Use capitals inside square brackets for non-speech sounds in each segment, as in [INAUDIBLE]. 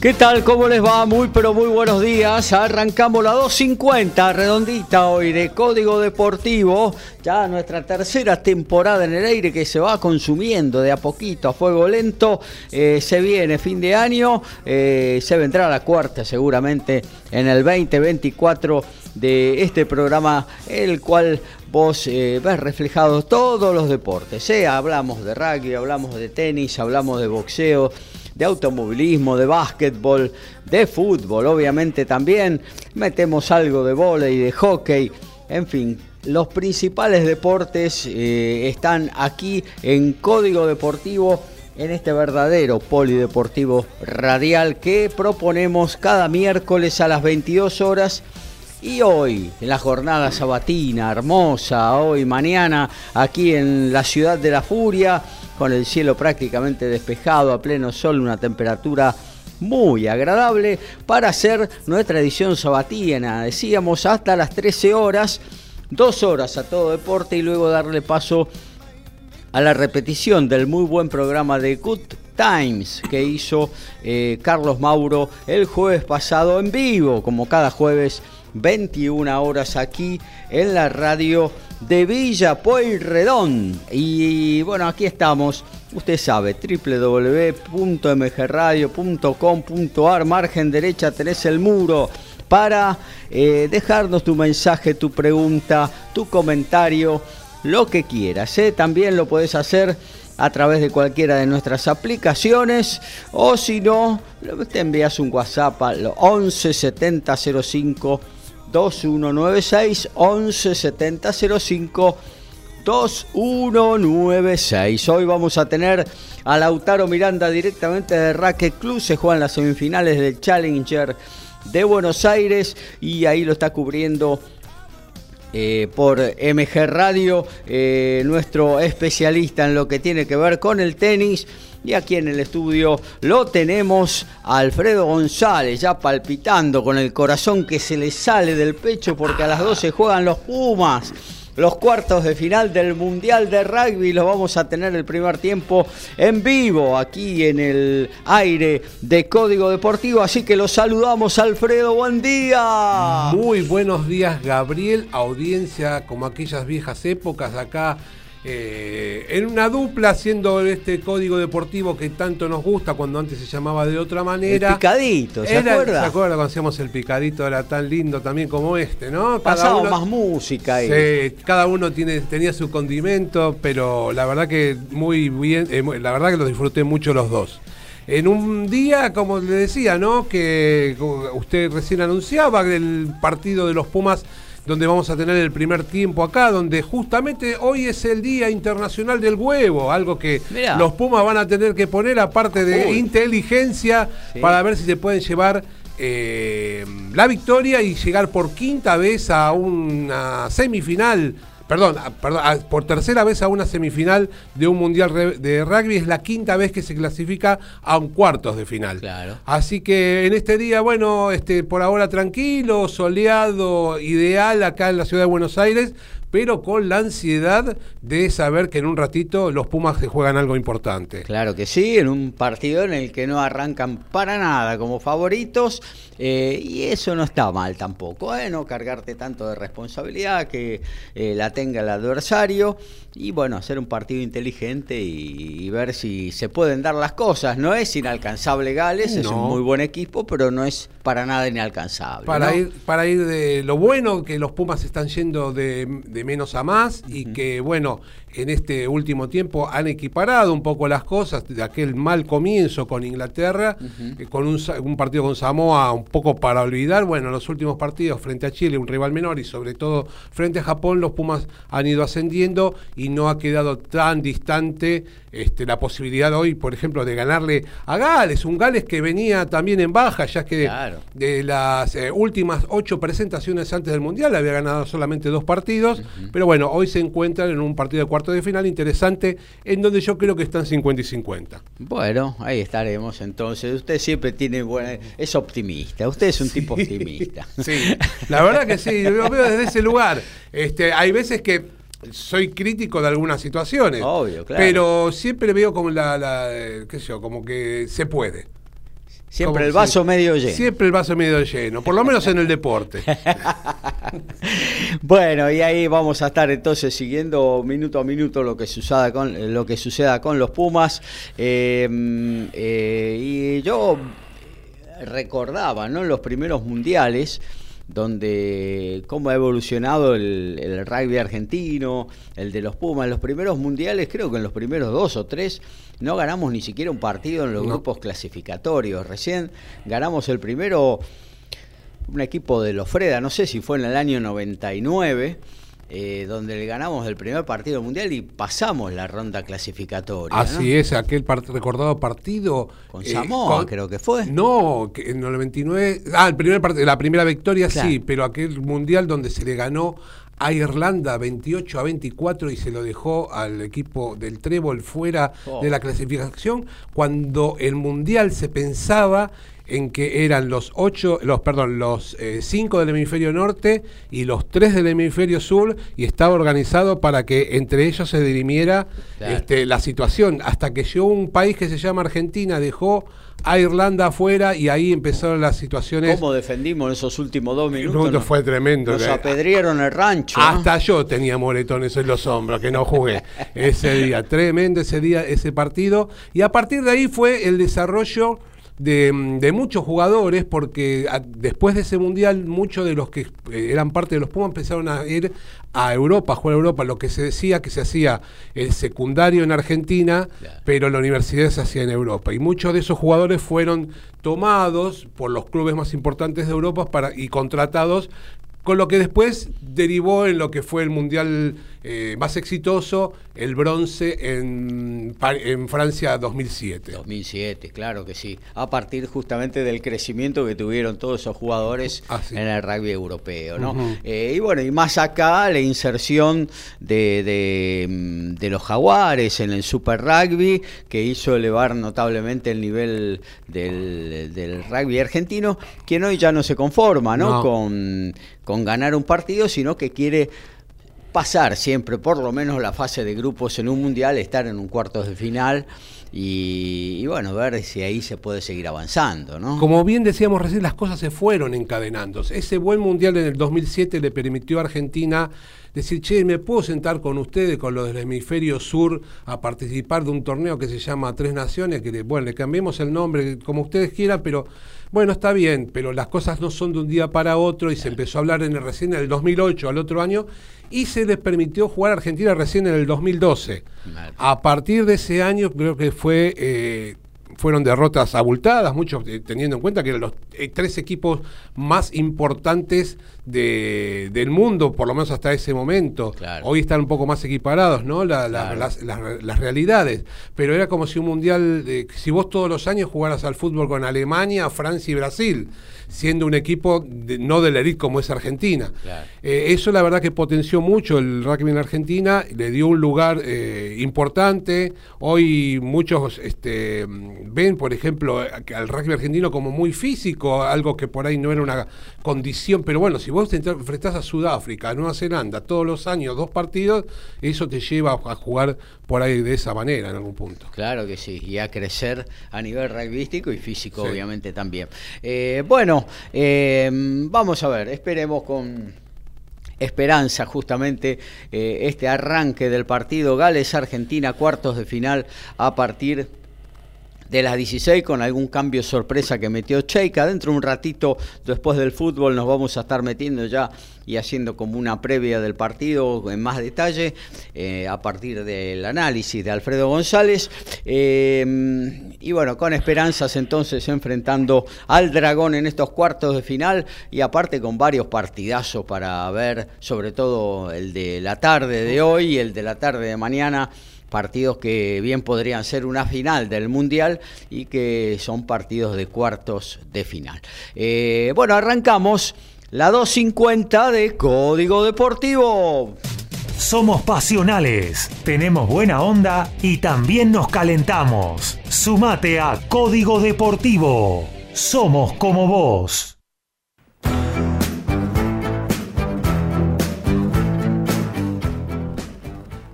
¿Qué tal? ¿Cómo les va? Muy pero muy buenos días. Arrancamos la 250 redondita hoy de Código Deportivo. Ya nuestra tercera temporada en el aire que se va consumiendo de a poquito a fuego lento. Eh, se viene fin de año. Eh, se vendrá la cuarta seguramente en el 2024 de este programa, el cual vos eh, ves reflejados todos los deportes. Hablamos de rugby, hablamos de tenis, hablamos de boxeo de automovilismo, de básquetbol, de fútbol, obviamente también. Metemos algo de volei, de hockey, en fin. Los principales deportes eh, están aquí en Código Deportivo en este verdadero polideportivo radial que proponemos cada miércoles a las 22 horas y hoy, en la jornada sabatina, hermosa, hoy, mañana, aquí en la ciudad de la furia, con el cielo prácticamente despejado, a pleno sol, una temperatura muy agradable para hacer nuestra edición sabatina. Decíamos hasta las 13 horas, dos horas a todo deporte y luego darle paso a la repetición del muy buen programa de Good Times que hizo eh, Carlos Mauro el jueves pasado en vivo, como cada jueves 21 horas aquí en la radio de Villa Pueyrredón. Y bueno, aquí estamos. Usted sabe, www.mgradio.com.ar, margen derecha tenés el muro para eh, dejarnos tu mensaje, tu pregunta, tu comentario, lo que quieras. ¿eh? También lo puedes hacer a través de cualquiera de nuestras aplicaciones o si no, te envías un WhatsApp al 11 70 05 2196 11 70 05 2196. Hoy vamos a tener a Lautaro Miranda directamente de Racket Club. Se juegan las semifinales del Challenger de Buenos Aires y ahí lo está cubriendo eh, por MG Radio, eh, nuestro especialista en lo que tiene que ver con el tenis. Y aquí en el estudio lo tenemos a Alfredo González, ya palpitando con el corazón que se le sale del pecho porque a las 12 juegan los Pumas. Los cuartos de final del Mundial de Rugby los vamos a tener el primer tiempo en vivo aquí en el aire de Código Deportivo. Así que los saludamos, Alfredo. Buen día. Muy buenos días, Gabriel. Audiencia como aquellas viejas épocas acá eh, en una dupla haciendo este código deportivo que tanto nos gusta cuando antes se llamaba de otra manera. El picadito, ¿se acuerda? ¿Se acuerda cuando hacíamos el picadito? Era tan lindo también como este, ¿no? Pasaba más música ahí. Sí, cada uno tiene, tenía su condimento, pero la verdad que muy bien, eh, la verdad que lo disfruté mucho los dos. En un día, como le decía, ¿no? Que usted recién anunciaba el partido de los Pumas donde vamos a tener el primer tiempo acá, donde justamente hoy es el Día Internacional del Huevo, algo que los Pumas van a tener que poner aparte de inteligencia para ver si se pueden llevar eh, la victoria y llegar por quinta vez a una semifinal perdón, perdón, por tercera vez a una semifinal de un mundial de rugby. Es la quinta vez que se clasifica a un cuartos de final. Claro. Así que en este día, bueno, este, por ahora tranquilo, soleado, ideal acá en la ciudad de Buenos Aires pero con la ansiedad de saber que en un ratito los Pumas se juegan algo importante. Claro que sí, en un partido en el que no arrancan para nada como favoritos, eh, y eso no está mal tampoco, ¿eh? no cargarte tanto de responsabilidad que eh, la tenga el adversario, y bueno, hacer un partido inteligente y, ver si se pueden dar las cosas. No es inalcanzable Gales, es un muy buen equipo, pero no es para nada inalcanzable. Para, ir, para ir de lo bueno que los Pumas están yendo de, menos a más y que, bueno, en este último tiempo han equiparado un poco las cosas de aquel mal comienzo con Inglaterra, eh, con un, partido con Samoa un poco para olvidar. Bueno, los últimos partidos frente a Chile, un rival menor, y sobre todo frente a Japón, los Pumas han ido ascendiendo y no ha quedado tan distante este, la posibilidad hoy, por ejemplo, de ganarle a Gales, un Gales que venía también en baja, ya que de las eh, últimas ocho presentaciones antes del Mundial había ganado solamente dos partidos, pero bueno, hoy se encuentran en un partido de cuarto de final interesante, en donde yo creo que están 50 y 50. Bueno, ahí estaremos entonces. Usted siempre tiene buena, es optimista, usted es un tipo optimista. [LAUGHS] Sí, la verdad que sí, lo veo desde ese lugar. Este, hay veces que soy crítico de algunas situaciones. Obvio, claro. Pero siempre veo como la, la qué sé yo, como que se puede. Siempre el vaso medio lleno. Siempre el vaso medio lleno, por lo menos en el deporte. [LAUGHS] bueno, y ahí vamos a estar entonces siguiendo minuto a minuto lo que suceda con, lo que suceda con los Pumas. Em, eh, y yo recordaba, ¿no? En los primeros mundiales donde cómo ha evolucionado el, rugby argentino, el de los Pumas. En los primeros mundiales, creo que en los primeros dos o tres, no ganamos ni siquiera un partido en los grupos clasificatorios. Recién ganamos el primero, un equipo de los Freda, no sé si fue en el año 99 eh, donde le ganamos el primer partido mundial y pasamos la ronda clasificatoria. Así es, aquel recordado partido. Con eh, Samoa, creo que fue. No, en el 99. Ah, el primer la primera victoria sí, pero aquel mundial donde se le ganó a Irlanda 28 a 24 y se lo dejó al equipo del Trébol fuera de la oh. clasificación, cuando el mundial se pensaba en que eran los ocho, los, perdón, los eh, cinco del hemisferio norte y los tres del hemisferio sur, y estaba organizado para que entre ellos se dirimiera este, la situación, hasta que llegó un país que se llama Argentina, dejó a Irlanda afuera y ahí empezaron las situaciones. ¿Cómo defendimos esos últimos dos minutos? fue tremendo. Nos apedrieron el rancho. Hasta yo tenía moretones en los hombros, que no jugué [LAUGHS] ese día. Tremendo ese día, ese partido. Y a partir de ahí fue el desarrollo de, muchos jugadores, porque después de ese mundial, muchos de los que eh, eran parte de los Pumas empezaron a ir a Europa, a jugar a Europa, lo que se decía que se hacía el secundario en Argentina, pero la universidad se hacía en Europa. Y muchos de esos jugadores fueron tomados por los clubes más importantes de Europa para, y contratados con lo que después derivó en lo que fue el mundial eh, más exitoso, el bronce en, en, Francia 2007. 2007, claro que sí. A partir justamente del crecimiento que tuvieron todos esos jugadores ah, en el rugby europeo, ¿no? Eh, y bueno, y más acá la inserción de, de, los jaguares en el Super Rugby, que hizo elevar notablemente el nivel del, del rugby argentino, quien hoy ya no se conforma, ¿no? Con, con ganar un partido, sino que quiere pasar siempre por lo menos la fase de grupos en un mundial, estar en un cuarto de final y, bueno, ver si ahí se puede seguir avanzando, ¿no? Como bien decíamos recién, las cosas se fueron encadenando. Ese buen mundial en el 2007 le permitió a Argentina decir, che, me puedo sentar con ustedes, con los del hemisferio sur, a participar de un torneo que se llama Tres Naciones, que bueno, le cambiemos el nombre como ustedes quieran, pero bueno, está bien, pero las cosas no son de un día para otro y se empezó a hablar en el recién en el 2008, al otro año, y se les permitió jugar a Argentina recién en el 2012. A partir de ese año creo que fue... Eh, fueron derrotas abultadas, muchos eh, teniendo en cuenta que eran los eh, tres equipos más importantes del mundo, por lo menos hasta ese momento. Hoy están un poco más equiparados, ¿no? las, realidades. Pero era como si un mundial, si vos todos los años jugaras al fútbol con Alemania, Francia y Brasil siendo un equipo no de la elite como es Argentina. Eh, eso la verdad que potenció mucho el rugby en Argentina, le dio un lugar eh, importante. Hoy muchos este, ven, por ejemplo, al rugby argentino como muy físico, algo que por ahí no era una condición, pero bueno, si vos te enfrentás a Sudáfrica, a Nueva Zelanda, todos los años, dos partidos, eso te lleva a jugar por ahí de esa manera en algún punto. Claro que sí, y a crecer a nivel rugbyístico y físico, obviamente también. Eh, bueno, eh, vamos a ver, esperemos con esperanza justamente eh, este arranque del partido Gales-Argentina, cuartos de final a partir de las 16 con algún cambio sorpresa que metió Cheika. Dentro de un ratito después del fútbol nos vamos a estar metiendo ya y haciendo como una previa del partido en más detalle eh, a partir del análisis de Alfredo González. Eh, y bueno, con esperanzas entonces enfrentando al Dragón en estos cuartos de final y aparte con varios partidazos para ver, sobre todo el de la tarde de hoy y el de la tarde de mañana partidos que bien podrían ser una final del Mundial y que son partidos de cuartos de final. Eh, bueno, arrancamos la 250 de Código Deportivo. Somos pasionales, tenemos buena onda y también nos calentamos. Sumate a Código Deportivo. Somos como vos.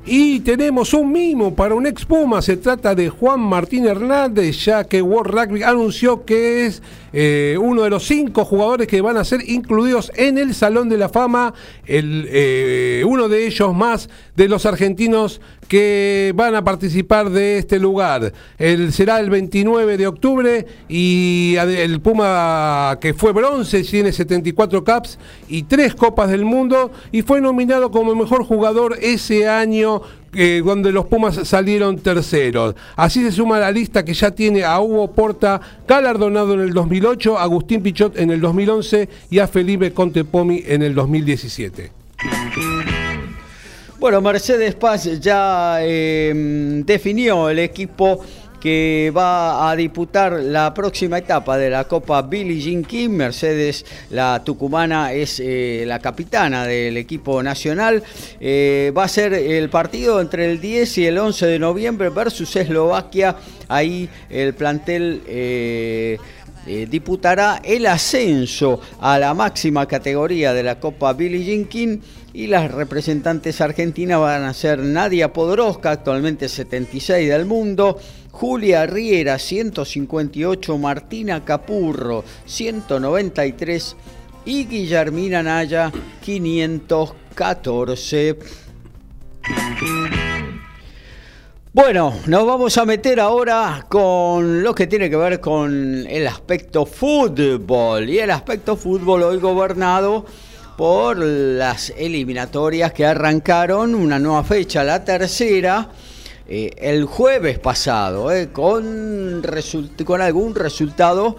Y tenemos un mimo para un ex Puma. Se trata de Juan Martín Hernández, ya que World Rugby anunció que es eh, uno de los cinco jugadores que van a ser incluidos en el Salón de la Fama. El, eh, uno de ellos más de los argentinos que van a participar de este lugar. El, será el 29 de octubre y el Puma que fue bronce tiene 74 caps y tres copas del mundo y fue nominado como mejor jugador ese año eh, donde los Pumas salieron terceros. Así se suma la lista que ya tiene a Hugo Porta galardonado en el 2008, a Agustín Pichot en el 2011 y a Felipe Contepomi en el 2017. Bueno, Mercedes Paz ya em, definió el equipo que va a disputar la próxima etapa de la Copa Billie Jean King. Mercedes, la tucumana, es eh, la capitana del equipo nacional. Eh, va a ser el partido entre el 10 y el 11 de noviembre versus Eslovaquia. Ahí el plantel... Eh, disputará el ascenso a la máxima categoría de la Copa Billie Jean King y las representantes argentinas van a ser Nadia Podoroska, actualmente 76 del mundo, Julia Riera 158, Martina Capurro 193 y Guillermina Naya 514. Bueno, nos vamos a meter ahora con lo que tiene que ver con el aspecto fútbol. Y el aspecto fútbol hoy gobernado por las eliminatorias que arrancaron, una nueva fecha, la tercera, eh, el jueves pasado, eh, con, con algún resultado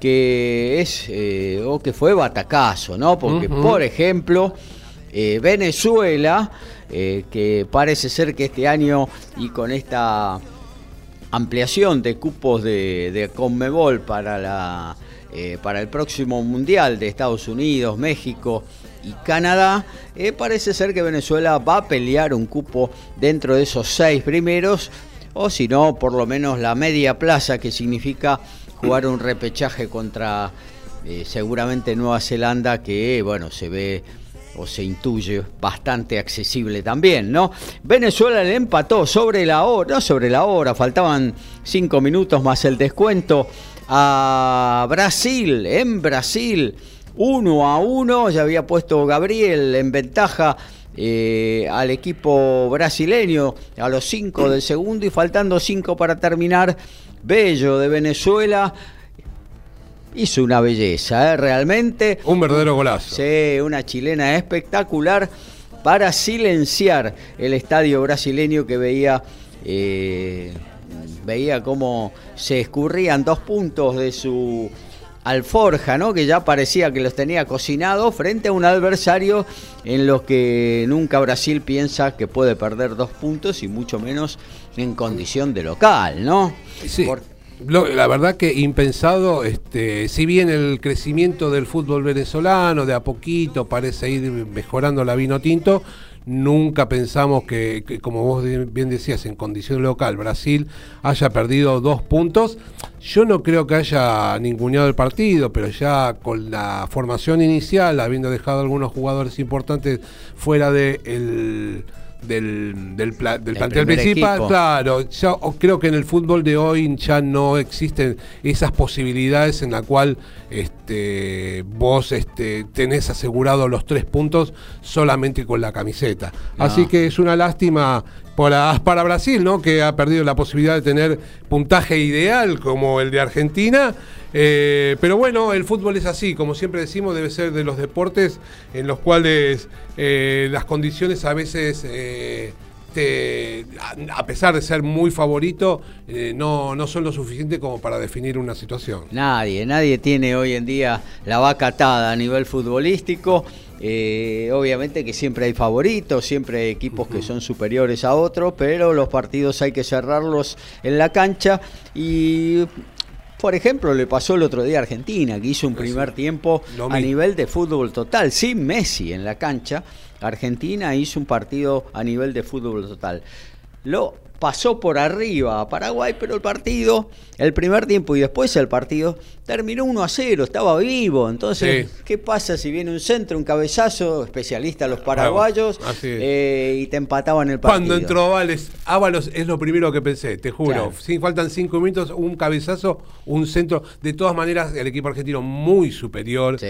que es eh, o que fue batacazo, ¿no? Porque, por ejemplo, Venezuela, que parece ser que este año y con esta ampliación de cupos de, de Conmebol para la eh, para el próximo Mundial de Estados Unidos, México y Canadá, eh, parece ser que Venezuela va a pelear un cupo dentro de esos seis primeros, o si no, por lo menos la media plaza, que significa jugar un repechaje contra eh, seguramente Nueva Zelanda, que bueno, se ve o se intuye bastante accesible también, ¿no? Venezuela le empató sobre la hora, no sobre la hora, faltaban cinco minutos más el descuento a Brasil, en Brasil, uno a uno, ya había puesto Gabriel en ventaja eh, al equipo brasileño a los cinco del segundo y faltando cinco para terminar, Bello de Venezuela. Hizo una belleza, ¿eh? realmente. Un verdadero golazo. Sí, una chilena espectacular para silenciar el estadio brasileño que veía eh, veía cómo se escurrían dos puntos de su alforja, ¿no? que ya parecía que los tenía cocinados frente a un adversario en los que nunca Brasil piensa que puede perder dos puntos y mucho menos en condición de local, ¿no? Sí. la verdad que impensado, este, si bien el crecimiento del fútbol venezolano de a poquito parece ir mejorando la vino tinto, Nunca pensamos que, como vos bien decías, en condición local, Brasil haya perdido dos puntos. Yo no creo que haya ninguneado el partido, pero ya con la formación inicial, habiendo dejado algunos jugadores importantes fuera de el del, del, plantel principal, claro, ya creo que en el fútbol de hoy ya no existen esas posibilidades en la cual este, vos este, tenés asegurado los tres puntos solamente con la camiseta. Así que es una lástima para, para Brasil, ¿no? Que ha perdido la posibilidad de tener puntaje ideal como el de Argentina. Eh, pero bueno, el fútbol es así, como siempre decimos, debe ser de los deportes en los cuales eh, las condiciones a veces, eh, a pesar de ser muy favorito, no, no son lo suficiente como para definir una situación. Nadie, nadie tiene hoy en día la vaca atada a nivel futbolístico. obviamente que siempre hay favoritos, siempre hay equipos que son superiores a otros, pero los partidos hay que cerrarlos en la cancha y por ejemplo, le pasó el otro día a Argentina, que hizo un primer tiempo a nivel de fútbol total, sin Messi en la cancha. Argentina hizo un partido a nivel de fútbol total. Lo pasó por arriba a Paraguay, pero el partido, el primer tiempo y después el partido, terminó 1 a 0, estaba vivo. Entonces, ¿qué pasa si viene un centro, un cabezazo, especialista los paraguayos, eh, y te empataban el partido? Cuando entró Ábalos, Ábalos es lo primero que pensé, te juro. Sin faltan cinco minutos, un cabezazo, un centro. De todas maneras, el equipo argentino muy superior,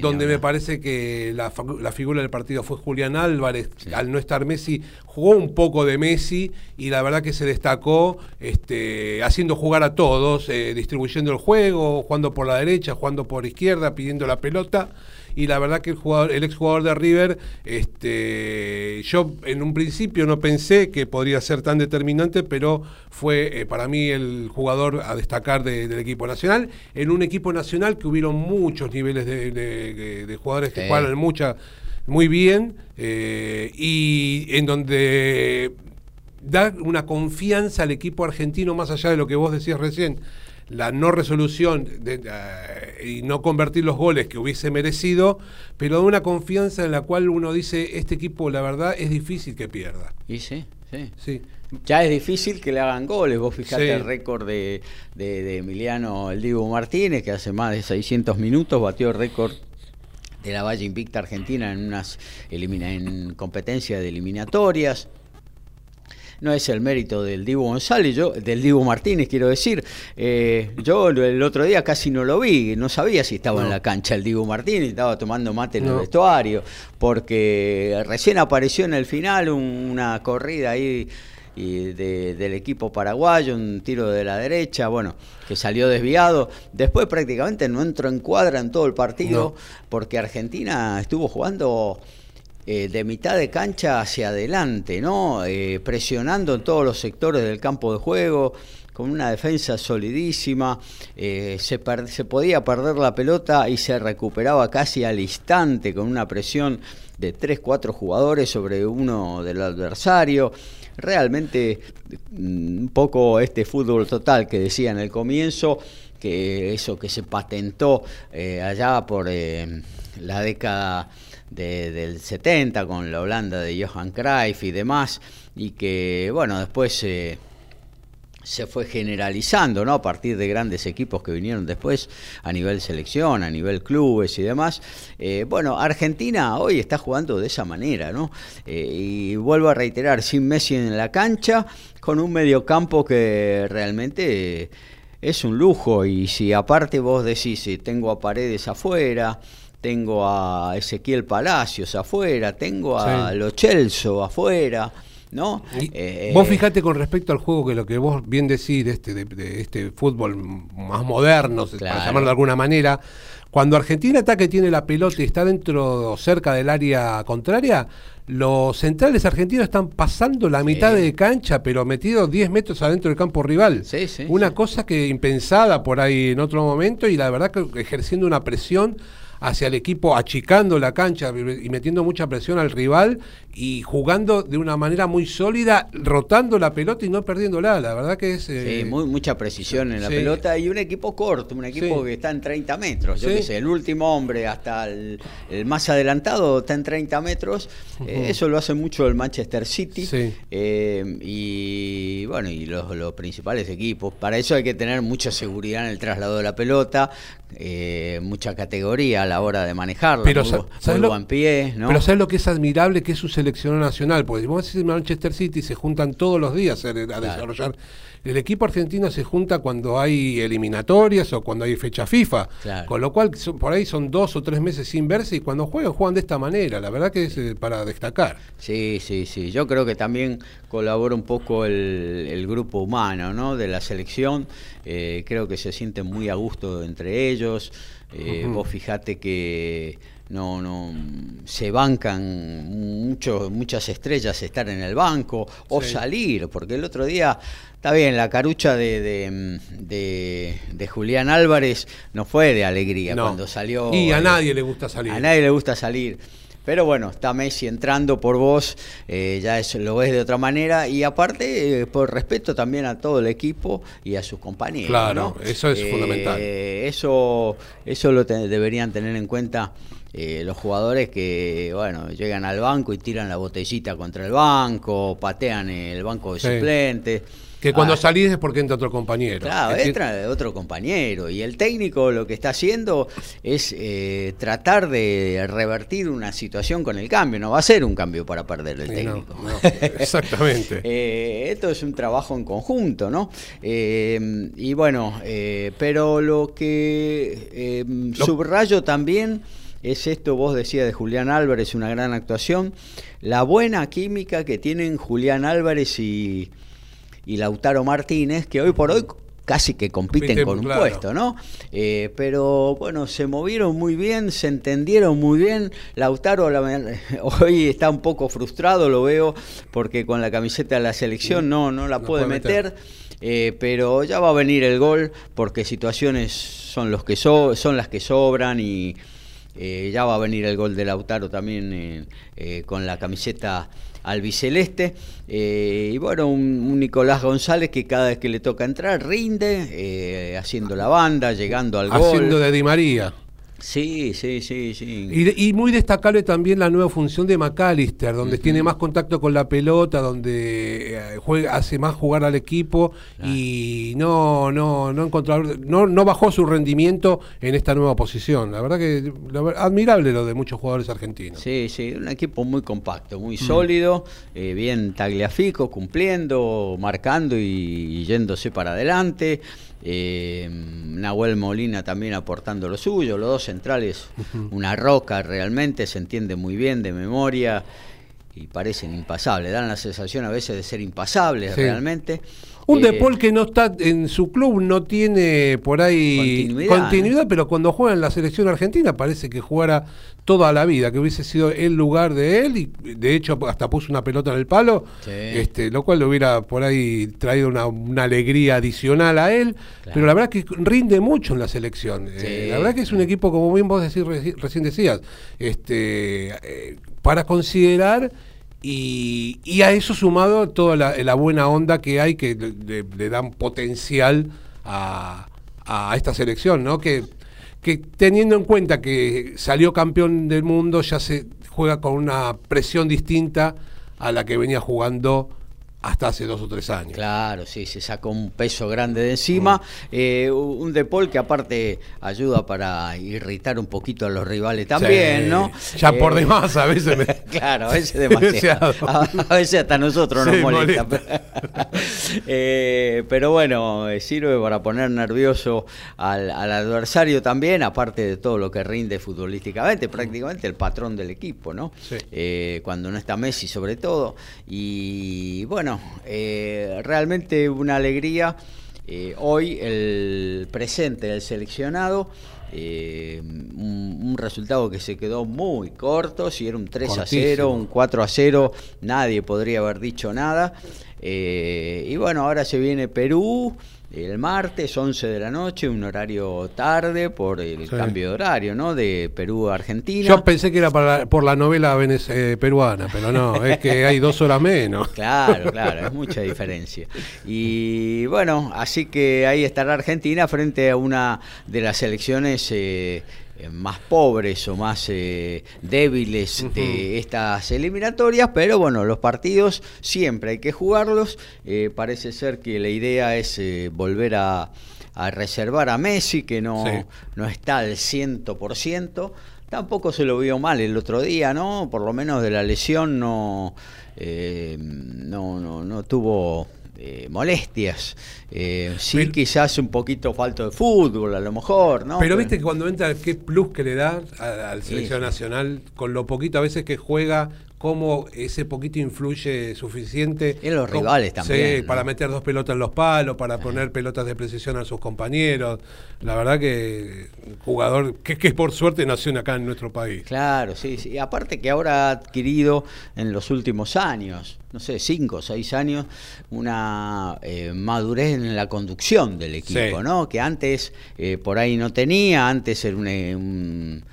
donde me parece que la, la, figura del partido fue Julián Álvarez. Al no estar Messi, jugó un poco de Messi y la verdad que se destacó este, haciendo jugar a todos, eh, distribuyendo el juego, jugando por la derecha, jugando por izquierda, pidiendo la pelota. Y la verdad que el jugador, el exjugador de River, este, yo en un principio no pensé que podría ser tan determinante, pero fue eh, para mí el jugador a destacar del equipo nacional. En un equipo nacional que hubieron muchos niveles de, jugadores que jugaron mucha, muy bien, eh, y en donde dar una confianza al equipo argentino más allá de lo que vos decías recién, la no resolución eh, y no convertir los goles que hubiese merecido, pero da una confianza en la cual uno dice, este equipo la verdad es difícil que pierda. Y sí, sí. sí. Ya es difícil que le hagan goles. Vos fijate el récord de, de, Emiliano El Divo Martínez, que hace más de 600 minutos batió el récord de la Valle Invicta Argentina en unas en competencias de eliminatorias no es el mérito del Divo González, yo, del Divo Martínez, quiero decir. Eh, yo el otro día casi no lo vi, no sabía si estaba en la cancha el Divo Martínez, estaba tomando mate en el vestuario, porque recién apareció en el final una corrida ahí del equipo paraguayo, un tiro de la derecha, bueno, que salió desviado. Después prácticamente no entró en cuadra en todo el partido, porque Argentina estuvo jugando eh, de mitad de cancha hacia adelante, ¿no? Eh, presionando en todos los sectores del campo de juego, con una defensa solidísima, eh, se, se, podía perder la pelota y se recuperaba casi al instante con una presión de 3-4 jugadores sobre uno del adversario. Realmente mm, un poco este fútbol total que decía en el comienzo, que eso que se patentó allá por la década del 70 con la Holanda de Johan Cruyff y demás, y que, bueno, después se fue generalizando, ¿no? A partir de grandes equipos que vinieron después a nivel selección, a nivel clubes y demás. Eh, bueno, Argentina hoy está jugando de esa manera, ¿no? Eh, y vuelvo a reiterar, sin Messi en la cancha, con un mediocampo que realmente es un lujo. Y si aparte vos decís, tengo a paredes afuera, tengo a Ezequiel Palacios afuera, tengo a Lo Chelso afuera. ¿No? Eh, vos fijate con respecto al juego que lo que vos bien decís de este, de, este fútbol más moderno, para llamarlo de alguna manera, cuando Argentina ataca y tiene la pelota y está dentro cerca del área contraria, los centrales argentinos están pasando la mitad de cancha, pero metidos 10 metros adentro del campo rival. una cosa que impensada por ahí en otro momento y la verdad que ejerciendo una presión hacia el equipo, achicando la cancha y metiendo mucha presión al rival y jugando de una manera muy sólida, rotando la pelota y no perdiéndola. La verdad que es. Eh, sí, muy, mucha precisión en la pelota y un equipo corto, un equipo que está en 30 metros. Yo qué sé, el último hombre hasta el, más adelantado está en 30 metros. Eh, eso lo hace mucho el Manchester City. Eh, y bueno, y los, los principales equipos. Para eso hay que tener mucha seguridad en el traslado de la pelota, eh, mucha categoría a la hora de manejarla. Pero, muy, sa- bu- ¿sabes muy lo- buen pie, ¿no? Pero ¿sabes lo que es admirable? Que es su selección nacional. Porque si vos decís Manchester City, se juntan todos los días a, a desarrollar. El equipo argentino se junta cuando hay eliminatorias o cuando hay fecha FIFA. Claro. Con lo cual, son- por ahí son dos o tres meses sin verse y cuando juegan, juegan de esta manera. La verdad que es eh, para destacar. Sí, sí, sí. Yo creo que también colabora un poco el, el grupo humano, ¿no? De la selección. Eh, creo que se sienten muy a gusto entre ellos. Eh, Vos fijate que no, no se bancan mucho, muchas estrellas estar en el banco o Sí. salir, porque el otro día está bien, la carucha de, de, de- de Julián Álvarez no fue de alegría No. cuando salió. Y a eh, nadie le gusta salir. a nadie le gusta salir. Pero bueno, está Messi entrando por vos, eh, ya eso lo ves de otra manera y aparte eh, por respeto también a todo el equipo y a sus compañeros. Claro, ¿no? eso es fundamental. Eso, eso lo te- deberían tener en cuenta eh, los jugadores que bueno llegan al banco y tiran la botellita contra el banco, patean el banco de Sí. suplentes. Que cuando Ah, salís es porque entra otro compañero. Claro, entra otro compañero y el técnico lo que está haciendo es eh, tratar de revertir una situación con el cambio. No va a ser un cambio para perder el no, técnico. no, [LAUGHS] exactamente. Eh, esto es un trabajo en conjunto, ¿no? Eh, y bueno, eh, pero lo que subrayo también es esto, vos decías de Julián Álvarez, una gran actuación, la buena química que tienen Julián Álvarez y, y Lautaro Martínez, que hoy por hoy casi que compiten con un claro. puesto, ¿no? Eh, pero bueno, se movieron muy bien, se entendieron muy bien. Lautaro la- [LAUGHS] hoy está un poco frustrado, lo veo, porque con la camiseta de la selección no, no la No puede puede meter. meter. eh, pero ya va a venir el gol porque situaciones son los que so- son las que sobran y eh, ya va a venir el gol de Lautaro también eh, eh, con la camiseta albiceleste eh, y bueno un, un Nicolás González que cada vez que le toca entrar rinde eh, haciendo la banda llegando al Haciendo gol de Di María. Sí sí sí sí Y, muy destacable también la nueva función de McAllister, donde tiene más contacto con la pelota, donde eh, juega, hace más jugar al equipo y no no no encontrar, no no bajó su rendimiento en esta nueva posición. La verdad que la admirable lo de muchos jugadores argentinos. Sí, sí, un equipo muy compacto, muy sólido, eh, bien tagliafico, cumpliendo, marcando y, y yéndose para adelante. Eh, Nahuel Molina también aportando lo suyo, los dos centrales, una roca realmente, se entiende muy bien de memoria y parecen impasables, dan la sensación a veces de ser impasables Sí. realmente. Un Eh, De Paul que no está en su club, no tiene por ahí Continuidad, continuidad, pero cuando juega en la selección argentina parece que jugara toda la vida, que hubiese sido el lugar de él y de hecho hasta puso una pelota en el palo, Sí. este, lo cual le hubiera por ahí traído una, una alegría adicional a él, pero la verdad que rinde mucho en la selección. Eh, la verdad que es un equipo, como bien vos decís, reci- recién decías, este, eh, para considerar y, a eso sumado toda la, buena onda que hay que le, le- le dan potencial a, a esta selección, ¿no? Que, que teniendo en cuenta que salió campeón del mundo ya se juega con una presión distinta a la que venía jugando hasta hace dos o tres años. Claro, sí, se sacó un peso grande de encima. Eh, un De Paul que aparte ayuda para irritar un poquito a los rivales también, Sí, ¿no? Ya por Eh, demás a veces me... [LAUGHS] Claro, a veces demasiado. A, [LAUGHS] a veces hasta nosotros nos Sí, molesta. molesta. [LAUGHS] Eh, pero bueno, sirve para poner nervioso al, al adversario también, aparte de todo lo que rinde futbolísticamente, prácticamente el patrón del equipo, ¿no? Sí. Cuando no está Messi sobre todo. Y bueno, eh, realmente una alegría. Eh, hoy el presente del seleccionado, eh, un, un resultado que se quedó muy corto, si era un 3 a 0, Cortísimo. un 4 a 0, nadie podría haber dicho nada. Eh, y bueno, ahora se viene Perú el martes, 11 de la noche, un horario tarde por el Sí. cambio de horario, ¿no? De Perú a Argentina. Yo pensé que era para, por la novela venez- eh, peruana, pero no, [LAUGHS] es que hay dos horas menos. Claro, [LAUGHS] claro, es mucha diferencia. Y bueno, así que ahí estará Argentina frente a una de las selecciones eh, más pobres o más eh, débiles de estas eliminatorias, pero bueno, los partidos siempre hay que jugarlos. Eh, parece ser que la idea es eh, volver a a reservar a Messi, que no, no está al 100%. Tampoco se lo vio mal el otro día, ¿no? Por lo menos de la lesión no, eh, no, no, no tuvo eh, molestias. Eh, sí, quizás un poquito falto de fútbol, a lo mejor, ¿no? Pero, viste que cuando entra, qué plus que le da al selección nacional, con lo poquito a veces que juega, cómo ese poquito influye suficiente. En los rivales también. Sí, para meter dos pelotas en los palos, para poner pelotas de precisión a sus compañeros. La verdad que jugador que, que por suerte nació acá en nuestro país. Claro, sí, sí. Aparte que ahora ha adquirido en los últimos años, no sé, cinco o seis años, una eh, madurez en la conducción del equipo, ¿no? Que antes eh, por ahí no tenía, antes era un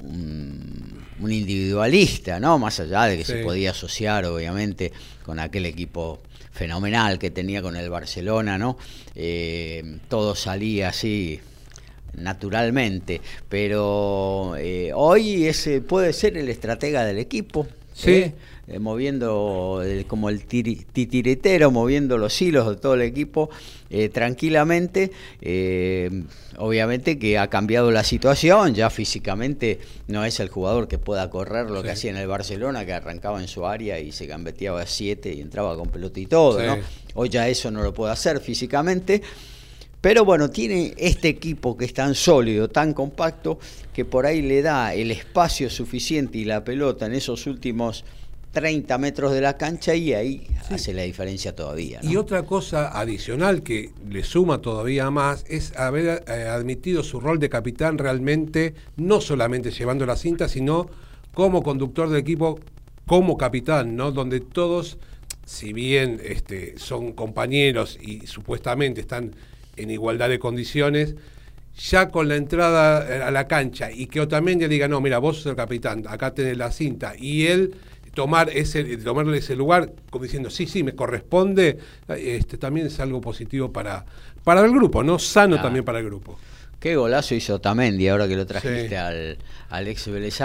un, individualista, ¿no? Más allá de que se podía asociar, obviamente, con aquel equipo fenomenal que tenía con el Barcelona, ¿no? Eh, todo salía así naturalmente, pero eh, hoy ese puede ser el estratega del equipo. Sí. ¿Eh? Eh, moviendo como el titiritero, moviendo los hilos de todo el equipo eh, tranquilamente. Eh, obviamente que ha cambiado la situación, ya físicamente no es el jugador que pueda correr lo que hacía en el Barcelona, que arrancaba en su área y se gambeteaba a siete y entraba con pelota y todo. Hoy ya eso no lo puede hacer físicamente. Pero bueno, tiene este equipo que es tan sólido, tan compacto, que por ahí le da el espacio suficiente y la pelota en esos últimos 30 metros de la cancha y ahí hace la diferencia todavía. Y otra cosa adicional que le suma todavía más es haber eh, admitido su rol de capitán realmente, no solamente llevando la cinta, sino como conductor del equipo, como capitán, ¿no? Donde todos, si bien este, son compañeros y supuestamente están en igualdad de condiciones, ya con la entrada a la cancha y que Otamendi diga, no, mira, vos sos el capitán, acá tenés la cinta, y él tomar ese, tomarle ese lugar como diciendo, sí, sí, me corresponde, este, también es algo positivo para, para el grupo, ¿no? Sano también para el grupo. Qué golazo hizo Tamendi ahora que lo trajiste al, al, ex Vélez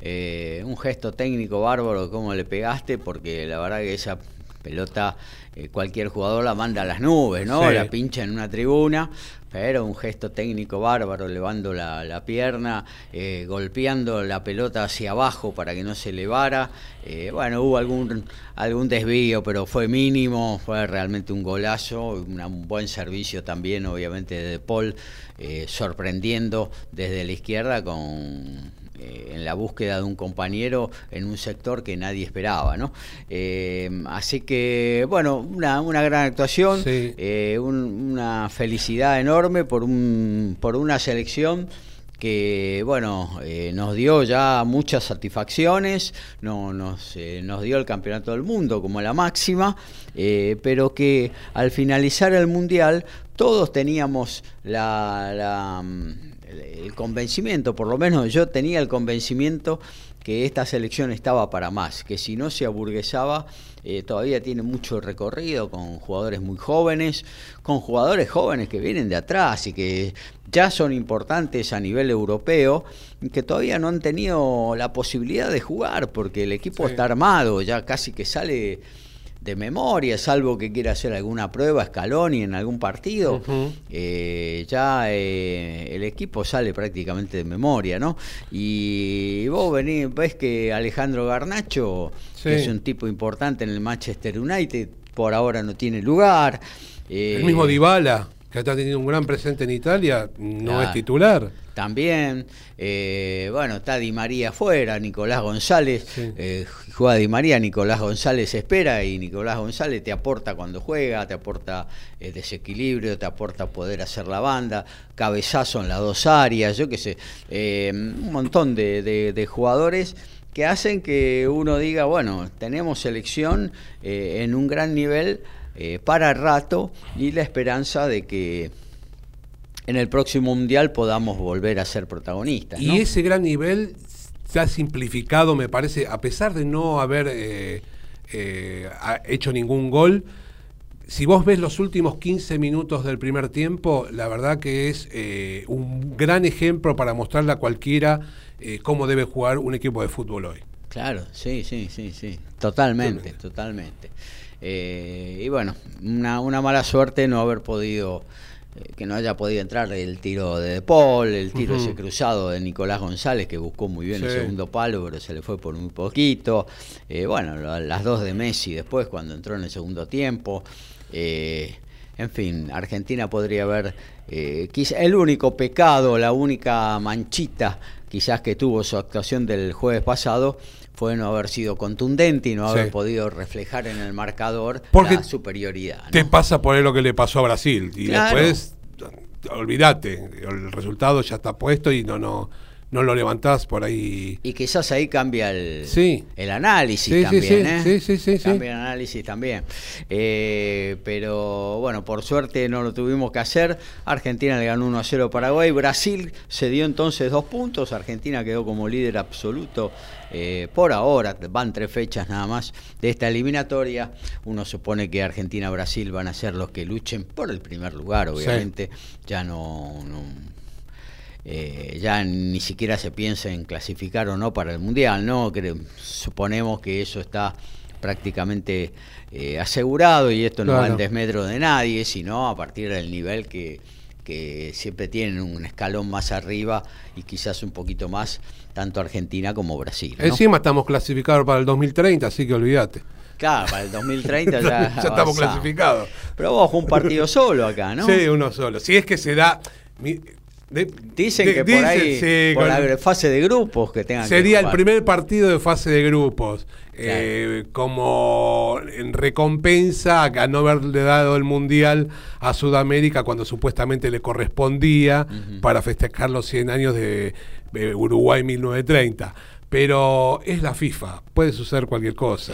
eh, un gesto técnico bárbaro, cómo le pegaste, porque la verdad que esa pelota eh, cualquier jugador la manda a las nubes, ¿no? La pincha en una tribuna pero un gesto técnico bárbaro, levando la, pierna, eh, golpeando la pelota hacia abajo para que no se elevara. Eh, bueno, hubo algún, algún desvío, pero fue mínimo, fue realmente un golazo, un buen servicio también, obviamente, de Paul, eh, sorprendiendo desde la izquierda con eh, en la búsqueda de un compañero en un sector que nadie esperaba, ¿no? Eh, así que, bueno, una, una gran actuación, eh, una felicidad enorme por, un, por una selección que bueno nos dio ya muchas satisfacciones, no, nos, nos dio el campeonato del mundo como la máxima, pero que al finalizar el mundial todos teníamos la el convencimiento, por lo menos yo tenía el convencimiento que esta selección estaba para más, que si no se aburguesaba, eh, todavía tiene mucho recorrido con jugadores muy jóvenes, con jugadores jóvenes que vienen de atrás y que ya son importantes a nivel europeo, que todavía no han tenido la posibilidad de jugar, porque el equipo está armado, ya casi que sale de memoria, salvo que quiera hacer alguna prueba Scaloni en algún partido, eh, ya eh, el equipo sale prácticamente de memoria, ¿no? Y vos venís, ves que Alejandro Garnacho, que es un tipo importante en el Manchester United, por ahora no tiene lugar. el mismo eh, Dybala que está teniendo un gran presente en Italia, no es titular. También, eh, bueno, está Di María afuera, Nicolás González, eh, juega Di María, Nicolás González espera y Nicolás González te aporta cuando juega, te aporta eh, desequilibrio, te aporta poder hacer la banda, cabezazo en las dos áreas, yo qué sé, un montón de, jugadores que hacen que uno diga, bueno, tenemos selección en un gran nivel eh, para rato y la esperanza de que en el próximo mundial podamos volver a ser protagonistas. Y ese gran nivel se ha simplificado, me parece, a pesar de no haber eh, eh, hecho ningún gol. Si vos ves los últimos 15 minutos del primer tiempo, la verdad que es un gran ejemplo para mostrarle a cualquiera cómo debe jugar un equipo de fútbol hoy. Claro, sí, sí, sí, sí, totalmente, totalmente. Eh, y bueno, una, una, mala suerte no haber podido eh, que no haya podido entrar el tiro de De Paul, el tiro ese cruzado de Nicolás González, que buscó muy bien el segundo palo, pero se le fue por muy poquito. Eh, bueno, las dos de Messi después, cuando entró en el segundo tiempo. Eh, en fin, Argentina podría haber, quizá el único pecado, la única manchita quizás que tuvo su actuación del jueves pasado fue no haber sido contundente y no haber podido reflejar en el marcador la superioridad. Te pasa por lo que le pasó a Brasil y después olvídate, el resultado ya está puesto y no no no lo levantás por ahí. Y quizás ahí cambia el, sí. el análisis sí, también. ¿eh? Sí, sí, sí. Cambia el análisis también. Eh, pero bueno, por suerte no lo tuvimos que hacer. Argentina le ganó 1 a 0 a Paraguay. Brasil se dio entonces dos puntos. Argentina quedó como líder absoluto eh, por ahora. Van tres fechas nada más de esta eliminatoria. Uno supone que Argentina-Brasil van a ser los que luchen por el primer lugar, obviamente. Ya no eh, ya ni siquiera se piensa en clasificar o no para el Mundial, ¿no? suponemos que eso está prácticamente eh, asegurado y esto no va en desmedro de nadie, sino a partir del nivel que, que siempre tienen un escalón más arriba y quizás un poquito más, tanto Argentina como Brasil. Encima estamos clasificados para el 2030, así que olvídate. Claro, para el 2030 ya, [LAUGHS] ya estamos clasificados. Pero vos un partido solo acá, ¿no? Sí, uno solo. Si es que se da... Dicen que por ahí, por la fase de grupos que tengan Sería el primer partido de fase de grupos. Eh, como en recompensa a no haberle dado el mundial a Sudamérica cuando supuestamente le correspondía para festejar los 100 años de Uruguay 1930 pero es la FIFA, puede suceder cualquier cosa,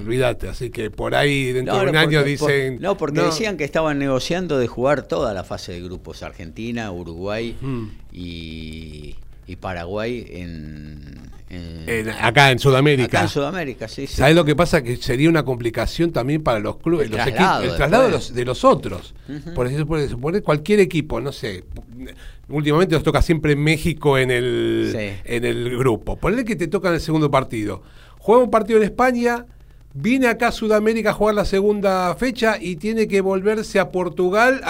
olvídate, así que por ahí dentro de un año dicen... no, porque decían que estaban negociando de jugar toda la fase de grupos, Argentina, Uruguay mm. y, Paraguay en, acá en Sudamérica. Acá en Sudamérica, sí. sí. ¿Sabes lo que pasa? Que sería una complicación también para los clubes, el los traslado, equipos, el traslado de los, de los otros. Por eso puede suponer cualquier equipo, no sé, últimamente nos toca siempre México en el, en el grupo. Ponle que te toca en el segundo partido. Juega un partido en España, viene acá a Sudamérica a jugar la segunda fecha y tiene que volverse a Portugal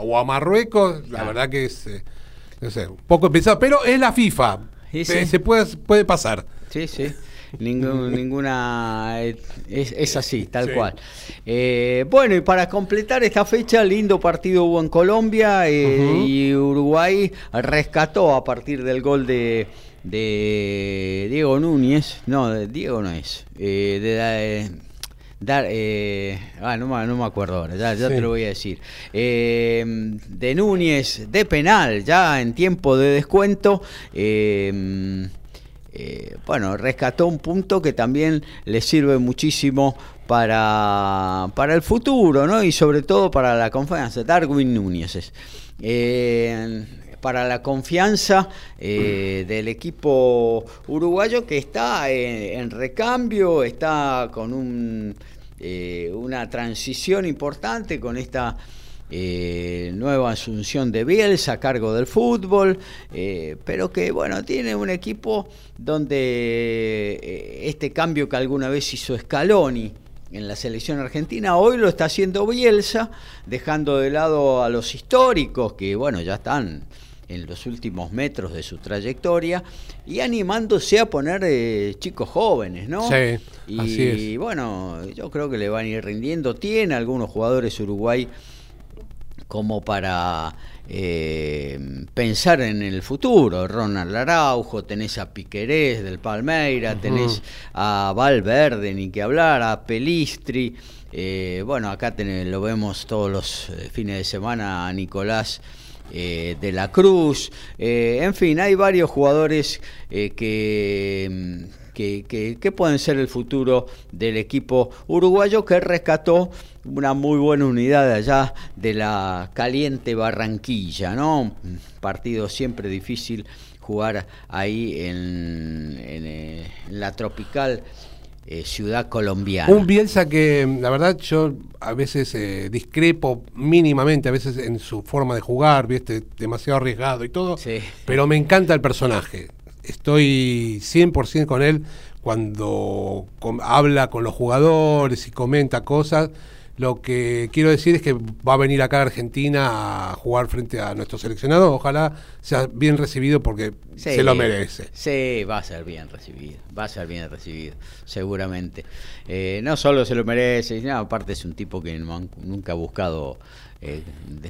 o a Marruecos. La verdad que es, eh, no sé, un poco pesado, pero es la FIFA. Se puede, puede pasar. Sí, sí. [LAUGHS] ninguna. Es, así, tal cual. Eh, bueno, y para completar esta fecha, lindo partido hubo en Colombia eh, y Uruguay rescató a partir del gol de, de Diego Núñez. No, Diego no es. Eh, de, dar ah, no, me acuerdo ahora, ya, te lo voy a decir. de Núñez, de penal, ya en tiempo de descuento. Eh, bueno, rescató un punto que también le sirve muchísimo para, para el futuro, ¿no? Y sobre todo para la confianza. Darwin Núñez. Eh, para la confianza eh, del equipo uruguayo que está en, recambio, está con un, una transición importante con esta eh, nueva asunción de Bielsa a cargo del fútbol, eh, pero que bueno, tiene un equipo donde eh, este cambio que alguna vez hizo Scaloni en la selección argentina, hoy lo está haciendo Bielsa, dejando de lado a los históricos que bueno, ya están en los últimos metros de su trayectoria y animándose a poner chicos jóvenes, ¿no? Sí, y, así es. y bueno, yo creo que le van a ir rindiendo. Tiene algunos jugadores Uruguay como para eh, pensar en el futuro. Ronald Araujo, tenés a Piquerés del Palmeira, tenés a Valverde, ni que hablar, a Pelistri. Eh, bueno, acá lo vemos todos los eh, fines de semana a Nicolás. de la Cruz, en fin, hay varios jugadores que, que, que, pueden ser el futuro del equipo uruguayo que rescató una muy buena unidad de allá de la caliente Barranquilla, ¿no? Partido siempre difícil jugar ahí en, eh, la tropical eh, ciudad colombiana. Un Bielsa que la verdad yo a veces eh, discrepo mínimamente, a veces en su forma de jugar, ¿viste? demasiado arriesgado y todo, pero me encanta el personaje. Estoy 100% con él cuando habla con los jugadores y comenta cosas Lo que quiero decir es que va a venir acá a Argentina a jugar frente a nuestro seleccionado. Ojalá sea bien recibido porque se lo merece. Sí, va a ser bien recibido. Va a ser bien recibido, seguramente. Eh, no solo se lo merece, no, aparte es un tipo que nunca ha buscado eh,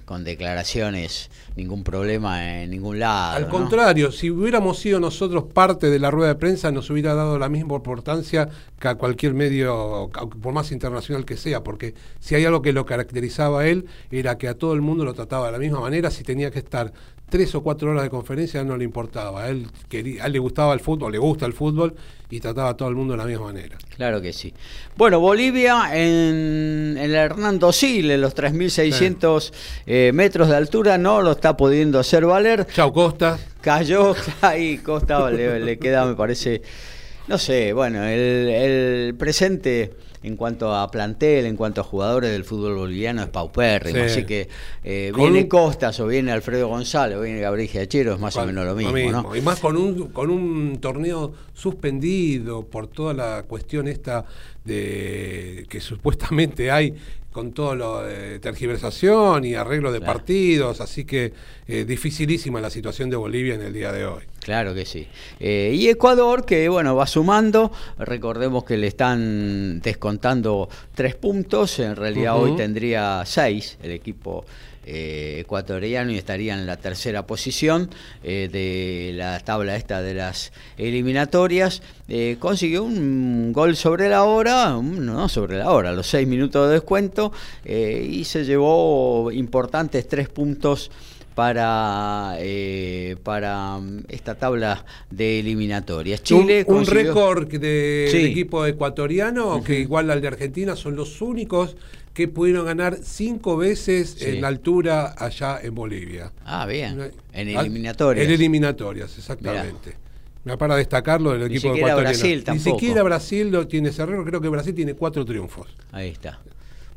con declaraciones ningún problema en ningún lado. Al contrario, si hubiéramos sido nosotros parte de la rueda de prensa, nos hubiera dado la misma importancia que a cualquier medio, por más internacional que sea, porque si hay algo que lo caracterizaba a él, era que a todo el mundo lo trataba de la misma manera, si tenía que estar tres o cuatro horas de conferencia no le importaba. A él, quería, a él le gustaba el fútbol, le gusta el fútbol y trataba a todo el mundo de la misma manera. Claro que sí. Bueno, Bolivia en, el Hernando Sil, en los 3.600 eh, metros de altura, no lo está pudiendo hacer valer. Chao Costa. Cayó [LAUGHS] ahí, Costa le, queda, me parece, no sé, bueno, el presente en cuanto a plantel, en cuanto a jugadores del fútbol boliviano es paupérrimo. Así que eh, viene Costas o viene Alfredo González o viene Gabriel Giachero, es más o menos lo mismo. Y más con un, con un torneo suspendido por toda la cuestión esta de que supuestamente hay con todo lo de tergiversación y arreglo de partidos, así que eh, dificilísima la situación de Bolivia en el día de hoy. Claro que sí. Eh, y Ecuador, que bueno, va sumando, recordemos que le están descontando tres puntos, en realidad hoy tendría seis el equipo eh, ecuatoriano y estaría en la tercera posición eh, de la tabla esta de las eliminatorias. Eh, consiguió un gol sobre la hora, no sobre la hora, los seis minutos de descuento y se llevó importantes tres puntos para, para esta tabla de eliminatorias. Chile un, récord del equipo ecuatoriano que igual al de Argentina son los únicos que pudieron ganar cinco veces en la altura allá en Bolivia. Ah, bien. En eliminatorias. En eliminatorias, exactamente. Me para destacarlo del equipo Ni siquiera Brasil tampoco. Ni siquiera Brasil lo tiene ese creo que Brasil tiene cuatro triunfos. Ahí está.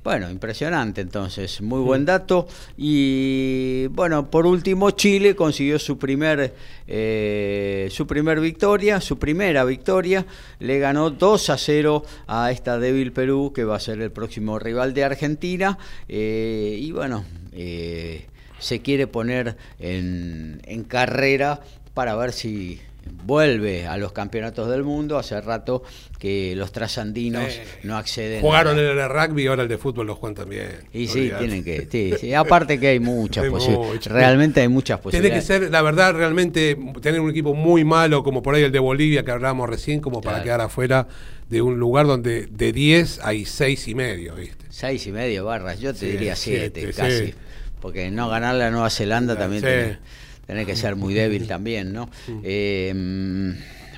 Bueno, impresionante entonces, muy buen dato. Y bueno, por último, Chile consiguió su primer, eh, su primer victoria, su primera victoria. Le ganó 2 a 0 a esta débil Perú, que va a ser el próximo rival de Argentina. Eh, y bueno, eh, se quiere poner en, en carrera para ver si vuelve a los campeonatos del mundo. Hace rato que los trasandinos no acceden. Jugaron en el rugby y ahora el de fútbol lo juegan también. Y sí, tienen que. Sí, Aparte que hay muchas [LAUGHS] posibilidades. Realmente hay muchas posibilidades. Tiene que ser, la verdad, realmente tener un equipo muy malo, como por ahí el de Bolivia que hablábamos recién, como para quedar afuera de un lugar donde de 10 hay 6 y medio, ¿viste? 6 y medio barras, yo te diría 7 casi. Porque no ganar la Nueva Zelanda también tener que ser muy [LAUGHS] débil también, ¿no? Eh,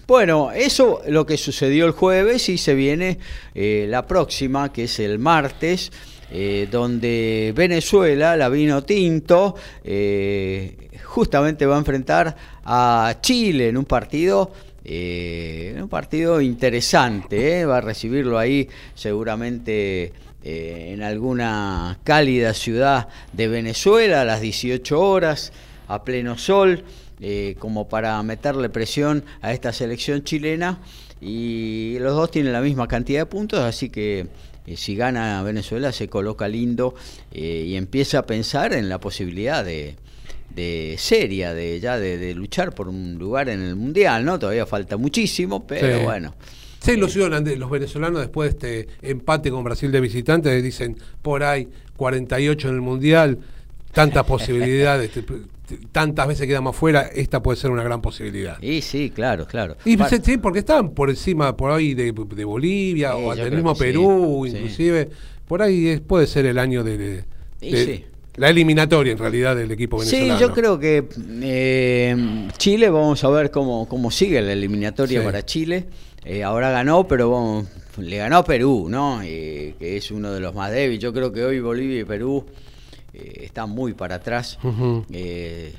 bueno, eso lo que sucedió el jueves y se viene eh, la próxima, que es el martes, eh, donde Venezuela, la vino tinto, justamente va a enfrentar a Chile en un partido un partido interesante, va a recibirlo ahí seguramente en alguna cálida ciudad de Venezuela a las 18 horas a pleno sol, eh, como para meterle presión a esta selección chilena. Y los dos tienen la misma cantidad de puntos, así que eh, si gana Venezuela se coloca lindo eh, y empieza a pensar en la posibilidad de, de seria, de ya de, luchar por un lugar en el mundial, ¿no? Todavía falta muchísimo, pero bueno. Se ilusionan de los venezolanos después de este empate con Brasil de visitantes, dicen por ahí 48 en el mundial, tantas [LAUGHS] posibilidades tantas veces quedamos fuera, esta puede ser una gran posibilidad. Y sí, claro, claro. Y sí, porque están por encima, por ahí de, Bolivia o del mismo Perú, inclusive. Por ahí puede ser el año de, la eliminatoria en realidad del equipo venezolano. Sí, yo creo que eh, Chile, vamos a ver cómo, cómo sigue la eliminatoria para Chile. Eh, ahora ganó, pero le ganó a Perú, ¿no? Eh, que es uno de los más débiles. Yo creo que hoy Bolivia y Perú eh, está muy para atrás. Eh,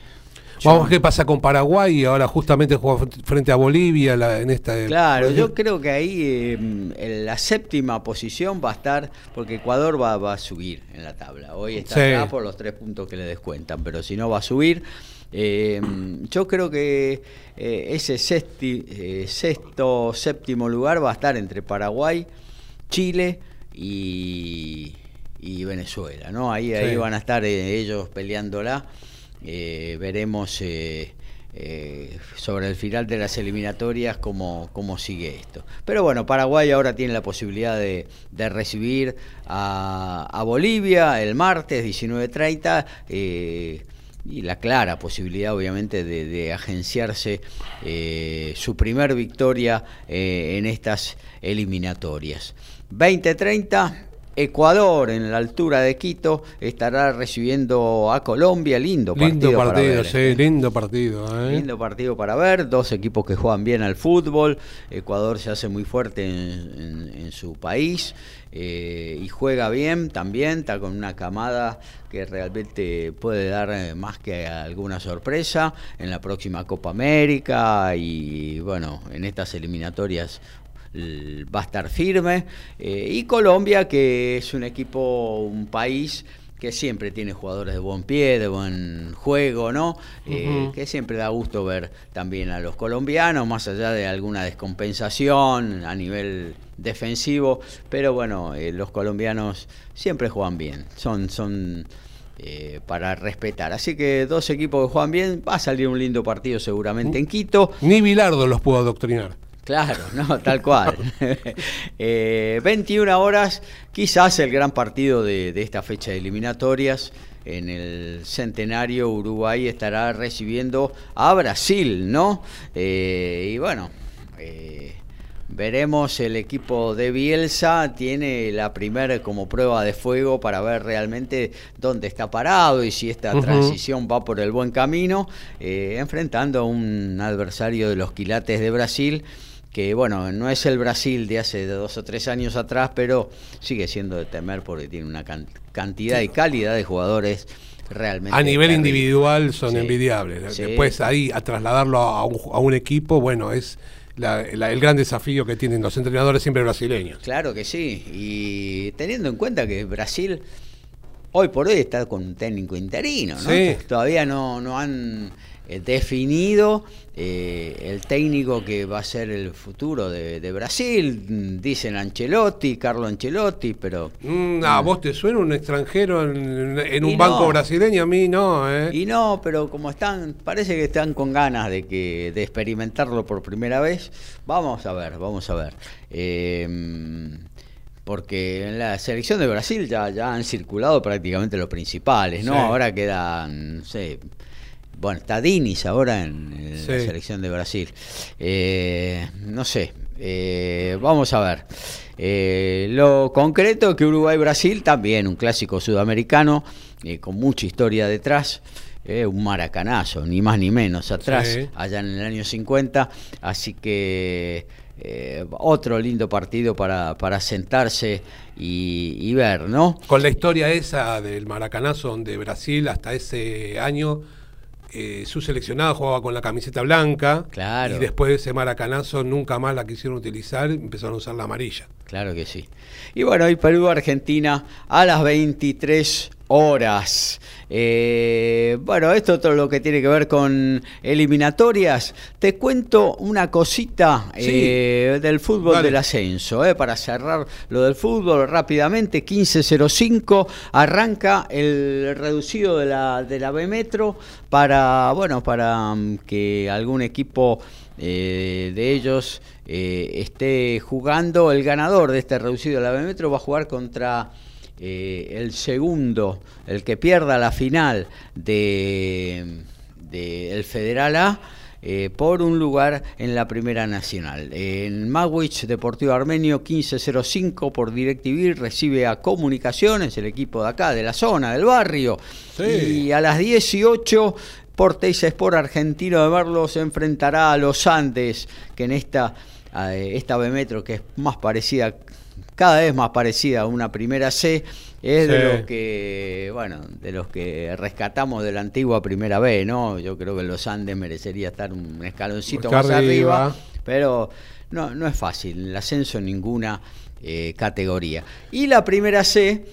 Vamos ver qué pasa con Paraguay y ahora justamente juega frente a Bolivia en esta. Claro, yo creo que ahí en la séptima posición va a estar, porque Ecuador va, va a subir en la tabla. Hoy está por los tres puntos que le descuentan, pero si no va a subir. Eh, yo creo que ese sexto, séptimo lugar va a estar entre Paraguay, Chile y, y Venezuela, ¿no? Ahí, ahí van a estar eh, ellos peleándola. Eh, veremos eh, sobre el final de las eliminatorias cómo, cómo sigue esto. Pero bueno, Paraguay ahora tiene la posibilidad de, recibir a, Bolivia el martes 19.30 y la clara posibilidad obviamente de, agenciarse su primer victoria en estas eliminatorias. 2030 Ecuador, en la altura de Quito, estará recibiendo a Colombia. Lindo partido. Lindo partido, sí, ¿eh? lindo partido. ¿eh? Lindo partido para ver. Dos equipos que juegan bien al fútbol. Ecuador se hace muy fuerte en, su país eh, y juega bien también. Está con una camada que realmente puede dar más que alguna sorpresa en la próxima Copa América y bueno, en estas eliminatorias va a estar firme. Eh, y Colombia, que es un equipo, un país que siempre tiene jugadores de buen pie, de buen juego, ¿no? Eh, que siempre da gusto ver también a los colombianos, más allá de alguna descompensación a nivel defensivo, pero bueno, eh, los colombianos siempre juegan bien, son, son para respetar. Así que dos equipos que juegan bien, va a salir un lindo partido seguramente en Quito. Ni Bilardo los pudo adoctrinar. Claro, no, tal cual. 21 [LAUGHS] eh, horas, quizás el gran partido de, esta fecha de eliminatorias. En el centenario Uruguay estará recibiendo a Brasil, ¿no? Eh, y bueno, eh, veremos el equipo de Bielsa, tiene la primera como prueba de fuego para ver realmente dónde está parado y si esta transición va por el buen camino, enfrentando a un adversario de los quilates de Brasil que bueno, no es el Brasil de hace dos o tres años atrás, pero sigue siendo de temer porque tiene una cantidad y calidad de jugadores realmente. A nivel individual son envidiables. Después ahí a trasladarlo a un, equipo, bueno, es el gran desafío que tienen los entrenadores siempre brasileños. Claro que sí, y teniendo en cuenta que Brasil hoy por hoy está con un técnico interino, ¿no? Todavía no, no han definido eh, el técnico que va a ser el futuro de, Brasil. Dicen Ancelotti, Carlo Ancelotti, pero... Mm, ¿A vos te suena un extranjero en, un banco brasileño? A mí no, ¿eh? Y no, pero como están, parece que están con ganas de, que, de experimentarlo por primera vez. Vamos a ver, vamos a ver. Em, porque en la selección de Brasil ya, ya han circulado prácticamente los principales, ¿no? Ahora quedan, no sé, bueno, está Dinis ahora en, la selección de Brasil. Eh, no sé, eh, vamos a ver. Eh, lo concreto que Uruguay-Brasil también, un clásico sudamericano con mucha historia detrás. un maracanazo, ni más ni menos atrás, allá en el año 50. Así que otro lindo partido para, para sentarse y, y, ver, ¿no? Con la historia esa del maracanazo, donde Brasil hasta ese año eh, su seleccionado jugaba con la camiseta blanca. Claro. Y después de ese maracanazo nunca más la quisieron utilizar, empezaron a usar la amarilla. Claro que sí. Y bueno, hoy Perú-Argentina a las 23 horas. Eh, bueno, esto es todo lo que tiene que ver con eliminatorias. Te cuento una cosita eh, del fútbol del ascenso, eh, para cerrar lo del fútbol rápidamente. 15.05 arranca el reducido de la, de la B Metro para, bueno, para mm, que algún equipo de ellos esté jugando. El ganador de este reducido de la B Metro va a jugar contra eh, el segundo, el que pierda la final de, el Federal A, eh, por un lugar en la Primera Nacional. En Magwich, Deportivo Armenio 1505 por DirecTV recibe a Comunicaciones, el equipo de acá, de la zona, del barrio. Y a las 18 Porteis Sport Argentino de Merlo se enfrentará a los Andes, que en esta, esta B Metro, que es más parecida cada vez más parecida a una primera C, es de los que, bueno, de los que rescatamos de la antigua primera B, ¿no? Yo creo que los Andes merecería estar un escaloncito más arriba, pero no, no es fácil, el ascenso en ninguna eh, categoría. Y la primera C,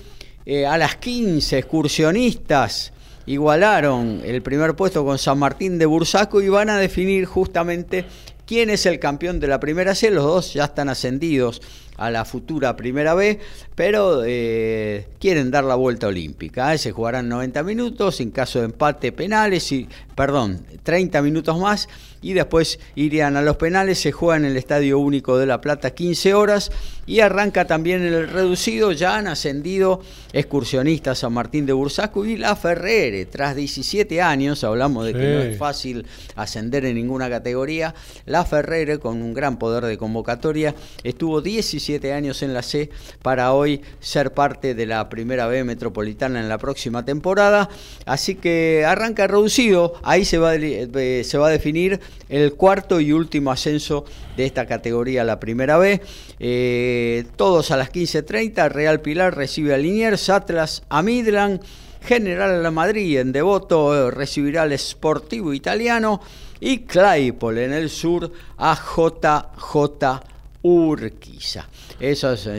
eh, a las 15 excursionistas igualaron el primer puesto con San Martín de Bursaco y van a definir justamente quién es el campeón de la primera C. Los dos ya están ascendidos a la futura primera B, pero eh, quieren dar la vuelta olímpica. Se jugarán 90 minutos, en caso de empate penales, y, perdón, 30 minutos más y después irían a los penales, se juega en el Estadio Único de La Plata 15 horas y arranca también el reducido, ya han ascendido excursionistas San Martín de Bursaco y La Ferrere, tras 17 años, hablamos de que no es fácil ascender en ninguna categoría, La Ferrere con un gran poder de convocatoria, estuvo 17 años en la C para hoy ser parte de la primera B metropolitana en la próxima temporada, así que arranca reducido, ahí se va, eh, se va a definir el cuarto y último ascenso de esta categoría, la primera B. Eh, todos a las 15.30, Real Pilar recibe a Liniers, Atlas a Midland, General La Madrid en Devoto eh, recibirá al Sportivo Italiano y Claypole en el sur a JJ Urquiza.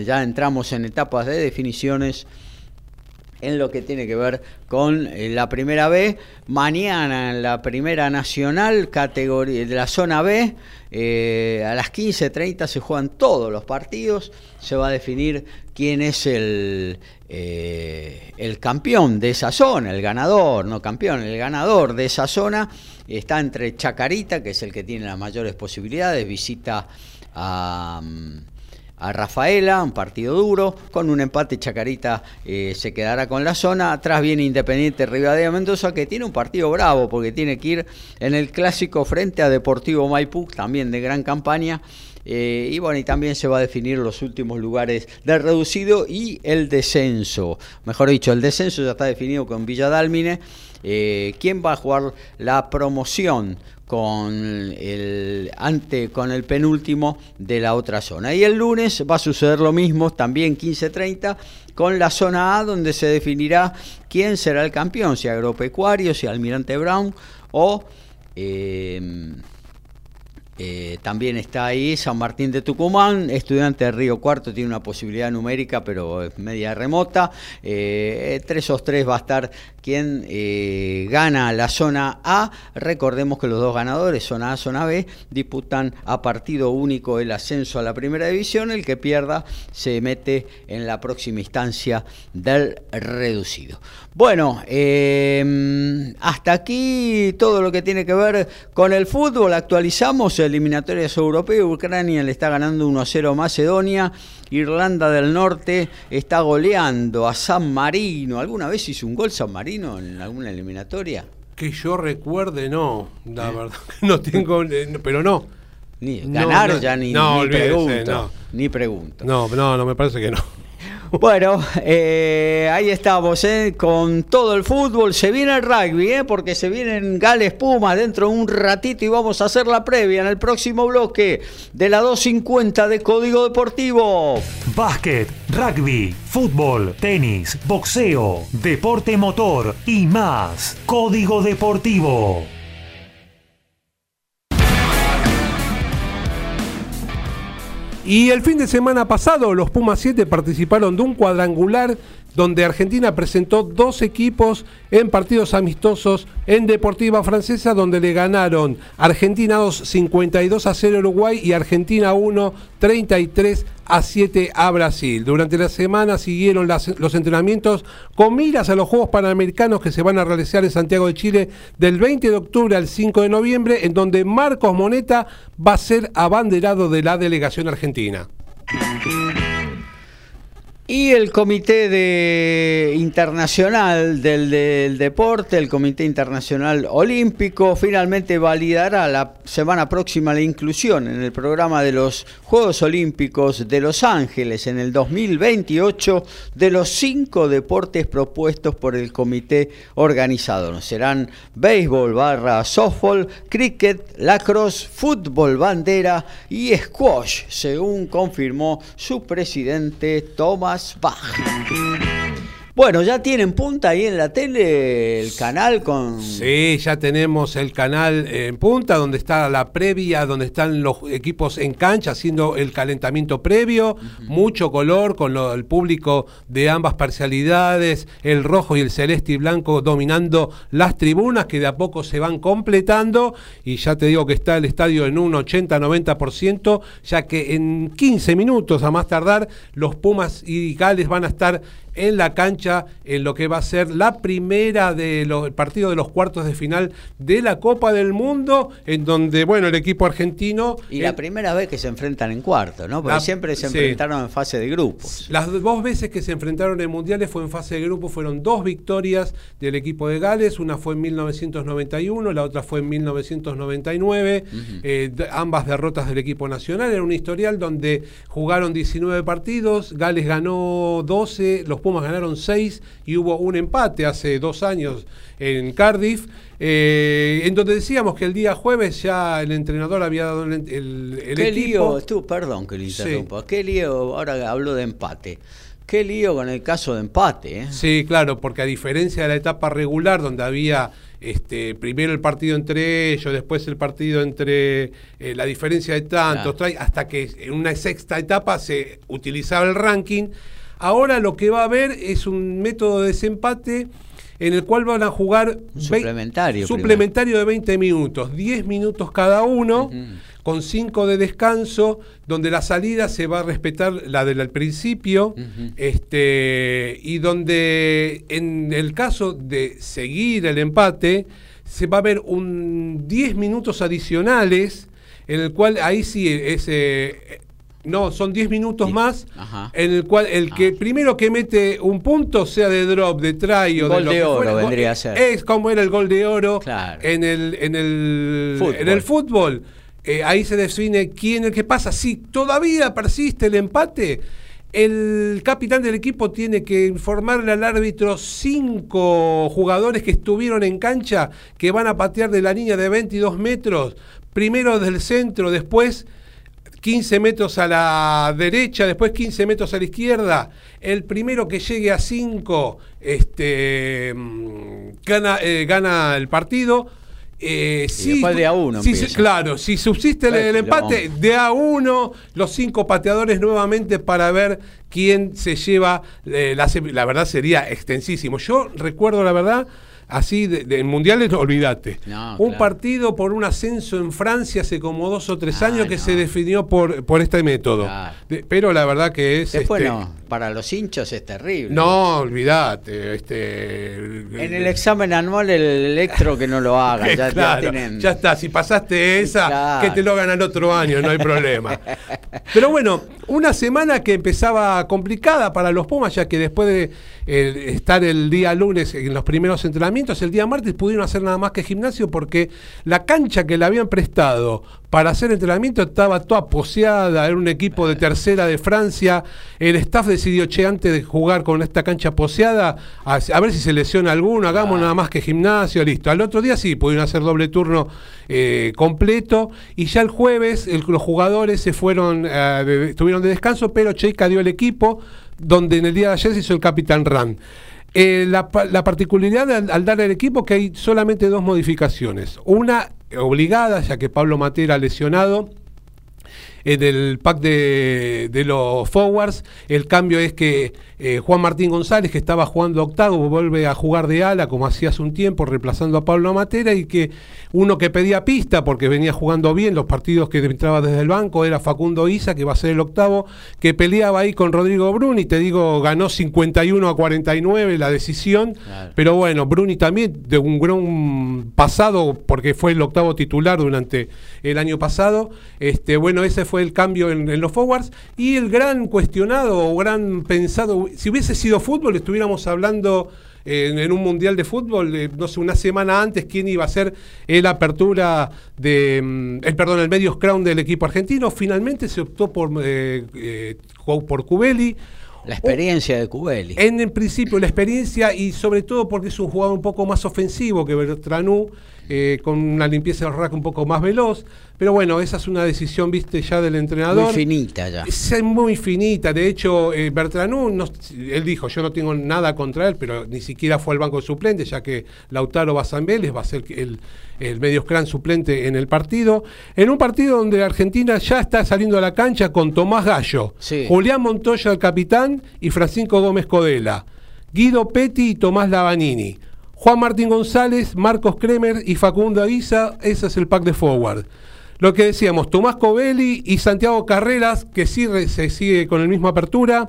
Ya entramos en etapas de definiciones en lo que tiene que ver con eh, la primera B. Mañana en la primera nacional, categoría de la zona B, eh, a las 15.30 se juegan todos los partidos. Se va a definir quién es el, eh, el campeón de esa zona, el ganador, no campeón, el ganador de esa zona. Está entre Chacarita, que es el que tiene las mayores posibilidades, visita a... Mm, a Rafaela, un partido duro, con un empate Chacarita eh, se quedará con la zona, atrás viene Independiente Rivadavia Mendoza que tiene un partido bravo porque tiene que ir en el clásico frente a Deportivo Maipú, también de gran campaña, eh, y bueno, y también se va a definir los últimos lugares del reducido y el descenso. Mejor dicho, el descenso ya está definido con Villa Dálmine. Eh, ¿Quién va a jugar la promoción? Con el, ante, con el penúltimo de la otra zona. Y el lunes va a suceder lo mismo, también 15.30, con la zona A, donde se definirá quién será el campeón, si Agropecuario, si Almirante Brown o... Eh, eh, también está ahí San Martín de Tucumán, estudiante de Río Cuarto, tiene una posibilidad numérica, pero es media remota. Eh, tres o tres va a estar quien eh, gana la zona A. Recordemos que los dos ganadores, zona A, zona B, disputan a partido único el ascenso a la primera división. El que pierda se mete en la próxima instancia del reducido. Bueno, em, hasta aquí todo lo que tiene que ver con el fútbol. Actualizamos eliminatorias europeas. Ucrania le está ganando 1 a 0 a Macedonia. Irlanda del Norte está goleando a San Marino. ¿Alguna vez hizo un gol San Marino en alguna eliminatoria? Que yo recuerde, no. La ¿Eh? verdad no tengo, eh, pero no. Ni, ganar ya ni, ni pregunto. Ni pregunto. No, no, no, me parece que no. [LAUGHS] Bueno, eh, ahí estamos, eh, con todo el fútbol. Se viene el rugby, eh, porque se vienen Gales Pumas dentro de un ratito y vamos a hacer la previa en el próximo bloque de la 250 de Código Deportivo. Básquet, rugby, fútbol, tenis, boxeo, deporte motor y más. Código Deportivo. Y el fin de semana pasado los Pumas 7 participaron de un cuadrangular donde Argentina presentó dos equipos en partidos amistosos en Deportiva Francesa, donde le ganaron Argentina 2 52 a 0 Uruguay y Argentina 1 33 a 7 a Brasil. Durante la semana siguieron los entrenamientos con miras a los Juegos Panamericanos que se van a realizar en Santiago de Chile del 20 de octubre al 5 de noviembre, en donde Marcos Moneta va a ser abanderado de la delegación argentina. Y el Comité Internacional del, Deporte, el Comité Internacional Olímpico, finalmente validará la semana próxima la inclusión en el programa de los Juegos Olímpicos de Los Ángeles en el 2028 de los cinco deportes propuestos por el comité organizador. Serán béisbol barra softball, cricket, lacrosse, fútbol bandera y squash, según confirmó su presidente Thomas Bosbach. Bueno, ya tienen punta ahí en la tele el canal con... Sí, ya tenemos el canal en punta donde está la previa, donde están los equipos en cancha haciendo el calentamiento previo, mucho color con el público de ambas parcialidades, el rojo y el celeste y blanco dominando las tribunas que de a poco se van completando. Y ya te digo que está el estadio en un 80-90%, ya que en 15 minutos a más tardar los Pumas y Gales van a estar en la cancha en lo que va a ser la primera de los partidos de los cuartos de final de la Copa del Mundo, en donde, bueno, el equipo argentino... Y la primera vez que se enfrentan en cuartos, ¿no? Porque siempre se enfrentaron en fase de grupos. Las dos veces que se enfrentaron en mundiales fue en fase de grupos, fueron dos victorias del equipo de Gales, una fue en 1991, la otra fue en 1999, eh, ambas derrotas del equipo nacional, era un historial donde jugaron 19 partidos, Gales ganó 12, los Pumas ganaron seis y hubo un empate hace dos años en Cardiff, eh, en donde decíamos que el día jueves ya el entrenador había dado el, el, ¿Qué lío? Tú, perdón que le interrumpa. ¿Qué lío? Ahora hablo de empate. Qué lío con el caso de empate. ¿eh? Sí, claro, porque a diferencia de la etapa regular donde había este, primero el partido entre ellos, después el partido entre eh, la diferencia de tantos, hasta que en una sexta etapa se utilizaba el ranking. Ahora lo que va a haber es un método de desempate en el cual van a jugar suplementario, suplementario de 20 minutos, 10 minutos cada uno, con 5 de descanso, donde la salida se va a respetar la del principio, este, y donde en el caso de seguir el empate, se va a ver un 10 minutos adicionales, en el cual ahí sí ese no, son 10 minutos más en el cual el que ah. primero que mete un punto, sea de drop, de try o gol de, lo oro vendría a ser. Es como era el gol de oro en el en el fútbol. En el fútbol. Eh, ahí se define quién es el que pasa. Si todavía persiste el empate, el capitán del equipo tiene que informarle al árbitro cinco jugadores que estuvieron en cancha que van a patear de la línea de 22 metros, primero del centro, después 15 metros a la derecha, después 15 metros a la izquierda. El primero que llegue a 5 este, mm, gana, eh, gana el partido. Eh, después de a uno. claro, si subsiste el, empate, de a uno, los cinco pateadores nuevamente para ver quién se lleva. Eh, la, la verdad sería extensísimo. Yo recuerdo, la verdad, así de, de mundiales, olvídate. un partido por un ascenso en Francia hace como dos o tres años que se definió por, por este método. pero la verdad que es. Después este, no, para los hinchos es terrible. No, olvídate. Este, en el examen anual el electro que no lo haga. [LAUGHS] ya, ya, está, si pasaste esa, que te lo hagan al otro año, no hay problema. [LAUGHS] pero bueno, una semana que empezaba complicada para los Pumas, ya que después de eh, estar el día lunes en los primeros entrenamientos, el día martes pudieron hacer nada más que gimnasio porque la cancha que le habían prestado para hacer entrenamiento estaba toda poseada, era un equipo de tercera de Francia, el staff decidió, che, antes de jugar con esta cancha poseada, a, ver si se lesiona alguno, hagamos nada más que gimnasio, listo. Al otro día sí, pudieron hacer doble turno eh, completo y ya el jueves los jugadores se fueron, eh, estuvieron de descanso, pero Cheika dio el equipo, donde en el día de ayer se hizo el Capitán Ran. Eh, la, particularidad al, dar el equipo que hay solamente dos modificaciones. Una obligada, ya que Pablo Matera lesionado en el pack de, de, los forwards. El cambio es que eh, Juan Martín González, que estaba jugando octavo, vuelve a jugar de ala, como hacía hace un tiempo, reemplazando a Pablo Matera, y que uno que pedía pista, porque venía jugando bien los partidos que entraba desde el banco, era Facundo Isa, que va a ser el octavo, que peleaba ahí con Rodrigo Bruni, te digo, ganó 51 a 49 la decisión, pero bueno, Bruni también de un gran pasado, porque fue el octavo titular durante el año pasado, este, bueno, ese fue el cambio en, los forwards y el gran cuestionado o gran pensado, si hubiese sido fútbol, estuviéramos hablando en, un mundial de fútbol, no sé, una semana antes, quién iba a ser el apertura de, mm, el perdón, el medio crown del equipo argentino. Finalmente se optó por, eh, eh, por Cubeli. La experiencia de Cubeli. En el principio, la experiencia y sobre todo porque es un jugador un poco más ofensivo que Bertranú eh, con una limpieza del rack un poco más veloz. Pero bueno, esa es una decisión, viste, ya del entrenador. Muy finita ya. Es muy finita. De hecho, eh, Bertranú, él dijo, yo no tengo nada contra él, pero ni siquiera fue al banco suplente, ya que Lautaro Bazambeles va a ser el, el medio clan suplente en el partido. En un partido donde Argentina ya está saliendo a la cancha con Tomás Gallo, Julián Montoya, el capitán, y Francisco Gómez Codela. Guido Petti y Tomás Lavanini. Juan Martín González, Marcos Kremer y Facundo Aguisa, ese es el pack de forward. Lo que decíamos, Tomás Covelli y Santiago Carreras, que sí se sigue con el mismo apertura.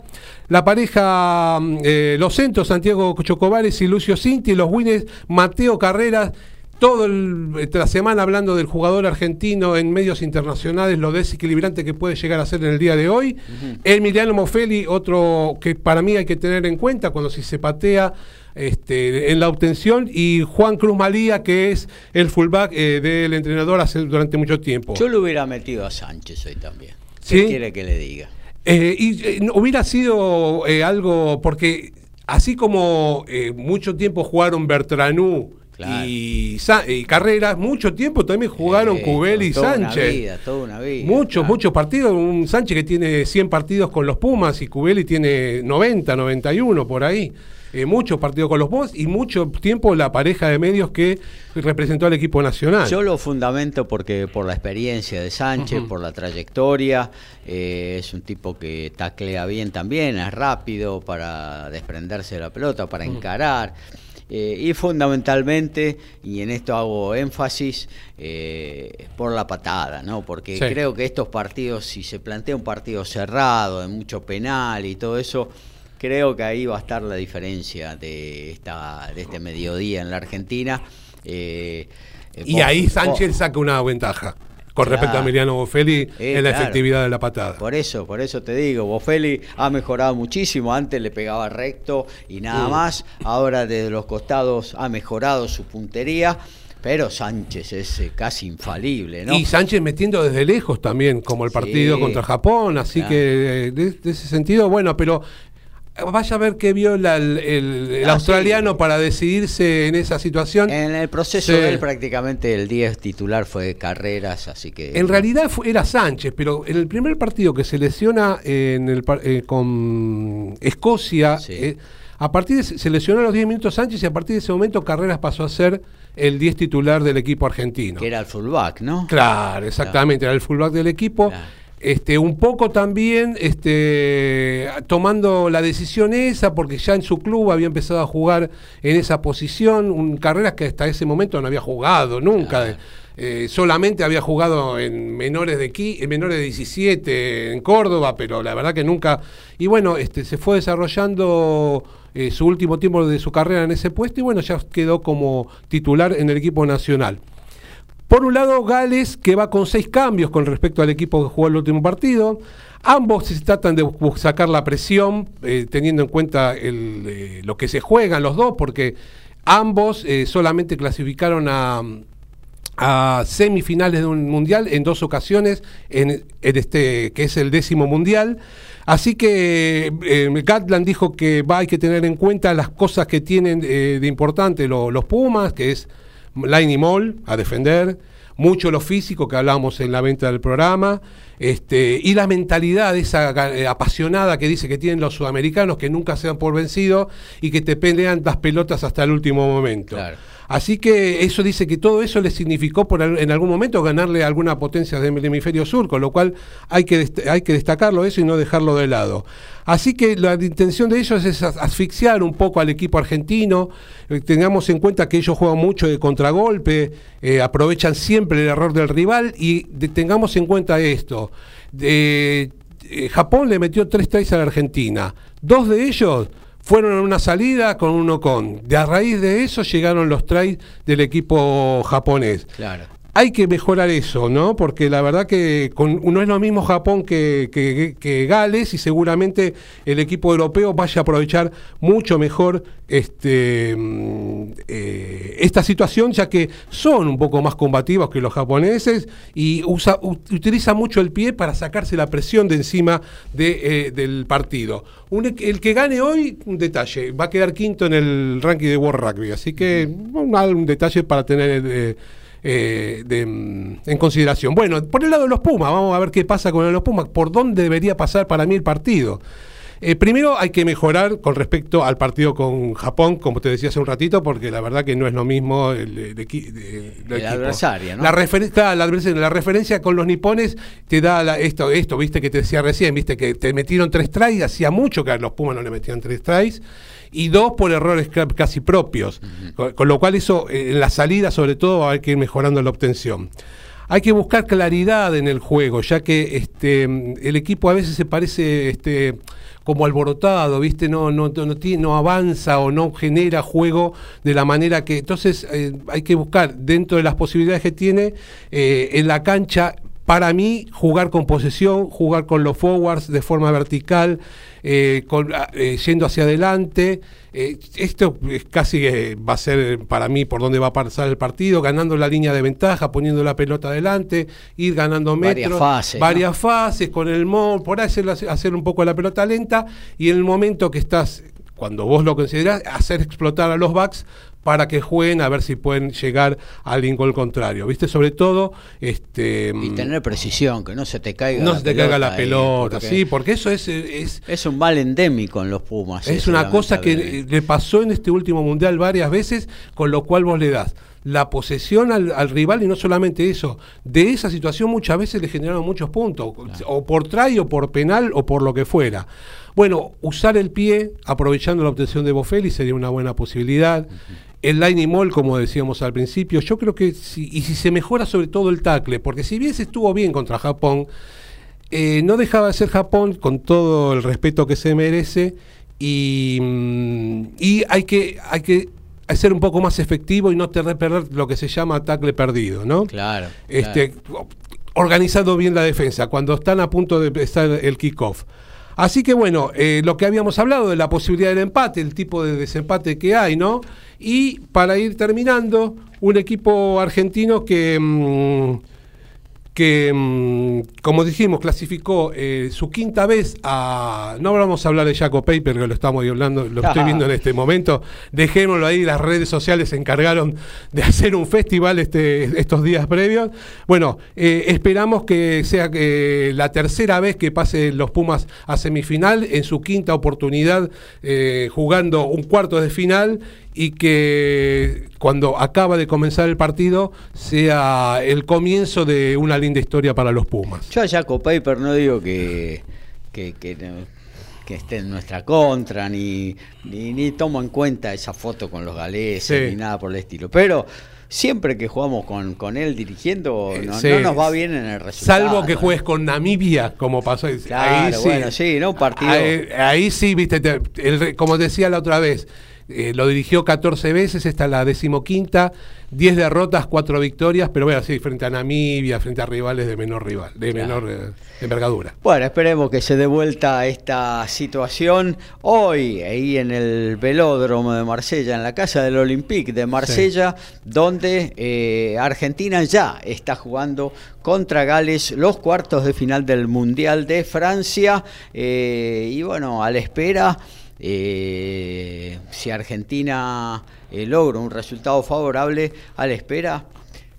La pareja mm, eh, Los Centros, Santiago Chocobales y Lucio Cinti. Los Wines, Mateo Carreras. Toda la semana hablando del jugador argentino en medios internacionales, lo desequilibrante que puede llegar a ser en el día de hoy. Emiliano Mofeli, otro que para mí hay que tener en cuenta cuando si se patea este, en la obtención y Juan Cruz Malía, que es el fullback eh, del entrenador hace, durante mucho tiempo. Yo lo hubiera metido a Sánchez hoy también. ¿Qué quiere que le diga? Eh, y eh, hubiera sido algo, porque así como mucho tiempo jugaron Bertranú y, Carreras, mucho tiempo también jugaron Cubel y Sánchez. toda una vida. Muchos, muchos partidos. Un Sánchez que tiene 100 partidos con los Pumas y Cubeli tiene 90, 91 por ahí. Eh, muchos partidos con los Pumas y mucho tiempo la pareja de medios que representó al equipo nacional. Yo lo fundamento porque por la experiencia de Sánchez, por la trayectoria, eh, es un tipo que taclea bien también, es rápido para desprenderse de la pelota, para encarar. Eh, y fundamentalmente, y en esto hago énfasis, por la patada, ¿no? Porque creo que estos partidos, si se plantea un partido cerrado, de mucho penal y todo eso, Creo que ahí va a estar la diferencia de, esta, de este mediodía en la Argentina. Eh, y ahí Sánchez saca una ventaja con respecto a Emiliano Boffelli en la efectividad de la patada. Por eso, por eso te digo, Boffelli ha mejorado muchísimo, antes le pegaba recto y nada más, ahora desde los costados ha mejorado su puntería. Pero Sánchez es eh, casi infalible, ¿no? Y Sánchez metiendo desde lejos también, como el partido contra Japón, así que eh, de, ese sentido, bueno, pero Vaya a ver qué vio el, ah, australiano para decidirse en esa situación. En el proceso de él prácticamente el 10 titular fue Carreras, así que... En realidad era Sánchez, pero en el primer partido que se lesiona en el, eh, con Escocia, eh, a partir de, se lesionó a los 10 minutos Sánchez y a partir de ese momento Carreras pasó a ser el 10 titular del equipo argentino. Que era el fullback, ¿no? Claro, exactamente, era el fullback del equipo. Este, un poco también este, tomando la decisión esa, porque ya en su club había empezado a jugar en esa posición, un, carreras que hasta ese momento no había jugado nunca. Eh, solamente había jugado en menores de en menores de 17 en Córdoba, pero la verdad que nunca. Y bueno, este, se fue desarrollando eh, su último tiempo de su carrera en ese puesto y bueno, ya quedó como titular en el equipo nacional. Por un lado, Gales, que va con seis cambios con respecto al equipo que jugó el último partido. Ambos se tratan de sacar la presión, eh, teniendo en cuenta eh, lo que se juegan los dos, porque ambos eh, solamente clasificaron a, semifinales de un mundial en dos ocasiones, en, este que es el décimo mundial. Así que Gatland dijo que va hay que tener en cuenta las cosas que tienen de importante los Pumas, que es line y mall a defender, mucho lo físico que hablábamos en la venta del programa, este, y la mentalidad esa eh, apasionada que dice que tienen los sudamericanos que nunca se dan por vencido y que te pelean las pelotas hasta el último momento. Así que eso dice que todo eso le significó por, en algún momento ganarle alguna potencia del hemisferio sur, con lo cual hay que, hay que destacarlo eso y no dejarlo de lado. Así que la intención de ellos es asfixiar un poco al equipo argentino. Eh, tengamos en cuenta que ellos juegan mucho de contragolpe, eh, aprovechan siempre el error del rival y tengamos en cuenta esto. Eh, Japón le metió tres tries a la Argentina. Dos de ellos fueron a una salida con uno con. De a raíz de eso llegaron los tries del equipo japonés. Claro. Hay que mejorar eso, ¿no? Porque la verdad que con, no es lo mismo Japón que, que, Gales y seguramente el equipo europeo vaya a aprovechar mucho mejor este, mm, eh, esta situación, ya que son un poco más combativos que los japoneses y usa, utiliza mucho el pie para sacarse la presión de encima de, eh, del partido. el que gane hoy, un detalle, va a quedar quinto en el ranking de World Rugby, así que un, detalle para tener... Eh, eh, mm, en consideración. Bueno, por el lado de los Pumas, vamos a ver qué pasa con los Pumas, por dónde debería pasar para mí el partido. Eh, primero hay que mejorar con respecto al partido con Japón, como te decía hace un ratito, porque la verdad que no es lo mismo el, adversario. La, referencia, la, referencia con los nipones te da esto, esto, viste que te decía recién, viste que te metieron tres tries, hacía mucho que a los Pumas no le metían tres tries y dos por errores casi propios. con, lo cual eso, eh, en la salida sobre todo, hay que ir mejorando la obtención. Hay que buscar claridad en el juego, ya que este, el equipo a veces se parece este, como alborotado, ¿viste? No, no, no, no, avanza o no genera juego de la manera que. Entonces eh, hay que buscar, dentro de las posibilidades que tiene, eh, en la cancha, para mí, jugar con posesión, jugar con los forwards de forma vertical, eh, ah, eh, yendo hacia adelante. Eh, esto es casi va a ser para mí por dónde va a pasar el partido, ganando la línea de ventaja, poniendo la pelota adelante, ir ganando metros, varias fases, con el mod, por ahí hacer, hacer un poco la pelota lenta y en el momento que estás cuando vos lo considerás, hacer explotar a los backs para que jueguen a ver si pueden llegar al gol contrario. ¿Viste? Sobre todo. Este, y tener precisión, que no se te caiga no se te caiga la pelota, sí, porque eso es, es. Es un mal endémico en los Pumas. Es una cosa que le pasó en este último mundial varias veces, con lo cual vos le das la posesión al, rival y no solamente eso, de esa situación muchas veces le generaron muchos puntos, o por try o por penal o por lo que fuera. Bueno, usar el pie aprovechando la obtención de Bofelli sería una buena posibilidad. El line y mall, como decíamos al principio, yo creo que si, y si se mejora sobre todo el tackle, porque si bien se estuvo bien contra Japón, eh, no dejaba de ser Japón con todo el respeto que se merece y, mm, y hay que, hay que ser un poco más efectivo y no tener perder lo que se llama tackle perdido, ¿no? Claro. Este, Organizando bien la defensa, cuando están a punto de empezar el kickoff. Así que bueno, eh, lo que habíamos hablado de la posibilidad del empate, el tipo de desempate que hay, ¿no? Y para ir terminando, un equipo argentino que... Mm, que, mm, como dijimos, clasificó eh, su quinta vez a. No vamos a hablar de Jaco Paper, que lo estamos hablando, lo estoy viendo en este momento. Dejémoslo ahí, las redes sociales se encargaron de hacer un festival este, estos días previos. Bueno, eh, esperamos que sea que la tercera vez que pase los Pumas a semifinal, en su quinta oportunidad, eh, jugando un cuarto de final y que cuando acaba de comenzar el partido sea el comienzo de una linda historia para los Pumas. Yo a Jaco Paper no digo que, que, esté en nuestra contra, ni, ni, tomo en cuenta esa foto con los galeses, ni nada por el estilo, pero siempre que jugamos con, con él dirigiendo, no, nos va bien en el resultado. Salvo que juegues con Namibia, como pasó. ahí bueno, sí, ¿no? Un partido. Ahí, sí, viste, como decía la otra vez, eh, lo dirigió 14 veces, esta es la decimoquinta, 10 derrotas, 4 victorias, pero bueno, sí, frente a Namibia, frente a rivales de menor rival, de menor eh, envergadura. Bueno, esperemos que se dé vuelta esta situación. Hoy, ahí en el velódromo de Marsella, en la casa del Olympique de Marsella, donde eh, Argentina ya está jugando contra Gales los cuartos de final del Mundial de Francia. y bueno, a la espera eh, si Argentina eh, logra un resultado favorable a la espera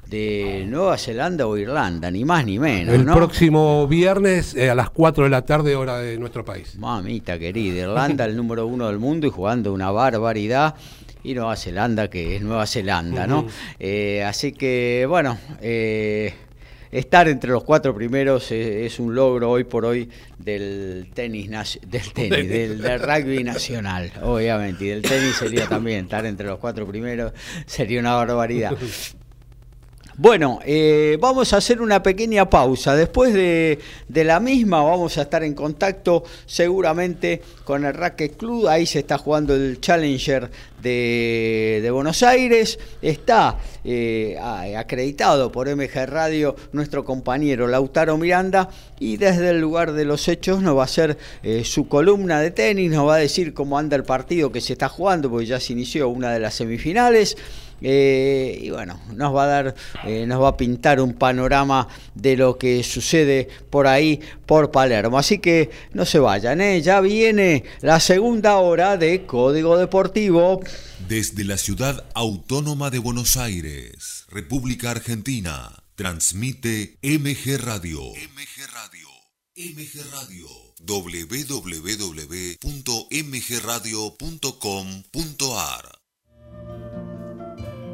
de Nueva Zelanda o Irlanda, ni más ni menos. El próximo viernes eh, a las 4 de la tarde, hora de nuestro país. Mamita querida, Irlanda el número uno del mundo y jugando una barbaridad. Y Nueva Zelanda, que es Nueva Zelanda, ¿no? así que, bueno, estar entre los cuatro primeros es, un logro hoy por hoy del tenis, del [LAUGHS] tenis, del, rugby nacional, obviamente, y del tenis sería también estar entre los cuatro primeros, sería una barbaridad. [LAUGHS] Bueno, eh, vamos a hacer una pequeña pausa. Después de, la misma vamos a estar en contacto seguramente con el Racket Club. Ahí se está jugando el Challenger de, Buenos Aires. Está eh, acreditado por MG Radio nuestro compañero Lautaro Miranda y desde el lugar de los hechos nos va a hacer eh, su columna de tenis, nos va a decir cómo anda el partido que se está jugando, porque ya se inició una de las semifinales. Eh, y bueno, nos va a dar, eh, nos va a pintar un panorama de lo que sucede por ahí, por Palermo. Así que no se vayan, ¿eh? ya viene la segunda hora de Código Deportivo. Desde la ciudad autónoma de Buenos Aires, República Argentina, transmite MG Radio. MG Radio. MG Radio. www.mgradio.com.ar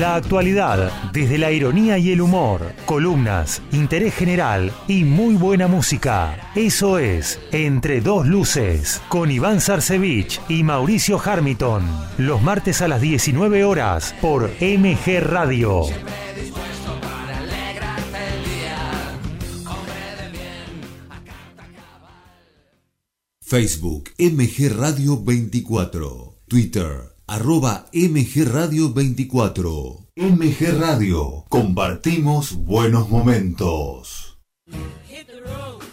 La actualidad, desde la ironía y el humor, columnas, interés general y muy buena música. Eso es Entre dos luces, con Iván Sarcevich y Mauricio Harmiton. Los martes a las 19 horas por MG Radio. Facebook MG Radio 24. Twitter arroba MG Radio 24. MG Radio, compartimos buenos momentos.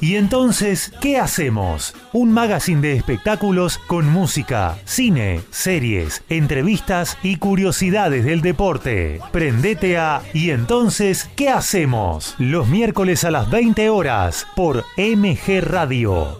Y entonces, ¿qué hacemos? Un magazine de espectáculos con música, cine, series, entrevistas y curiosidades del deporte. Prendete a Y entonces, ¿qué hacemos? Los miércoles a las 20 horas por MG Radio.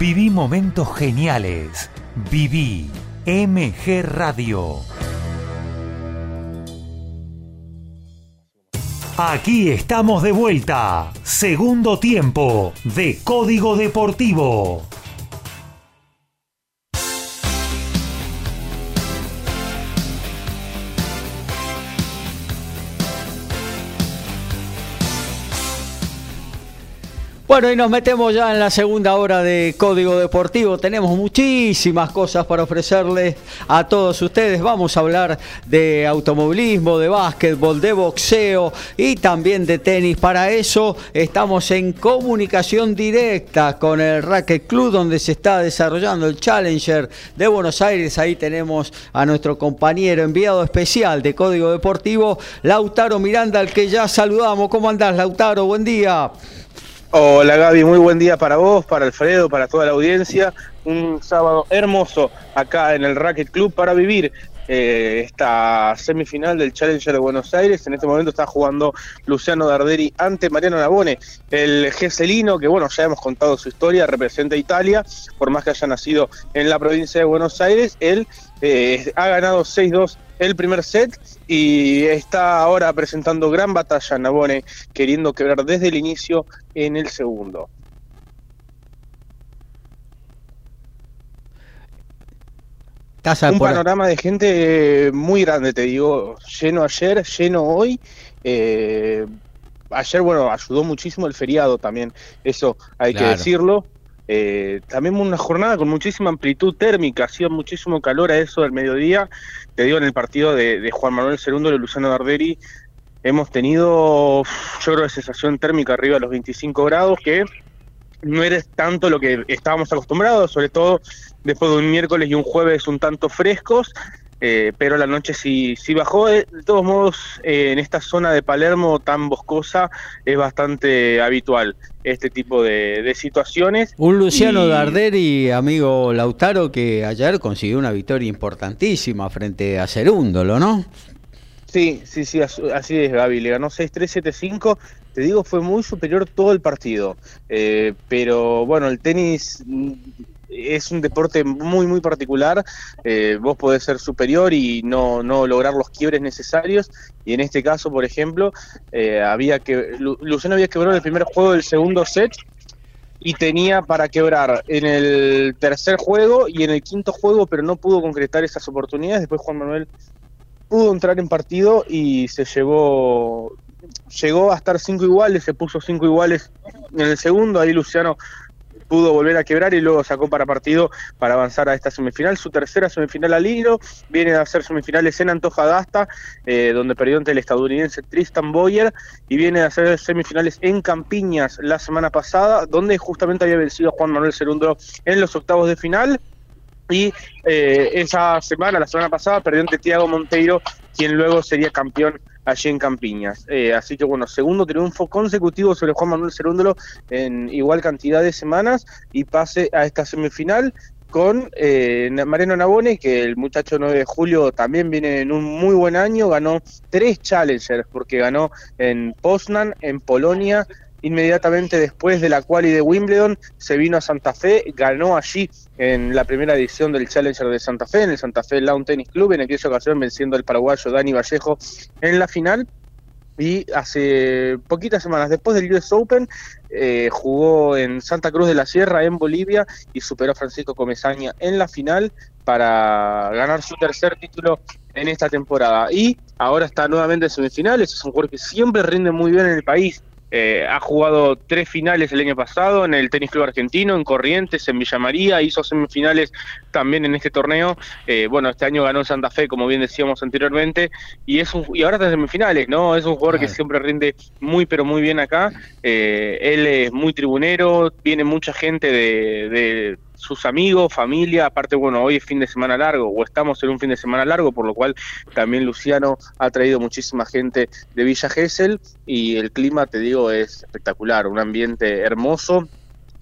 Viví momentos geniales. Viví MG Radio. Aquí estamos de vuelta. Segundo tiempo de Código Deportivo. Bueno, y nos metemos ya en la segunda hora de Código Deportivo. Tenemos muchísimas cosas para ofrecerles a todos ustedes. Vamos a hablar de automovilismo, de básquetbol, de boxeo y también de tenis. Para eso estamos en comunicación directa con el Racket Club, donde se está desarrollando el Challenger de Buenos Aires. Ahí tenemos a nuestro compañero enviado especial de Código Deportivo, Lautaro Miranda, al que ya saludamos. ¿Cómo andás, Lautaro? Buen día. Hola Gaby, muy buen día para vos, para Alfredo, para toda la audiencia. Un sábado hermoso acá en el Racket Club para vivir eh, esta semifinal del Challenger de Buenos Aires. En este momento está jugando Luciano Darderi ante Mariano Nabone, el geselino que, bueno, ya hemos contado su historia, representa a Italia, por más que haya nacido en la provincia de Buenos Aires, él eh, ha ganado 6-2 el primer set y está ahora presentando gran batalla Nabone, queriendo quebrar desde el inicio en el segundo. Un panorama de gente muy grande, te digo, lleno ayer, lleno hoy. Eh, ayer, bueno, ayudó muchísimo el feriado también, eso hay que decirlo. Eh, también una jornada con muchísima amplitud térmica, hacía muchísimo calor a eso del mediodía. Te digo, en el partido de, Juan Manuel II de Luciano Darderi, hemos tenido, yo creo, sensación térmica arriba de los 25 grados, que no eres tanto lo que estábamos acostumbrados, sobre todo después de un miércoles y un jueves un tanto frescos, eh, pero la noche sí, sí bajó. De todos modos, eh, en esta zona de Palermo tan boscosa es bastante habitual este tipo de, situaciones. Un Luciano Darderi, amigo Lautaro, que ayer consiguió una victoria importantísima frente a Cerúndolo, ¿no? Sí, sí, sí, así es, Gaby. Le ganó 6-3, 7-5. Te digo, fue muy superior todo el partido. Eh, pero bueno, el tenis es un deporte muy, muy particular. Eh, vos podés ser superior y no, no lograr los quiebres necesarios. Y en este caso, por ejemplo, eh, había que Luciano había quebrado el primer juego del segundo set y tenía para quebrar en el tercer juego y en el quinto juego, pero no pudo concretar esas oportunidades. Después Juan Manuel pudo entrar en partido y se llevó llegó a estar cinco iguales, se puso cinco iguales en el segundo, ahí Luciano pudo volver a quebrar y luego sacó para partido para avanzar a esta semifinal. Su tercera semifinal al hilo, viene a hacer semifinales en Antofagasta, eh, donde perdió ante el estadounidense Tristan Boyer, y viene a hacer semifinales en Campiñas la semana pasada, donde justamente había vencido a Juan Manuel Cerundro en los octavos de final. Y eh, esa semana, la semana pasada, perdió ante Tiago Monteiro, quien luego sería campeón allí en Campiñas. Eh, así que bueno, segundo triunfo consecutivo sobre Juan Manuel Cerúndolo en igual cantidad de semanas y pase a esta semifinal con eh, Mariano Nabone, que el muchacho 9 de julio también viene en un muy buen año, ganó tres Challengers, porque ganó en Poznan, en Polonia, inmediatamente después de la quali de Wimbledon, se vino a Santa Fe, ganó allí en la primera edición del Challenger de Santa Fe, en el Santa Fe Lawn Tennis Club, en aquella ocasión venciendo al paraguayo Dani Vallejo en la final. Y hace poquitas semanas después del US Open eh, jugó en Santa Cruz de la Sierra, en Bolivia, y superó a Francisco Comesaña en la final para ganar su tercer título en esta temporada. Y ahora está nuevamente en semifinales, es un jugador que siempre rinde muy bien en el país, eh, ha jugado tres finales el año pasado en el Tenis Club Argentino, en Corrientes, en Villa María, hizo semifinales también en este torneo. Eh, bueno, este año ganó en Santa Fe, como bien decíamos anteriormente, y es un, y ahora está en semifinales, ¿no? Es un jugador que siempre rinde muy, pero muy bien acá. Eh, él es muy tribunero, viene mucha gente de sus amigos, familia, aparte, bueno, hoy es fin de semana largo, o estamos en un fin de semana largo, por lo cual también Luciano ha traído muchísima gente de Villa Gesell y el clima, te digo, es espectacular, un ambiente hermoso,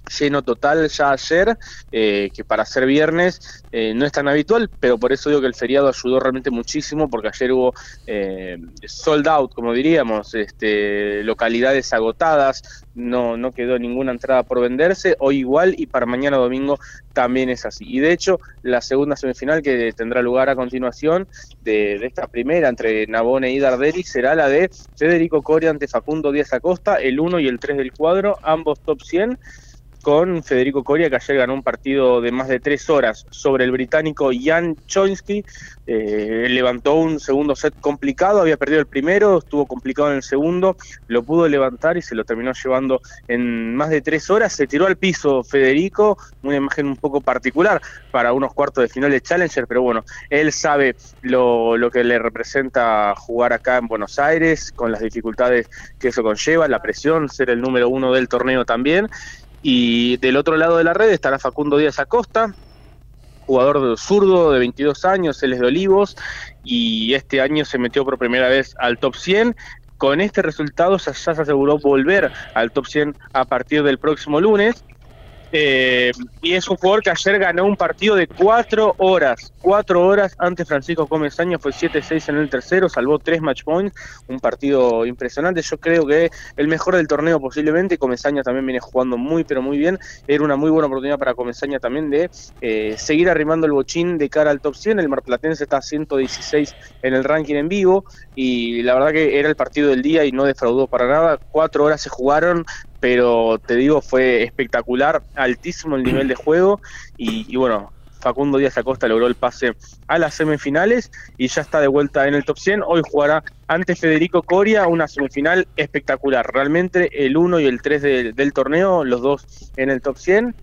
lleno total ya ayer, eh, que para ser viernes eh, no es tan habitual, pero por eso digo que el feriado ayudó realmente muchísimo, porque ayer hubo eh, sold out, como diríamos, este, localidades agotadas, no, no quedó ninguna entrada por venderse, hoy igual y para mañana domingo también es así. Y de hecho, la segunda semifinal que tendrá lugar a continuación de, esta primera entre Nabone y Darderi será la de Federico Coria ante Facundo Díaz Acosta, el 1 y el 3 del cuadro, ambos top 100 con Federico Coria, que ayer ganó un partido de más de tres horas sobre el británico Jan Choinsky. Eh, levantó un segundo set complicado, había perdido el primero, estuvo complicado en el segundo, lo pudo levantar y se lo terminó llevando en más de tres horas. Se tiró al piso Federico, una imagen un poco particular para unos cuartos de final de Challenger, pero bueno, él sabe lo, lo que le representa jugar acá en Buenos Aires, con las dificultades que eso conlleva, la presión, ser el número uno del torneo también. Y del otro lado de la red estará Facundo Díaz Acosta, jugador zurdo de 22 años, él es de Olivos, y este año se metió por primera vez al top 100. Con este resultado ya se aseguró volver al top 100 a partir del próximo lunes. Eh, y es un jugador que ayer ganó un partido de cuatro horas. Cuatro horas antes Francisco Comesaña fue 7-6 en el tercero, salvó tres match points. Un partido impresionante. Yo creo que el mejor del torneo posiblemente. Comesaña también viene jugando muy, pero muy bien. Era una muy buena oportunidad para Comesaña también de eh, seguir arrimando el bochín de cara al top 100. El Marplatense está a 116 en el ranking en vivo. Y la verdad que era el partido del día y no defraudó para nada. Cuatro horas se jugaron pero te digo, fue espectacular, altísimo el nivel de juego y, bueno, Facundo Díaz Acosta logró el pase a las semifinales y ya está de vuelta en el top 100. Hoy jugará ante Federico Coria una semifinal espectacular. Realmente el 1 y el 3 del torneo, los dos en el top 100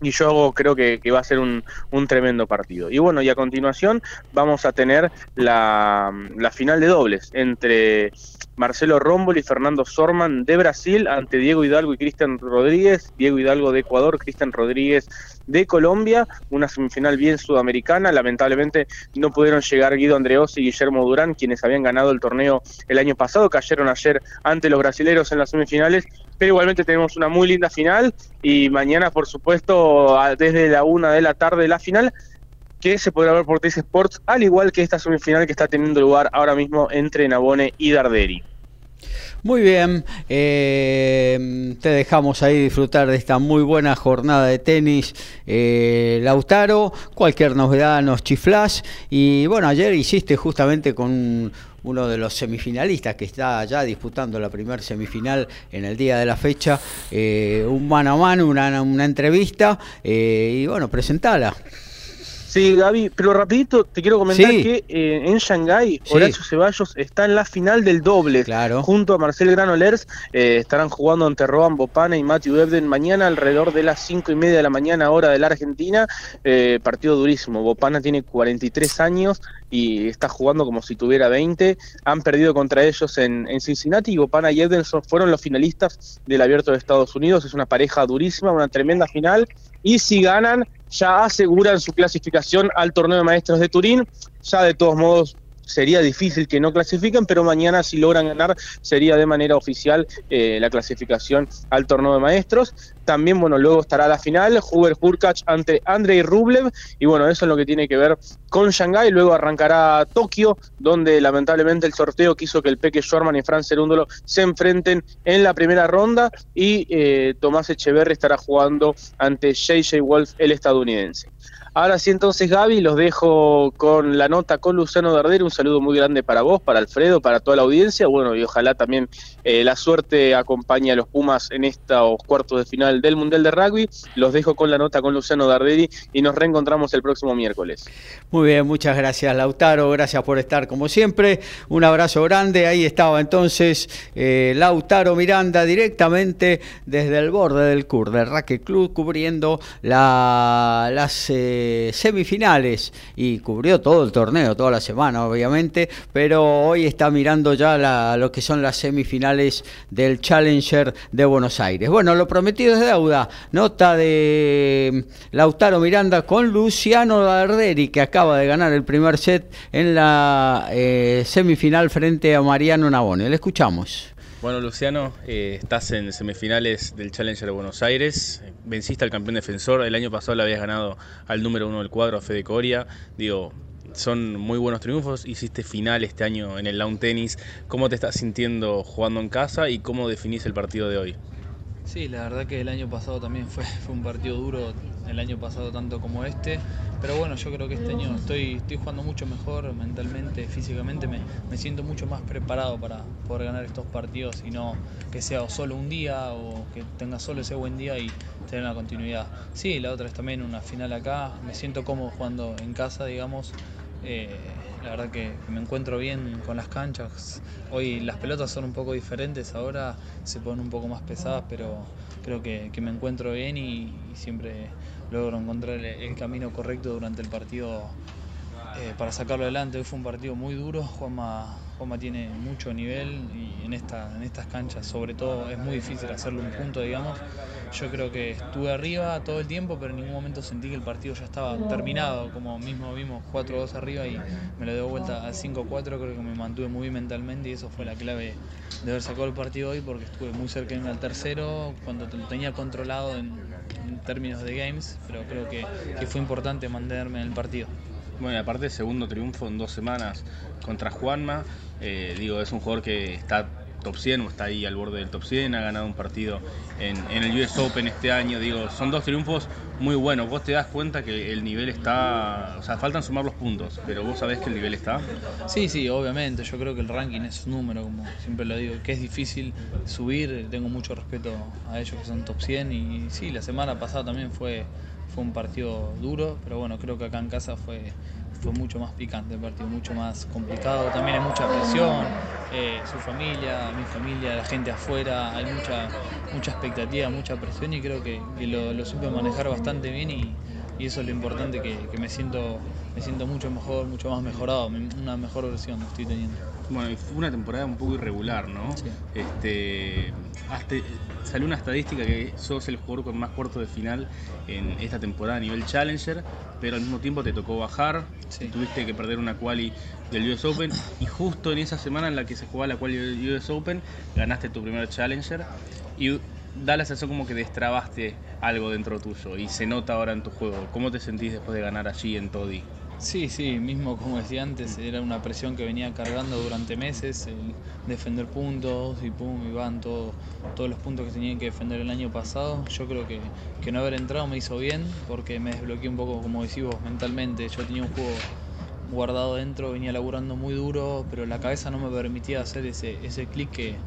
y yo creo que, va a ser un, tremendo partido. Y bueno, y a continuación vamos a tener la, la final de dobles entre Marcelo Rombol y Fernando Sorman de Brasil ante Diego Hidalgo y Cristian Rodríguez, Diego Hidalgo de Ecuador, Cristian Rodríguez de Colombia, una semifinal bien sudamericana, lamentablemente no pudieron llegar Guido Andreos y Guillermo Durán, quienes habían ganado el torneo el año pasado, cayeron ayer ante los brasileros en las semifinales, pero igualmente tenemos una muy linda final. Y mañana por supuesto desde la una de la tarde la final que se podrá ver por TC Sports, al igual que esta semifinal que está teniendo lugar ahora mismo entre Nabone y Darderi. Muy bien, eh, te dejamos ahí disfrutar de esta muy buena jornada de tenis, eh, Lautaro. Cualquier novedad nos chiflas. Y bueno, ayer hiciste justamente con uno de los semifinalistas que está ya disputando la primer semifinal en el día de la fecha, eh, un mano a mano, una, una entrevista. y bueno, presentala. Sí, Gaby, pero rapidito te quiero comentar que eh, en Shanghái Horacio Ceballos está en la final del doble. Claro. Junto a Marcel Granolers eh, estarán jugando ante Rohan Bopana y Matthew Ebden mañana alrededor de las cinco y media de la mañana hora de la Argentina. Eh, partido durísimo. Bopana tiene 43 años y está jugando como si tuviera 20. Han perdido contra ellos en, en Cincinnati y Bopana y Ebden fueron los finalistas del Abierto de Estados Unidos. Es una pareja durísima, una tremenda final. Y si ganan, ya aseguran su clasificación al torneo de maestros de Turín. Ya de todos modos sería difícil que no clasifiquen, pero mañana si logran ganar sería de manera oficial eh, la clasificación al torneo de maestros. También, bueno, luego estará la final, Huber Hurkacz ante Andrei Rublev, y bueno, eso es lo que tiene que ver con Shanghái. Luego arrancará Tokio, donde lamentablemente el sorteo quiso que el Peque Schwarman y Franz Cerúndolo se enfrenten en la primera ronda, y eh, Tomás Echeverri estará jugando ante JJ Wolf, el estadounidense. Ahora sí, entonces, Gaby, los dejo con la nota con Luciano Darderi. Un saludo muy grande para vos, para Alfredo, para toda la audiencia. Bueno, y ojalá también eh, la suerte acompañe a los Pumas en estos cuartos de final del Mundial de Rugby. Los dejo con la nota con Luciano Darderi y nos reencontramos el próximo miércoles. Muy bien, muchas gracias, Lautaro. Gracias por estar como siempre. Un abrazo grande. Ahí estaba entonces eh, Lautaro Miranda directamente desde el borde del CUR, del Racket Club, cubriendo la, las. Eh, semifinales y cubrió todo el torneo, toda la semana obviamente, pero hoy está mirando ya lo que son las semifinales del Challenger de Buenos Aires. Bueno, lo prometido es deuda, nota de Lautaro Miranda con Luciano Darderi que acaba de ganar el primer set en la eh, semifinal frente a Mariano Navone. Le escuchamos. Bueno, Luciano, eh, estás en semifinales del Challenger de Buenos Aires, venciste al campeón defensor, el año pasado le habías ganado al número uno del cuadro, a Fede Coria, digo, son muy buenos triunfos, hiciste final este año en el lawn tennis, ¿cómo te estás sintiendo jugando en casa y cómo definís el partido de hoy? Sí, la verdad que el año pasado también fue, fue un partido duro, el año pasado tanto como este, pero bueno, yo creo que este año estoy, estoy jugando mucho mejor mentalmente, físicamente, me, me siento mucho más preparado para poder ganar estos partidos y no que sea solo un día o que tenga solo ese buen día y tener una continuidad. Sí, la otra es también una final acá, me siento cómodo jugando en casa, digamos. Eh, la verdad que me encuentro bien con las canchas. Hoy las pelotas son un poco diferentes, ahora se ponen un poco más pesadas, pero creo que, me encuentro bien y, y, siempre logro encontrar el, camino correcto durante el partido eh, para sacarlo adelante. Hoy fue un partido muy duro, Juanma Juanma tiene mucho nivel y en, esta, en estas canchas sobre todo es muy difícil hacerle un punto, digamos. Yo creo que estuve arriba todo el tiempo, pero en ningún momento sentí que el partido ya estaba terminado, como mismo vimos 4-2 arriba y me lo dio vuelta al 5-4, creo que me mantuve muy mentalmente y eso fue la clave de haber sacado el partido hoy porque estuve muy cerca el tercero, cuando lo tenía controlado en, en términos de games, pero creo que, que fue importante mantenerme en el partido. Bueno, aparte segundo triunfo en dos semanas contra Juanma, eh, digo, es un jugador que está top 100 o está ahí al borde del top 100, ha ganado un partido en, en, el US Open este año, digo, son dos triunfos muy buenos, vos te das cuenta que el nivel está, o sea, faltan sumar los puntos, pero vos sabés que el nivel está. Sí, sí, obviamente, yo creo que el ranking es un número, como siempre lo digo, que es difícil subir, tengo mucho respeto a ellos que son top 100 y sí, la semana pasada también fue fue un partido duro, pero bueno, creo que acá en casa fue, fue mucho más picante el partido, mucho más complicado. También hay mucha presión, eh, su familia, mi familia, la gente afuera, hay mucha, mucha expectativa, mucha presión y creo que, lo, lo, supe manejar bastante bien y, eso es lo importante, que, me, siento, me siento mucho mejor, mucho más mejorado, una mejor versión estoy teniendo. Bueno, y fue una temporada un poco irregular, ¿no? Sí. Este, hasta, salió una estadística que sos el jugador con más cuartos de final en esta temporada a nivel Challenger, pero al mismo tiempo te tocó bajar, Sí. tuviste que perder una quali del US Open y justo en esa semana en la que se jugaba la quali del US Open ganaste tu primer Challenger y da la sensación como que destrabaste algo dentro tuyo y se nota ahora en tu juego. ¿Cómo te sentís después de ganar allí en Toddy? Sí, sí, mismo como decía antes, era una presión que venía cargando durante meses, el defender puntos y pum, y van todo, todos los puntos que tenían que defender el año pasado. Yo creo que, que no haber entrado me hizo bien porque me desbloqueé un poco, como decís vos, mentalmente. Yo tenía un juego guardado dentro, venía laburando muy duro, pero la cabeza no me permitía hacer ese, ese clic que,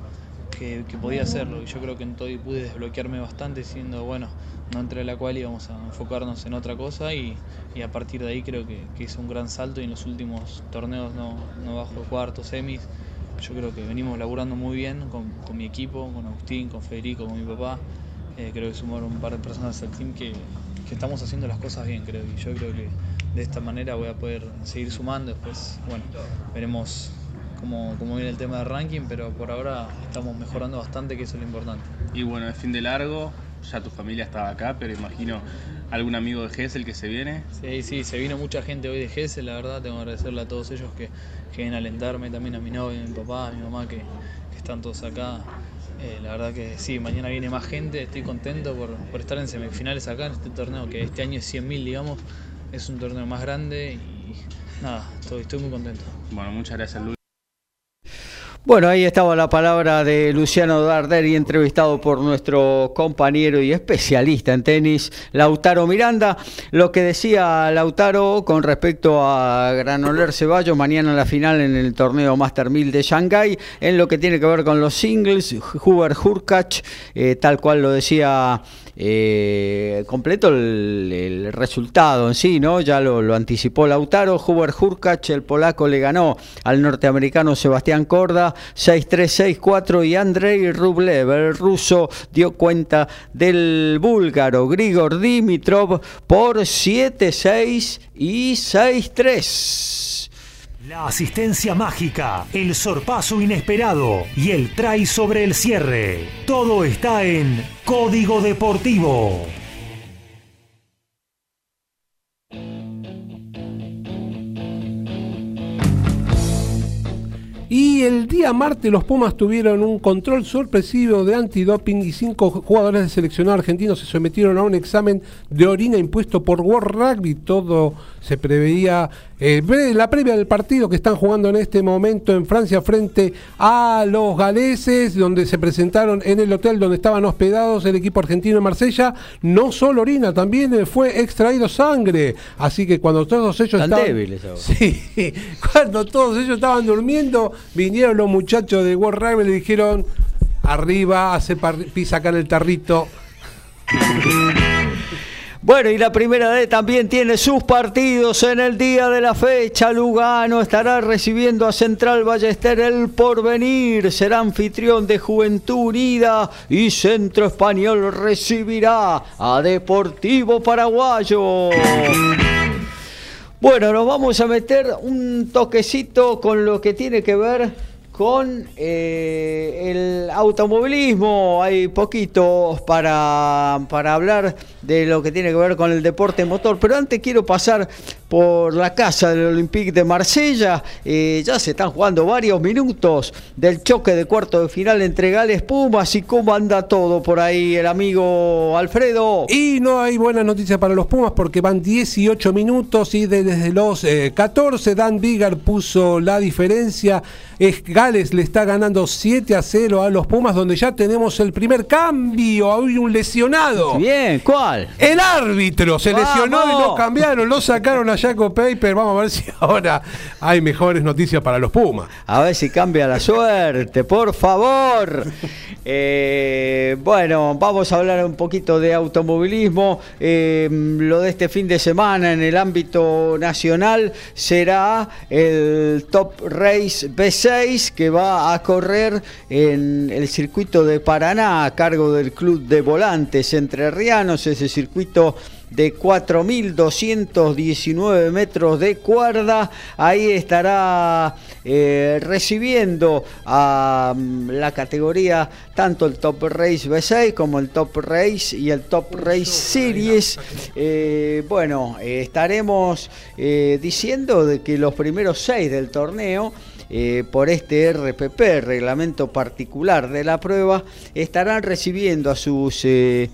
que, podía hacerlo. Y yo creo que en todo pude desbloquearme bastante, diciendo, bueno, no entré a la cual y vamos a enfocarnos en otra cosa. Y, y a partir de ahí creo que, que, hice un gran salto y en los últimos torneos no, no bajo cuartos, semis. Yo creo que venimos laburando muy bien con, con mi equipo, con Agustín, con Federico, con mi papá. Eh, creo que sumaron un par de personas al team que, que estamos haciendo las cosas bien, creo. Y yo creo que de esta manera voy a poder seguir sumando. Después, bueno, veremos cómo, cómo viene el tema del ranking, pero por ahora estamos mejorando bastante, que eso es lo importante. Y bueno, es fin de largo, ya tu familia estaba acá, pero imagino algún amigo de Gessel que se viene. Sí, sí, se vino mucha gente hoy de Gessel, la verdad, tengo que agradecerle a todos ellos que, que vienen a alentarme, también a mi novia, a mi papá, a mi mamá, que, que están todos acá. Eh, la verdad que sí, mañana viene más gente, estoy contento por, por estar en semifinales acá en este torneo, que este año es 100.000, digamos, es un torneo más grande y nada, estoy, estoy muy contento. Bueno, muchas gracias Luis. Bueno, ahí estaba la palabra de Luciano Darderi, entrevistado por nuestro compañero y especialista en tenis, Lautaro Miranda. Lo que decía Lautaro con respecto a Granoller Ceballos, mañana la final en el torneo Master 1000 de Shanghái, en lo que tiene que ver con los singles, Hubert Hurkacz, eh, tal cual lo decía eh, completo el, el, resultado en sí, ¿no? Ya lo, lo anticipó Lautaro. Hubert Hurkacz, el polaco, le ganó al norteamericano Sebastián Corda 6-3-6-4 y Andrei Rublev, el ruso, dio cuenta del búlgaro Grigor Dimitrov por 7-6 y 6-3. La asistencia mágica, el sorpaso inesperado y el try sobre el cierre. Todo está en Código Deportivo. Y el día martes los Pumas tuvieron un control sorpresivo de antidoping y cinco jugadores del seleccionado argentino se sometieron a un examen de orina impuesto por World Rugby. Todo se preveía Eh, la previa del partido que están jugando en este momento en Francia frente a los galeses, donde se presentaron en el hotel donde estaban hospedados el equipo argentino en Marsella, no solo orina, también eh, fue extraído sangre. Así que cuando todos ellos estaban. Débiles [LAUGHS] Sí, cuando todos ellos estaban durmiendo, vinieron los muchachos de World Rugby y le dijeron: arriba, hace pisa acá en el tarrito. [LAUGHS] Bueno, y la primera D también tiene sus partidos en el día de la fecha. Lugano estará recibiendo a Central Ballester el porvenir. Será anfitrión de Juventud Unida y Centro Español recibirá a Deportivo Paraguayo. Bueno, nos vamos a meter un toquecito con lo que tiene que ver con eh, el automovilismo. Hay poquito para, para hablar de lo que tiene que ver con el deporte motor. Pero antes quiero pasar por la casa del Olympique de Marsella. Eh, ya se están jugando varios minutos del choque de cuarto de final entre Gales Pumas y cómo anda todo por ahí el amigo Alfredo. Y no hay buenas noticias para los Pumas porque van 18 minutos y desde los 14 eh, Dan Vigar puso la diferencia. Es, Gales le está ganando 7 a 0 a los Pumas donde ya tenemos el primer cambio. Hay un lesionado. Bien, ¿cuál? El árbitro se lesionó y lo cambiaron, lo sacaron a Jaco Paper. Vamos a ver si ahora hay mejores noticias para los Pumas. A ver si cambia la suerte, por favor. [LAUGHS] Eh, bueno, vamos a hablar un poquito de automovilismo. Eh, lo de este fin de semana en el ámbito nacional será el Top Race B6 que va a correr en el circuito de Paraná a cargo del Club de Volantes Entre Rianos, ese circuito de 4.219 metros de cuerda. Ahí estará eh, recibiendo a mm, la categoría tanto el Top Race B6 como el Top Race y el Top Race Series. Eh, bueno, estaremos eh, diciendo de que los primeros seis del torneo por este RPP, reglamento particular de la prueba, estarán recibiendo a sus eh,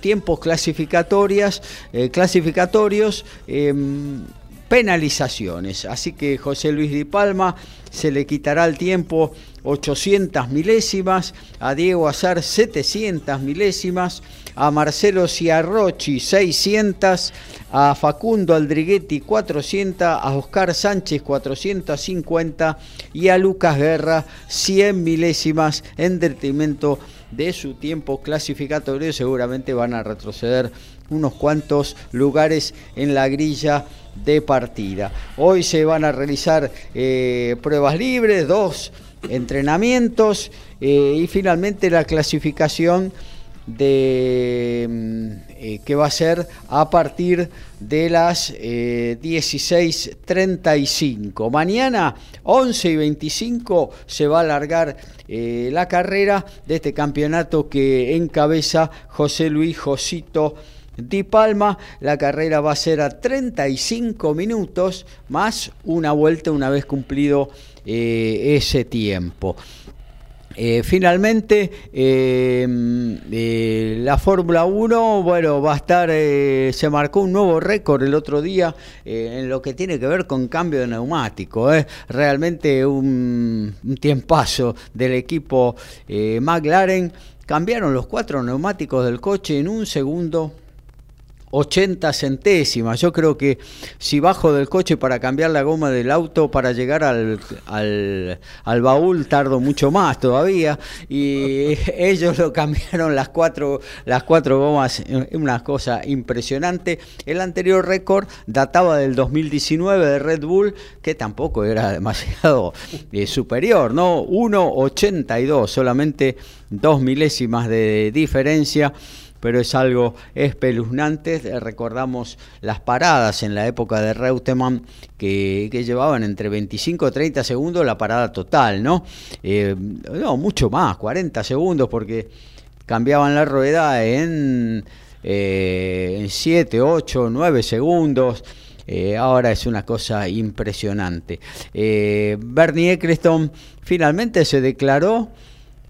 tiempos clasificatorias, eh, clasificatorios, em, penalizaciones. Así que José Luis Di Palma se le quitará el tiempo 800 milésimas, a Diego Azar 700 milésimas, a Marcelo Ciarrochi 600, a Facundo Aldriguetti 400, a Oscar Sánchez 450 y a Lucas Guerra 100 milésimas en detrimento de su tiempo clasificatorio, seguramente van a retroceder unos cuantos lugares en la grilla de partida. Hoy se van a realizar eh, pruebas libres, dos entrenamientos eh, y finalmente la clasificación de mm, eh, que va a ser a partir de las 16.35. Mañana 11 y 25 se va a alargar eh, la carrera de este campeonato que encabeza José Luis Josito Di Palma. La carrera va a ser a 35 minutos más una vuelta una vez cumplido eh, ese tiempo. Eh, finalmente, em, eh, la Fórmula 1, bueno, va a estar, eh, se marcó un nuevo récord el otro día en lo que tiene que ver con cambio de neumático. Es realmente un tiempazo del equipo McLaren. Cambiaron los cuatro neumáticos del coche en un segundo 80 centésimas. Yo creo que si bajo del coche para cambiar la goma del auto para llegar al, al, baúl tardo mucho más todavía. Y [LAUGHS] ellos lo cambiaron las cuatro, las cuatro gomas, una cosa impresionante. El anterior récord databa del 2019 de Red Bull, que tampoco era demasiado eh, superior, ¿no? 1.82, solamente dos milésimas de diferencia pero es algo espeluznante. Recordamos las paradas en la época de Reutemann que, llevaban entre 25 y 30 segundos la parada total, ¿no? Eh, no, mucho más, 40 segundos, porque cambiaban la rueda en, 7, 8, 9 segundos. Eh, ahora es una cosa impresionante. Eh, Bernie Eccleston finalmente se declaró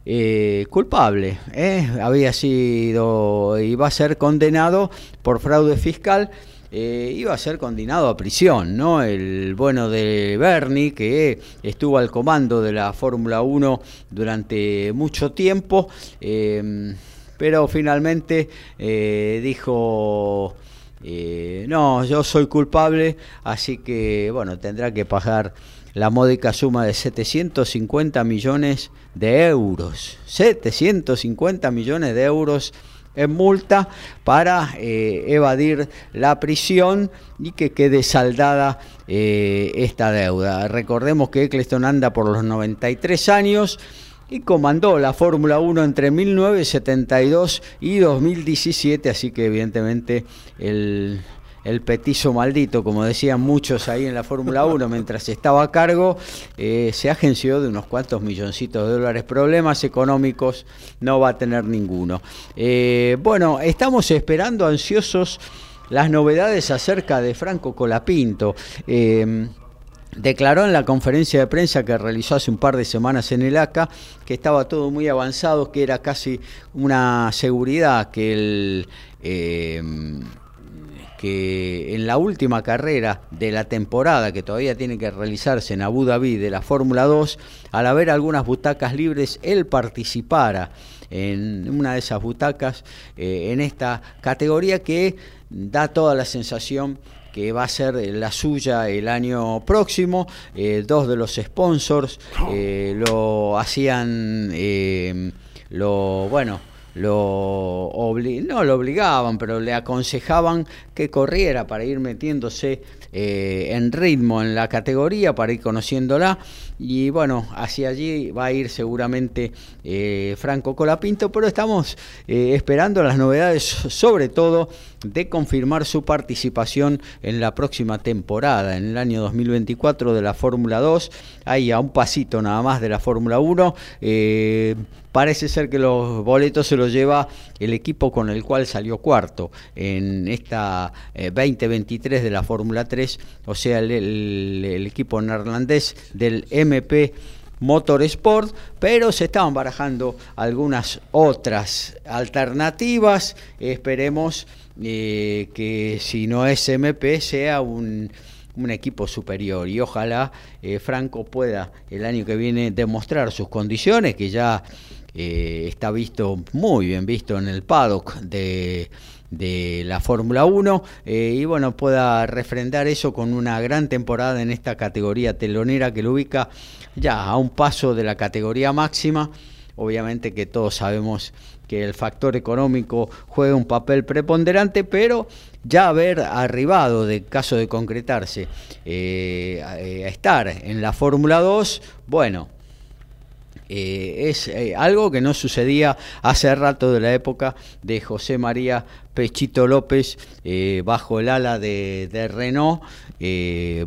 eh, culpable. ¿eh? Había sido va a ser condenado por fraude fiscal eh, iba a ser condenado a prisión, ¿no? El bueno de Bernie, que estuvo al comando de la Fórmula 1 durante mucho tiempo, eh, pero finalmente dijo... no, yo soy culpable, así que bueno, tendrá que pagar la módica suma de 750 millones de euros. 750 millones de euros en multa para eh, evadir la prisión y que quede saldada eh, esta deuda. Recordemos que Eccleston anda por los 93 años y comandó la Fórmula 1 entre 1972 y 2017, así que evidentemente el el petizo maldito, como decían muchos ahí en la Fórmula 1 mientras estaba a cargo, eh, se agenció de unos cuantos milloncitos de dólares. Problemas económicos no va a tener ninguno. Eh, bueno, estamos esperando ansiosos las novedades acerca de Franco Colapinto. Eh, declaró en la conferencia de prensa que realizó hace un par de semanas en el ACA que estaba todo muy avanzado, que era casi una seguridad que el que en la última carrera de la temporada que todavía tiene que realizarse en Abu Dhabi de la Fórmula 2, al haber algunas butacas libres, él participara en una de esas butacas eh, en esta categoría que da toda la sensación que va a ser la suya el año próximo. Eh, dos de los sponsors eh, lo hacían, lo bueno lo no lo obligaban, pero le aconsejaban que corriera para ir metiéndose eh, en ritmo en la categoría, para ir conociéndola. Y bueno, hacia allí va a ir seguramente eh, Franco Colapinto, pero estamos eh, esperando las novedades, sobre todo de confirmar su participación en la próxima temporada, en el año 2024 de la Fórmula 2. Ahí a un pasito nada más de la Fórmula 1. Parece ser que los boletos se los lleva el equipo con el cual salió cuarto en esta 2023 eh, de la Fórmula 3, o sea, el, equipo neerlandés del MP Motorsport, pero se estaban barajando algunas otras alternativas. Esperemos eh, que si no es MP sea un equipo superior y ojalá eh, Franco pueda el año que viene demostrar sus condiciones que ya eh, está visto, muy bien visto en el paddock de, la Fórmula 1 eh, y bueno, pueda refrendar eso con una gran temporada en esta categoría telonera que lo ubica ya a un paso de la categoría máxima. Obviamente que todos sabemos que el factor económico juega un papel preponderante, pero ya haber arribado, de caso de concretarse, eh, a estar en la Fórmula 2, bueno, eh, es eh, algo que no sucedía hace rato de la época de José María Pechito López eh, bajo el ala de, Renault,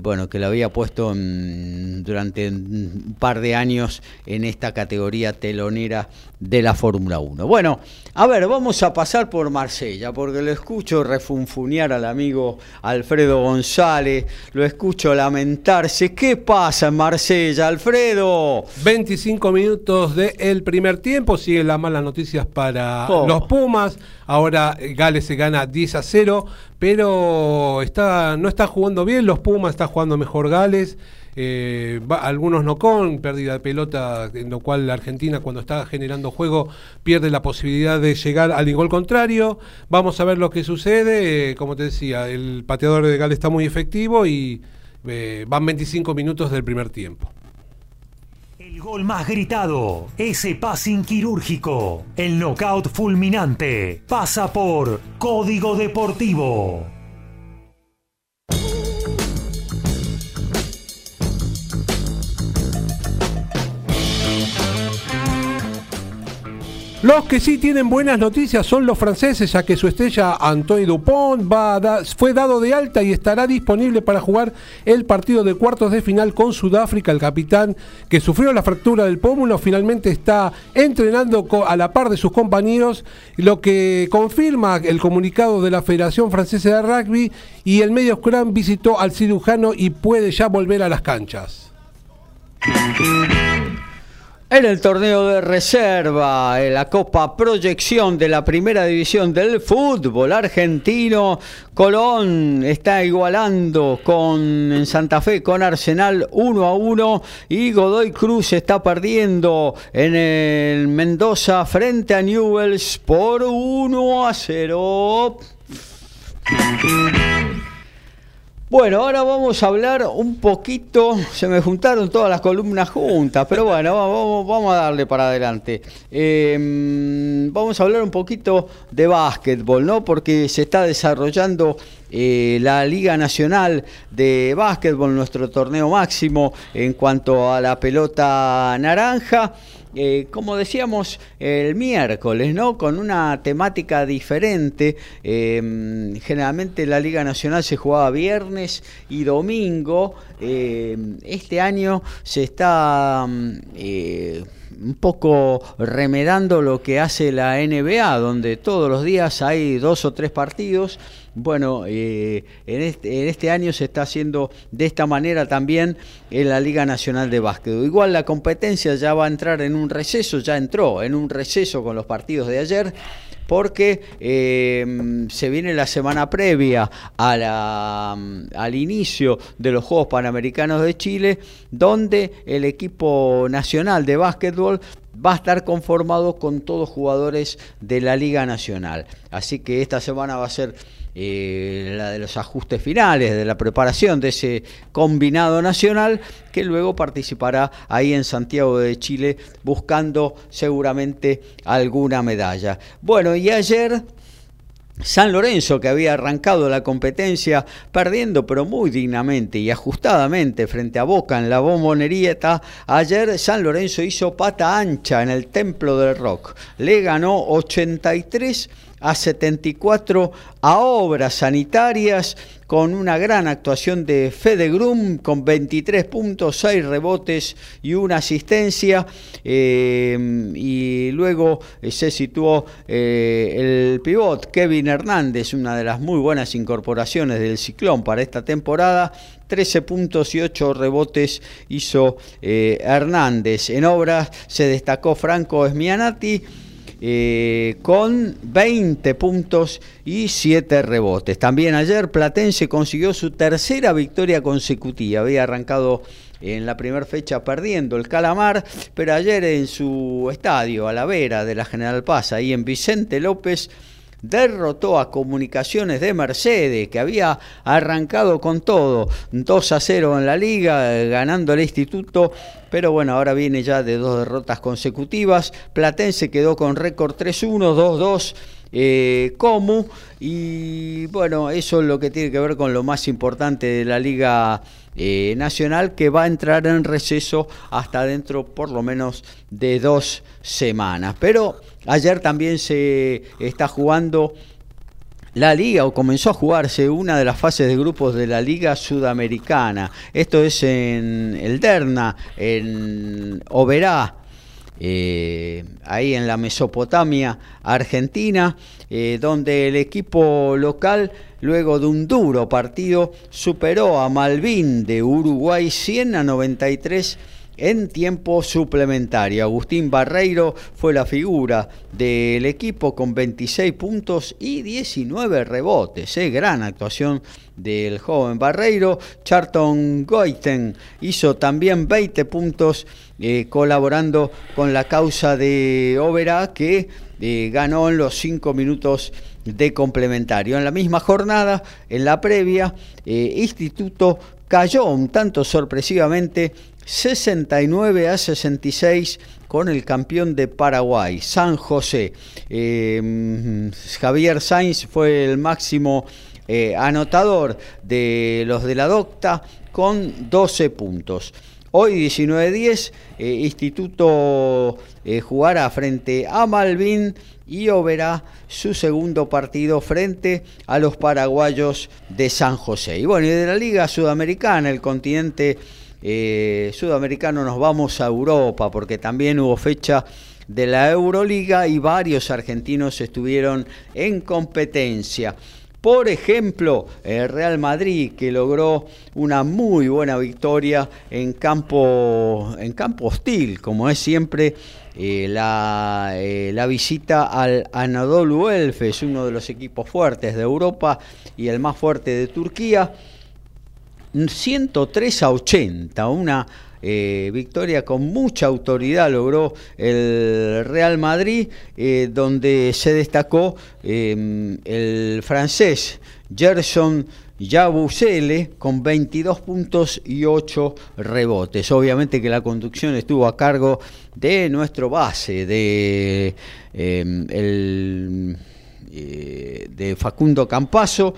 bueno, que lo había puesto durante un par de años en esta categoría telonera de la Fórmula 1. Bueno, a ver, vamos a pasar por Marsella, porque lo escucho refunfunear al amigo Alfredo González, lo escucho lamentarse. ¿Qué pasa en Marsella, Alfredo? 25 minutos del primer tiempo, siguen las malas noticias para oh. los Pumas. Ahora Gales se gana 10 a 0, pero está, no está jugando bien, los Pumas está jugando mejor Gales. Eh, algunos no con pérdida de pelota, en lo cual la Argentina cuando está generando juego pierde la posibilidad de llegar al gol contrario. Vamos a ver lo que sucede. Eh, como te decía, el pateador de Gales está muy efectivo y eh, van 25 minutos del primer tiempo. El gol más gritado, ese passing quirúrgico, el knockout fulminante, pasa por Código Deportivo. Los que sí tienen buenas noticias son los franceses, ya que su estrella Antoine Dupont fue dado de alta y estará disponible para jugar el partido de cuartos de final con Sudáfrica. El capitán que sufrió la fractura del pómulo finalmente está entrenando a la par de sus compañeros, lo que confirma el comunicado de la Federación Francesa de Rugby y el medio scrum visitó al cirujano y puede ya volver a las canchas. En el torneo de reserva, en la Copa Proyección de la Primera División del Fútbol Argentino, Colón está igualando con en Santa Fe con Arsenal 1 a 1 y Godoy Cruz está perdiendo en el Mendoza frente a Newells por 1 a 0. Bueno, ahora vamos a hablar un poquito, se me juntaron todas las columnas juntas, pero bueno, vamos, vamos a darle para adelante. Em, vamos a hablar un poquito de básquetbol, ¿no? Porque se está desarrollando eh, la Liga Nacional de Básquetbol, nuestro torneo máximo en cuanto a la pelota naranja. Eh, como decíamos el miércoles, ¿no? Con una temática diferente. Em, generalmente la Liga Nacional se jugaba viernes y domingo. Em, este año se está mm, eh, un poco remedando lo que hace la NBA, donde todos los días hay dos o tres partidos bueno, eh, en, este, en, este, año se está haciendo de esta manera también en la Liga Nacional de Básquet. Igual la competencia ya va a entrar en un receso, ya entró en un receso con los partidos de ayer porque eh, se viene la semana previa la, al inicio de los Juegos Panamericanos de Chile, donde el equipo nacional de básquetbol va a estar conformado con todos jugadores de la Liga Nacional. Así que esta semana va a ser eh, la de los ajustes finales, de la preparación de ese combinado nacional que luego participará ahí en Santiago de Chile buscando seguramente alguna medalla. Bueno, y ayer San Lorenzo, que había arrancado la competencia perdiendo, pero muy dignamente y ajustadamente frente a Boca en la bombonerieta, ayer San Lorenzo hizo pata ancha en el Templo del Rock. Le ganó 83 a 74 a obras sanitarias con una gran actuación de Fede Grum con 23 puntos, 6 rebotes y una asistencia. Eh, y luego eh, se situó eh, el pivot Kevin Hernández, una de las muy buenas incorporaciones del Ciclón para esta temporada. 13 puntos y 8 rebotes hizo Hernández. En obras se destacó Franco Esmianati eh, con 20 puntos y 7 rebotes. También ayer Platense consiguió su tercera victoria consecutiva. Había arrancado en la primera fecha perdiendo el Calamar, pero ayer en su estadio a la vera de la General Paz, ahí en Vicente López, derrotó a Comunicaciones de Mercedes, que había arrancado con todo, 2 a 0 en la liga, ganando el instituto, pero bueno, ahora viene ya de dos derrotas consecutivas. Platense quedó con récord 3-1, 2-2. Eh, y bueno, eso es lo que tiene que ver con lo más importante de la Liga eh, Nacional que va a entrar en receso hasta dentro por lo menos de dos semanas. Pero ayer también se está jugando la liga o comenzó a jugarse una de las fases de grupos de la liga sudamericana. Esto es en el Derna, en Oberá, eh, ahí en la Mesopotamia argentina, eh, donde el equipo local, luego de un duro partido, superó a Malvin de Uruguay 100 a 93 en tiempo suplementario. Agustín Barreiro fue la figura del equipo con 26 puntos y 19 rebotes. ¿eh? Gran actuación del joven Barreiro. Charlton Goiten hizo también 20 puntos eh, colaborando con la causa de Overa que eh, ganó en los 5 minutos de complementario. En la misma jornada, en la previa, Instituto cayó un tanto sorpresivamente 69 a 66 con el campeón de Paraguay, San José. Em, Javier Sainz fue el máximo eh, anotador de los de la Docta con 12 puntos. Hoy 19-10, eh, Instituto eh, jugará frente a Malvin y verá su segundo partido frente a los paraguayos de San José. Y bueno, y de la Liga Sudamericana, el continente eh, sudamericano nos vamos a Europa porque también hubo fecha de la Euroliga y varios argentinos estuvieron en competencia. Por ejemplo, el Real Madrid que logró una muy buena victoria en campo, en campo hostil, como es siempre eh, la, eh, la, visita al Anadolu Elfes, uno de los equipos fuertes de Europa y el más fuerte de Turquía. 103 a 80, una eh, victoria con mucha autoridad logró el Real Madrid, donde se destacó el francés Gerson Yabusele con 22 puntos y 8 rebotes. Obviamente que la conducción estuvo a cargo de nuestro base, de, em, el, eh, de Facundo Campaso,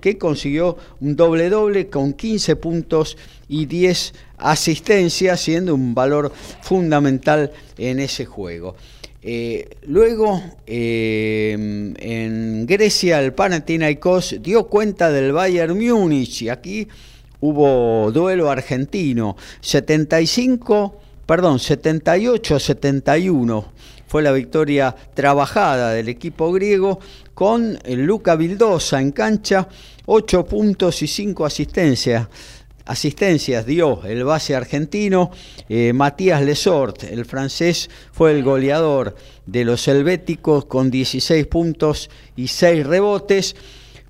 que consiguió un doble doble con 15 puntos y 10 asistencias, siendo un valor fundamental en ese juego. Eh, luego, eh, en Grecia, el Panathinaikos dio cuenta del Bayern Múnich y aquí hubo duelo argentino, 75, perdón, 78-71 fue la victoria trabajada del equipo griego con Luca Vildosa en cancha, 8 puntos y 5 asistencias asistencias dio el base argentino. Eh, Matías Lesort, el francés, fue el goleador de los helvéticos con 16 puntos y 6 rebotes.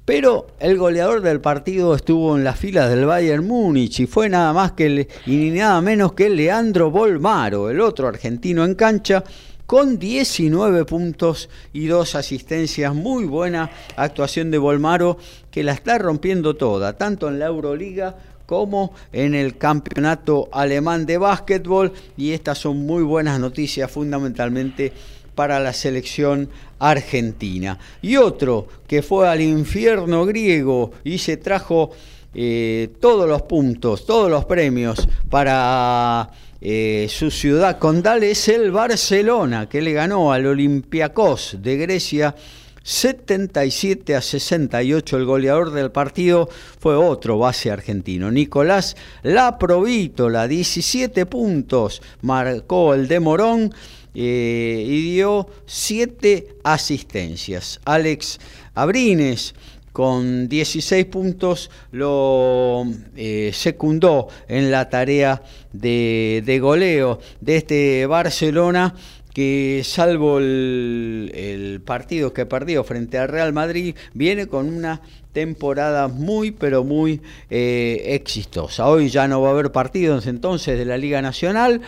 Pero el goleador del partido estuvo en las filas del Bayern Múnich y fue nada más que y ni nada menos que Leandro Bolmaro, el otro argentino en cancha, con 19 puntos y 2 asistencias. Muy buena actuación de Bolmaro que la está rompiendo toda, tanto en la Euroliga como en el campeonato alemán de básquetbol y estas son muy buenas noticias fundamentalmente para la selección argentina. Y otro que fue al infierno griego y se trajo eh, todos los puntos, todos los premios para eh, su ciudad condal es el Barcelona, que le ganó al Olympiacos de Grecia 77 a 68. El goleador del partido fue otro base argentino, Nicolás Laprovítola, 17 puntos, marcó el de Morón eh, y dio 7 asistencias. Alex Abrines con 16 puntos lo eh, secundó en la tarea de, de goleo de este Barcelona que salvo el, partido que perdió frente al Real Madrid, viene con una temporada muy pero muy eh, exitosa. Hoy ya no va a haber partidos entonces de la Liga Nacional.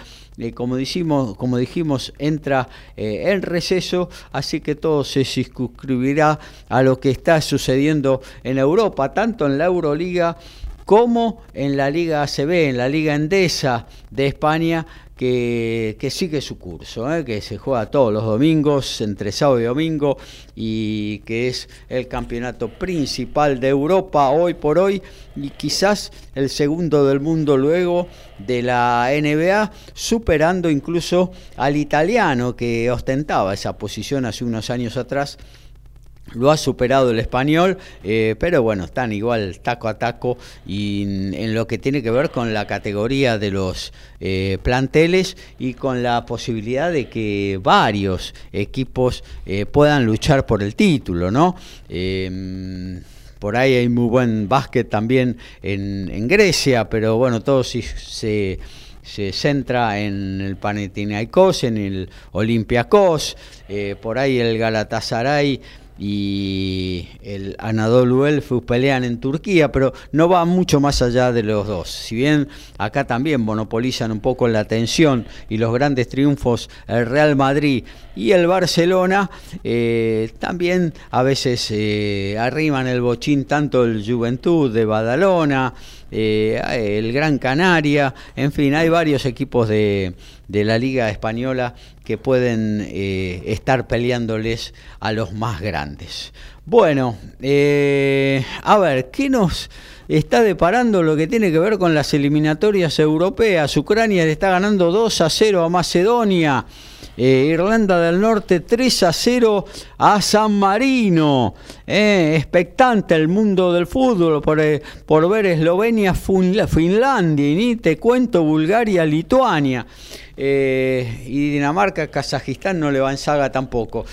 Como, dijimos, como dijimos, entra eh, en receso, así que todo se circunscribirá a lo que está sucediendo en Europa, tanto en la Euroliga como en la Liga ACB, en la Liga Endesa de España, que, sigue su curso, ¿eh? que se juega todos los domingos, entre sábado y domingo, y que es el campeonato principal de Europa hoy por hoy, y quizás el segundo del mundo luego de la NBA, superando incluso al italiano que ostentaba esa posición hace unos años atrás lo ha superado el español, eh, pero bueno, están igual taco a taco y en, lo que tiene que ver con la categoría de los eh, planteles y con la posibilidad de que varios equipos eh, puedan luchar por el título, ¿no? Em, por ahí hay muy buen básquet también en, Grecia, pero bueno, todo se, se centra en el Panathinaikos, en el Olympiacos, por ahí el Galatasaray y el Anadolu Elfus pelean en Turquía, pero no va mucho más allá de los dos. Si bien acá también monopolizan un poco la atención y los grandes triunfos el Real Madrid y el Barcelona, eh, también a veces eh, arriman el bochín tanto el Juventud de Badalona, eh, el Gran Canaria, en fin, hay varios equipos de, de la Liga Española que pueden eh, estar peleándoles a los más grandes. Bueno, eh, a ver, ¿qué nos está deparando lo que tiene que ver con las eliminatorias europeas? Ucrania le está ganando 2 a 0 a Macedonia. Eh, Irlanda del Norte 3 a 0 a San Marino. Eh, expectante el mundo del fútbol por, eh, por ver Eslovenia, Finlandia y ni te cuento Bulgaria, Lituania. y Dinamarca, Kazajistán no le va en saga tampoco.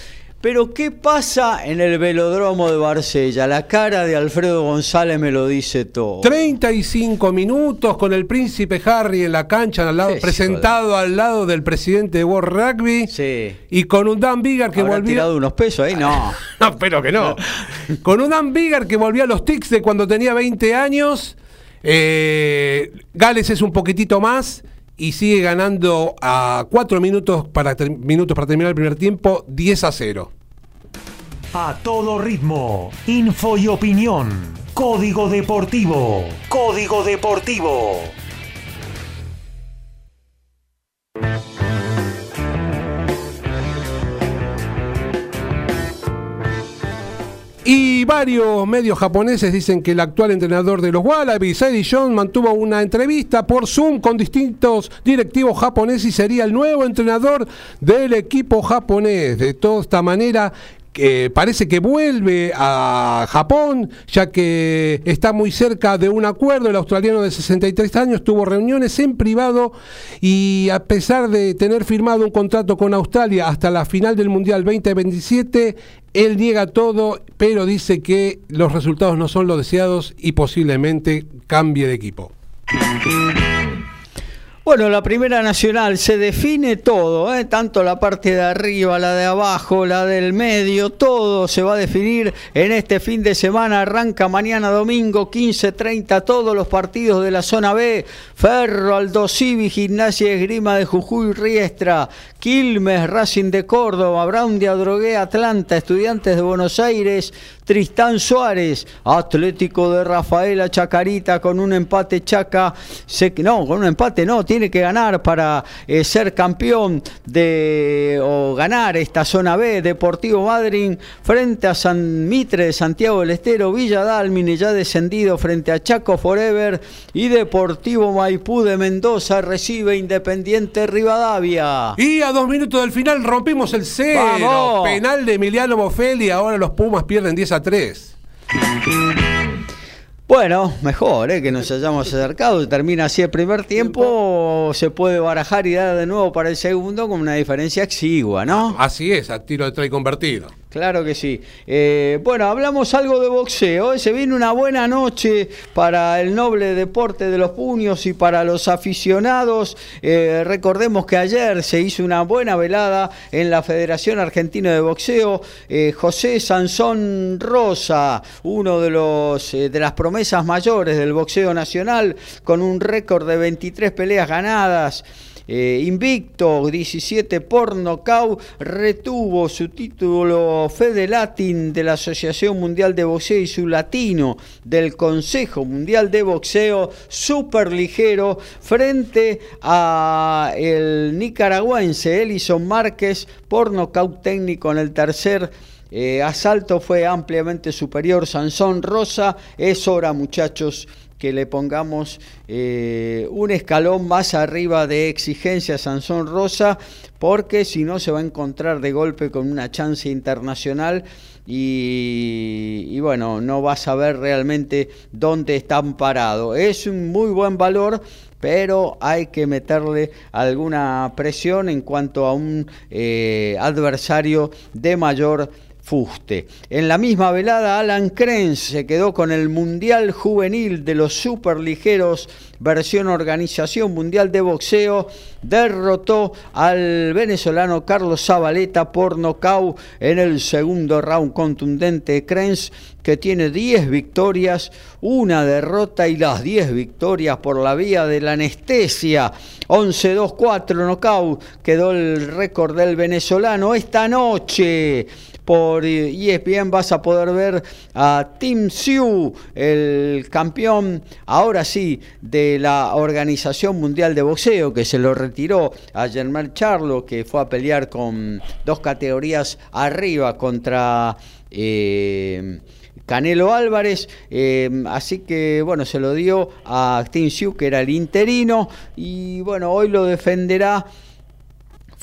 Pero ¿qué pasa en el velódromo de Barcella? La cara de Alfredo González me lo dice todo. 35 minutos con el príncipe Harry en la cancha, al lado, Sí, presentado al lado del presidente de World Rugby. Sí. Y con un Dan Bigger que ¿Habrá volvió. tirado unos pesos ahí? No. [LAUGHS] No, espero que no. [LAUGHS] Con un Dan Bigger que volvió a los Tics de cuando tenía 20 años. Eh, Gales es un poquitito más y sigue ganando a 4 minutos para, minutos para terminar el primer tiempo, 10 a 0. A todo ritmo, info y opinión. Código Deportivo. Código Deportivo. Y varios medios japoneses dicen que el actual entrenador de los Wallabies, Eddie Jones, mantuvo una entrevista por Zoom con distintos directivos japoneses y sería el nuevo entrenador del equipo japonés. De toda esta manera, que parece que vuelve a Japón, ya que está muy cerca de un acuerdo. El australiano de 63 años tuvo reuniones en privado y a pesar de tener firmado un contrato con Australia hasta la final del Mundial 2027, él niega todo, pero dice que los resultados no son los deseados y posiblemente cambie de equipo. Bueno, la Primera Nacional se define todo, ¿eh? tanto la parte de arriba, la de abajo, la del medio, todo se va a definir en este fin de semana. Arranca mañana domingo 15.30 todos los partidos de la zona B. Ferro, Aldo Civi, Gimnasia Esgrima de Jujuy, Riestra, Quilmes, Racing de Córdoba, Brown de Adrogué, Atlanta, Estudiantes de Buenos Aires, Tristán Suárez, Atlético de Rafaela Chacarita con un empate Chaca, se- no, con un empate no, tiene que ganar para eh, ser campeón de o ganar esta zona B, Deportivo Madryn frente a San Mitre de Santiago del Estero, Villa Dálmine ya descendido frente a Chaco Forever y Deportivo Maipú de Mendoza recibe Independiente Rivadavia. Y dos minutos del final rompimos el cero. ¡Vamos! Penal de Emiliano Bofelli. Ahora los Pumas pierden 10 a 3. Bueno, mejor eh, que nos hayamos acercado. Termina así el primer tiempo, se puede barajar y dar de nuevo para el segundo con una diferencia exigua, ¿no? Así es, a tiro de try convertido. Claro que sí. Eh, bueno, hablamos algo de boxeo. Se viene una buena noche para el noble deporte de los puños y para los aficionados. Eh, recordemos que ayer se hizo una buena velada en la Federación Argentina de Boxeo. Eh, José Sansón Rosa, uno de los eh, de las promesas mayores del boxeo nacional, con un récord de 23 peleas ganadas. Eh, invicto, 17 por nocaut, retuvo su título Fede Latin de la Asociación Mundial de Boxeo y su latino del Consejo Mundial de Boxeo super ligero frente a el nicaragüense Elison Márquez por nocaut técnico en el tercer eh, asalto fue ampliamente superior Sansón Rosa. Es hora, muchachos, que le pongamos eh, un escalón más arriba de exigencia a Sansón Rosa, porque si no se va a encontrar de golpe con una chance internacional y, y bueno, no va a saber realmente dónde están parados. Es un muy buen valor, pero hay que meterle alguna presión en cuanto a un eh, adversario de mayor fuste. En la misma velada, Alan Krenz se quedó con el Mundial Juvenil de los Superligeros, versión Organización Mundial de Boxeo, derrotó al venezolano Carlos Zabaleta por nocaut en el segundo round contundente. Krenz que tiene 10 victorias, una derrota y las 10 victorias por la vía de la anestesia. 11-2-4 nocaut quedó el récord del venezolano esta noche por ESPN vas a poder ver a Tim Siu, el campeón, ahora sí, de la Organización Mundial de Boxeo, que se lo retiró a Germán Charlo, que fue a pelear con dos categorías arriba contra... eh, Canelo Álvarez, eh, así que bueno, se lo dio a Tim Siu, que era el interino, y bueno, hoy lo defenderá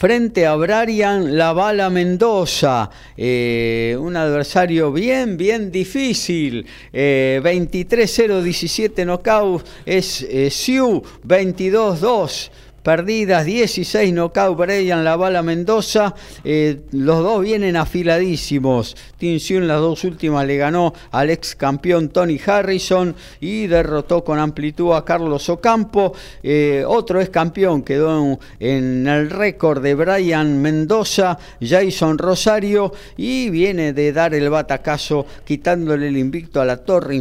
frente a Brian Lavala Mendoza, eh, un adversario bien, bien difícil. Eh, 23-0-17 knockout es eh, Siu, 22-2 perdidas, 16 knockout Brian La Bala Mendoza. Eh, los dos vienen afiladísimos. Tinción las dos últimas le ganó al ex campeón Tony Harrison y derrotó con amplitud a Carlos Ocampo. Eh, otro ex campeón quedó en, el récord de Brian Mendoza, Jason Rosario, y viene de dar el batacazo quitándole el invicto a la Torre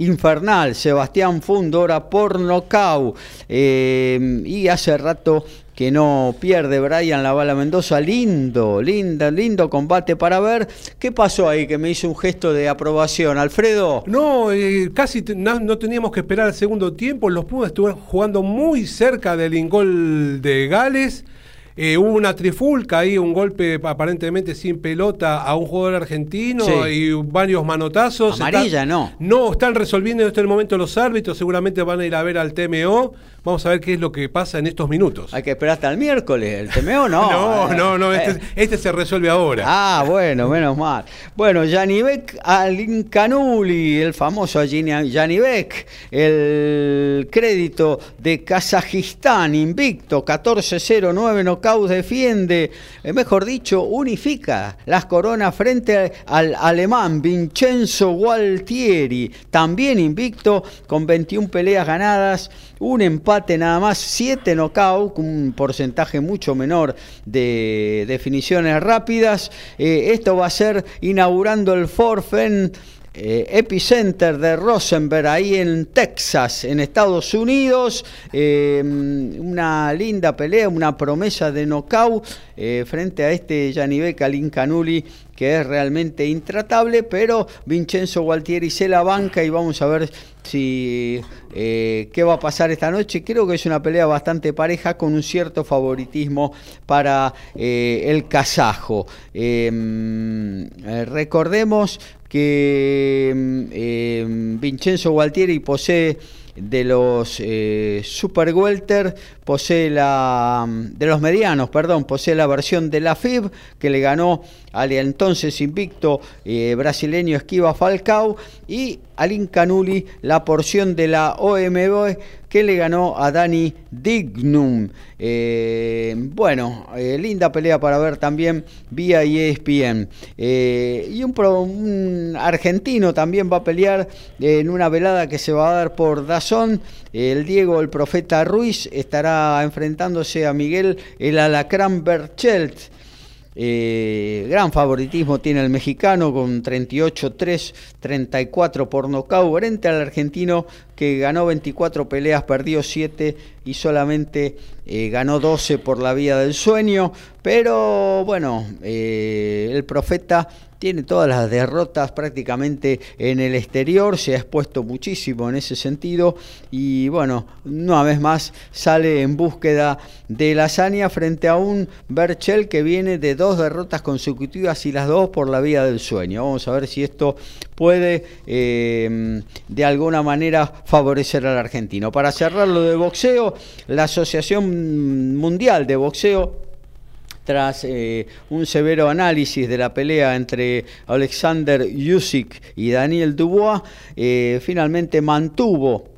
infernal, Sebastián Fundora por nocau. Eh, y hace rato que no pierde Brian La Bala Mendoza. Lindo, lindo, lindo combate para ver. ¿Qué pasó ahí que me hizo un gesto de aprobación, Alfredo? No, eh, casi no, teníamos que esperar el segundo tiempo. Los Pumas estuvieron jugando muy cerca del ingol de Gales. Eh, hubo una trifulca ahí, un golpe aparentemente sin pelota a un jugador argentino y varios manotazos. Amarilla, no. No, están resolviendo en este momento los árbitros, seguramente van a ir a ver al TMO. Vamos a ver qué es lo que pasa en estos minutos. Hay que esperar hasta el miércoles, el TMO [LAUGHS] no. no, no, no, este, eh. este, se resuelve ahora. Ah, bueno, menos mal. Bueno, Janibek Alinkanuli, el famoso Janibek, el crédito de Kazajistán, invicto, 14-0-9 no defiende, eh, mejor dicho, unifica las coronas frente al alemán Vincenzo Gualtieri, también invicto con 21 peleas ganadas, un empate nada más, 7 knockouts, un porcentaje mucho menor de definiciones rápidas. Eh, esto va a ser inaugurando el Forfen eh, epicenter de Rosenberg, ahí en Texas, en Estados Unidos. Eh, una linda pelea, una promesa de knockout eh, frente a este Yanibe Calincanuli que es realmente intratable, pero Vincenzo Gualtieri se la banca y vamos a ver si qué va a pasar esta noche. Creo que es una pelea bastante pareja con un cierto favoritismo para el kazajo. recordemos que mm, eh, Vincenzo Gualtieri posee de los eh, Super Welter, posee la mm, de los medianos, perdón, posee la versión de la FIB que le ganó al entonces invicto eh, brasileño Esquiva Falcao y al Incanuli la porción de la OMB que le ganó a Dani Dignum. Eh, bueno, eh, linda pelea para ver también vía ESPN. y un, un, argentino también va a pelear en una velada que se va a dar por Dazón. El Diego, el profeta Ruiz, estará enfrentándose a Miguel el Alacrán Berchelt. Eh, gran favoritismo tiene el mexicano con 38-3, 34 por nocaut frente al argentino que ganó 24 peleas, perdió 7 y solamente eh, ganó 12 por la vía del sueño. Pero bueno, eh, el profeta tiene todas las derrotas prácticamente en el exterior, se ha expuesto muchísimo en ese sentido y bueno, una vez más sale en búsqueda de la hazaña frente a un Berchel que viene de dos derrotas consecutivas y las dos por la vía del sueño. Vamos a ver si esto puede eh, de alguna manera favorecer al argentino. Para cerrar lo de boxeo, la Asociación Mundial de Boxeo tras eh, un severo análisis de la pelea entre Alexander Yusik y Daniel Dubois, eh, finalmente mantuvo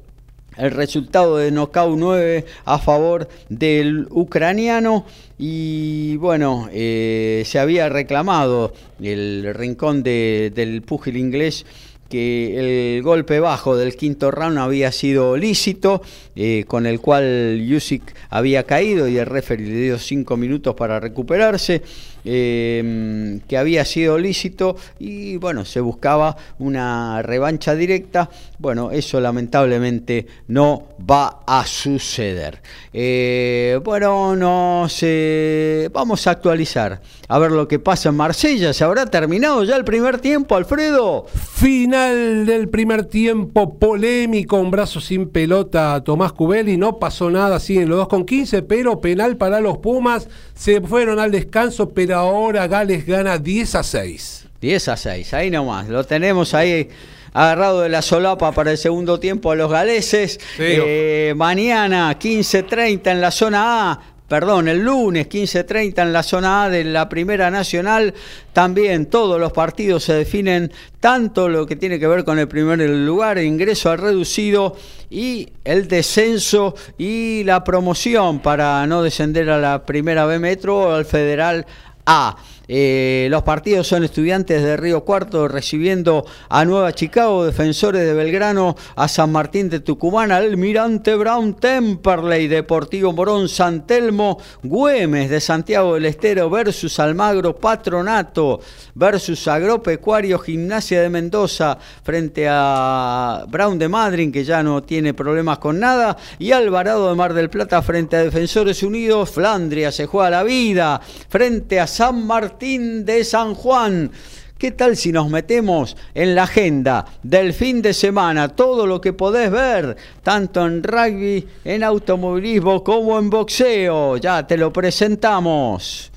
el resultado de knockout 9 a favor del ucraniano y bueno, eh, se había reclamado el rincón del púgil inglés que el golpe bajo del quinto round había sido lícito, eh, con el cual Yusik había caído y el referee le dio cinco minutos para recuperarse. Em, que había sido lícito y bueno, se buscaba una revancha directa. Bueno, eso lamentablemente no va a suceder. Eh, bueno, no sé, vamos a actualizar, a ver lo que pasa en Marsella. ¿Se habrá terminado ya el primer tiempo, Alfredo? Final del primer tiempo, polémico, un brazo sin pelota a Tomás Cubelli, no pasó nada, siguen los dos con 15, pero penal para los Pumas, se fueron al descanso, pero ahora Gales gana 10 a 6. 10 a 6, ahí nomás, lo tenemos ahí agarrado de la solapa para el segundo tiempo a los galeses. Eh, mañana 15.30 en la zona A, perdón, el lunes 15.30 en la zona A de la Primera Nacional. También todos los partidos se definen, tanto lo que tiene que ver con el primer lugar, ingreso al reducido y el descenso y la promoción para no descender a la Primera B Metro o al Federal A. Eh, los partidos son estudiantes de Río Cuarto recibiendo a Nueva Chicago, defensores de Belgrano, a San Martín de Tucumán, Almirante Brown, Temperley, Deportivo Morón, San Telmo, Güemes de Santiago del Estero versus Almagro, Patronato versus Agropecuario, Gimnasia de Mendoza frente a Brown de Madrid, que ya no tiene problemas con nada, y Alvarado de Mar del Plata frente a Defensores Unidos, Flandria se juega la vida frente a San Martín de San Juan. ¿Qué tal si nos metemos en la agenda del fin de semana? Todo lo que podés ver, tanto en rugby, en automovilismo como en boxeo. Ya te lo presentamos.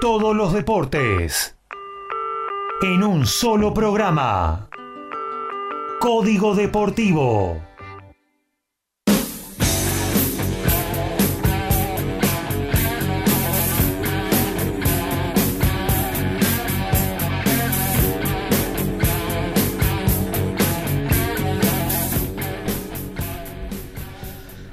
Todos los deportes. En un solo programa. Código Deportivo.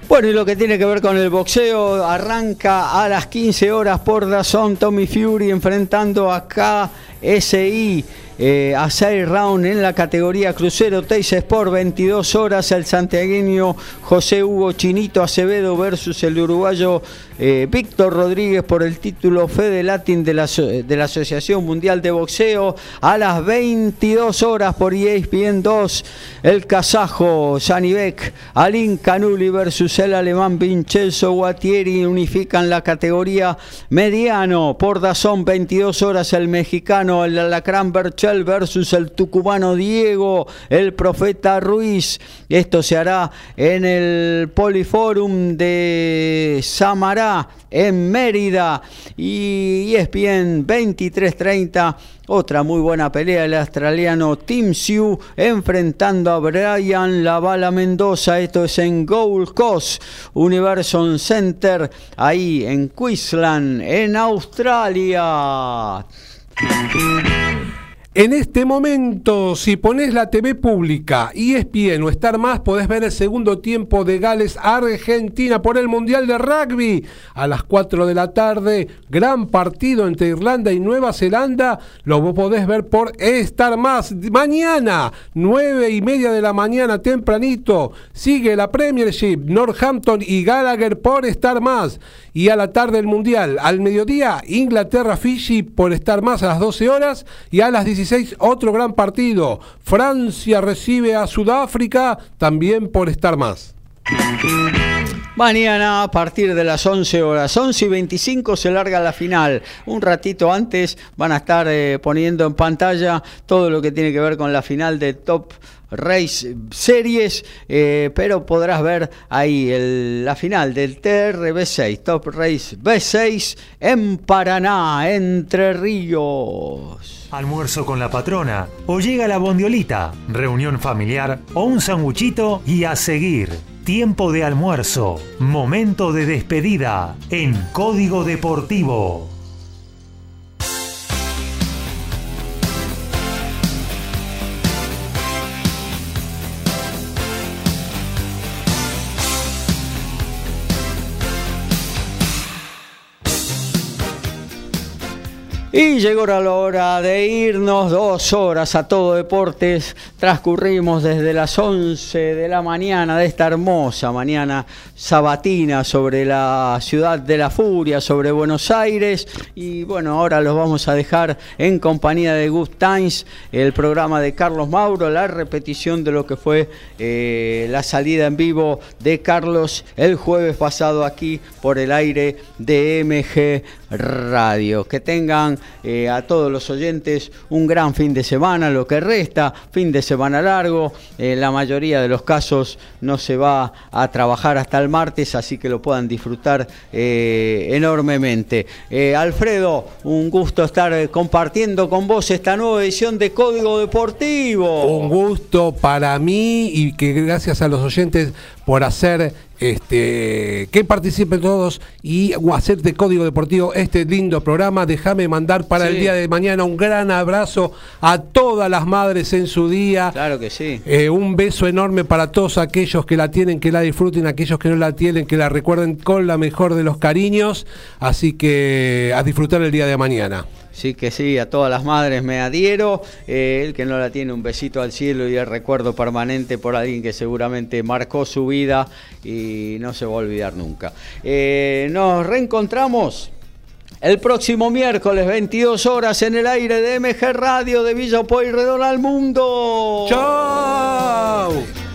Bueno, y lo que tiene que ver con el boxeo, arranca a las 15 horas por Dazón Tommy Fury enfrentando a KSI eh, a 6 round en la categoría crucero Teis Sport 22 horas el santiagueño José Hugo Chinito Acevedo versus el uruguayo eh, Víctor Rodríguez por el título Fede Latin de la, de la Asociación Mundial de Boxeo a las 22 horas por ESPN 2 el kazajo Janibek Alin Canuli versus el alemán Vincenzo Guattieri unifican la categoría mediano por Dazón 22 horas el mexicano el alacrán Berchel versus el tucumano Diego, el profeta Ruiz. Esto se hará en el Poliforum de Samará, en Mérida. Y ESPN 2330. Otra muy buena pelea, el australiano Tim Siu enfrentando a Brian Lavala Mendoza. Esto es en Gold Coast Universon Center, ahí en Queensland, en Australia. En este momento, si pones la TV pública, ESPN o Star Más, podés ver el segundo tiempo de Gales Argentina por el Mundial de Rugby. A las 4 de la tarde, gran partido entre Irlanda y Nueva Zelanda. Lo podés ver por Star Más. Mañana, 9 y media de la mañana, tempranito, sigue la Premiership, Northampton y Gallagher por Star Más. Y a la tarde el Mundial. Al mediodía, Inglaterra-Fiji por Star Más a las 12 horas. Y a las 16 otro gran partido. Francia recibe a Sudáfrica también por estar más. Mañana a partir de las 11 horas, 11 y 25 se larga la final. Un ratito antes van a estar eh, poniendo en pantalla todo lo que tiene que ver con la final de Top Race Series, eh, pero podrás ver ahí la final del TRB6, Top Race B6 en Paraná, Entre Ríos. Almuerzo con la patrona, o llega la bondiolita, reunión familiar o un sanguchito y a seguir. Tiempo de almuerzo, momento de despedida en Código Deportivo. Y llegó la hora de irnos, dos horas a todo deportes. Transcurrimos desde las 11 de la mañana de esta hermosa mañana sabatina sobre la ciudad de la furia, sobre Buenos Aires. Y bueno, ahora los vamos a dejar en compañía de Good Times, el programa de Carlos Mauro, la repetición de lo que fue eh, la salida en vivo de Carlos el jueves pasado aquí por el aire de MG Radio. Que tengan eh, a todos los oyentes un gran fin de semana, lo que resta, fin de semana largo. En la mayoría de los casos no se va a trabajar hasta el martes, así que lo puedan disfrutar eh, enormemente. Alfredo, un gusto estar compartiendo con vos esta nueva edición de Código Deportivo. Un gusto para mí y que gracias a los oyentes por hacer este, que participen todos y hacer de Código Deportivo este lindo programa. Déjame mandar para el día de mañana un gran abrazo a todas las madres en su día. Claro que sí. Eh, un beso enorme para todos aquellos que la tienen, que la disfruten, aquellos que no la tienen, que la recuerden con la mejor de los cariños. Así que a disfrutar el día de mañana. Sí que sí, a todas las madres me adhiero. Eh, el que no la tiene, un besito al cielo y el recuerdo permanente por alguien que seguramente marcó su vida y no se va a olvidar nunca. Eh, nos reencontramos el próximo miércoles, 22 horas, en el aire de MG Radio de Villa Pueyrredón al Mundo. ¡Chao!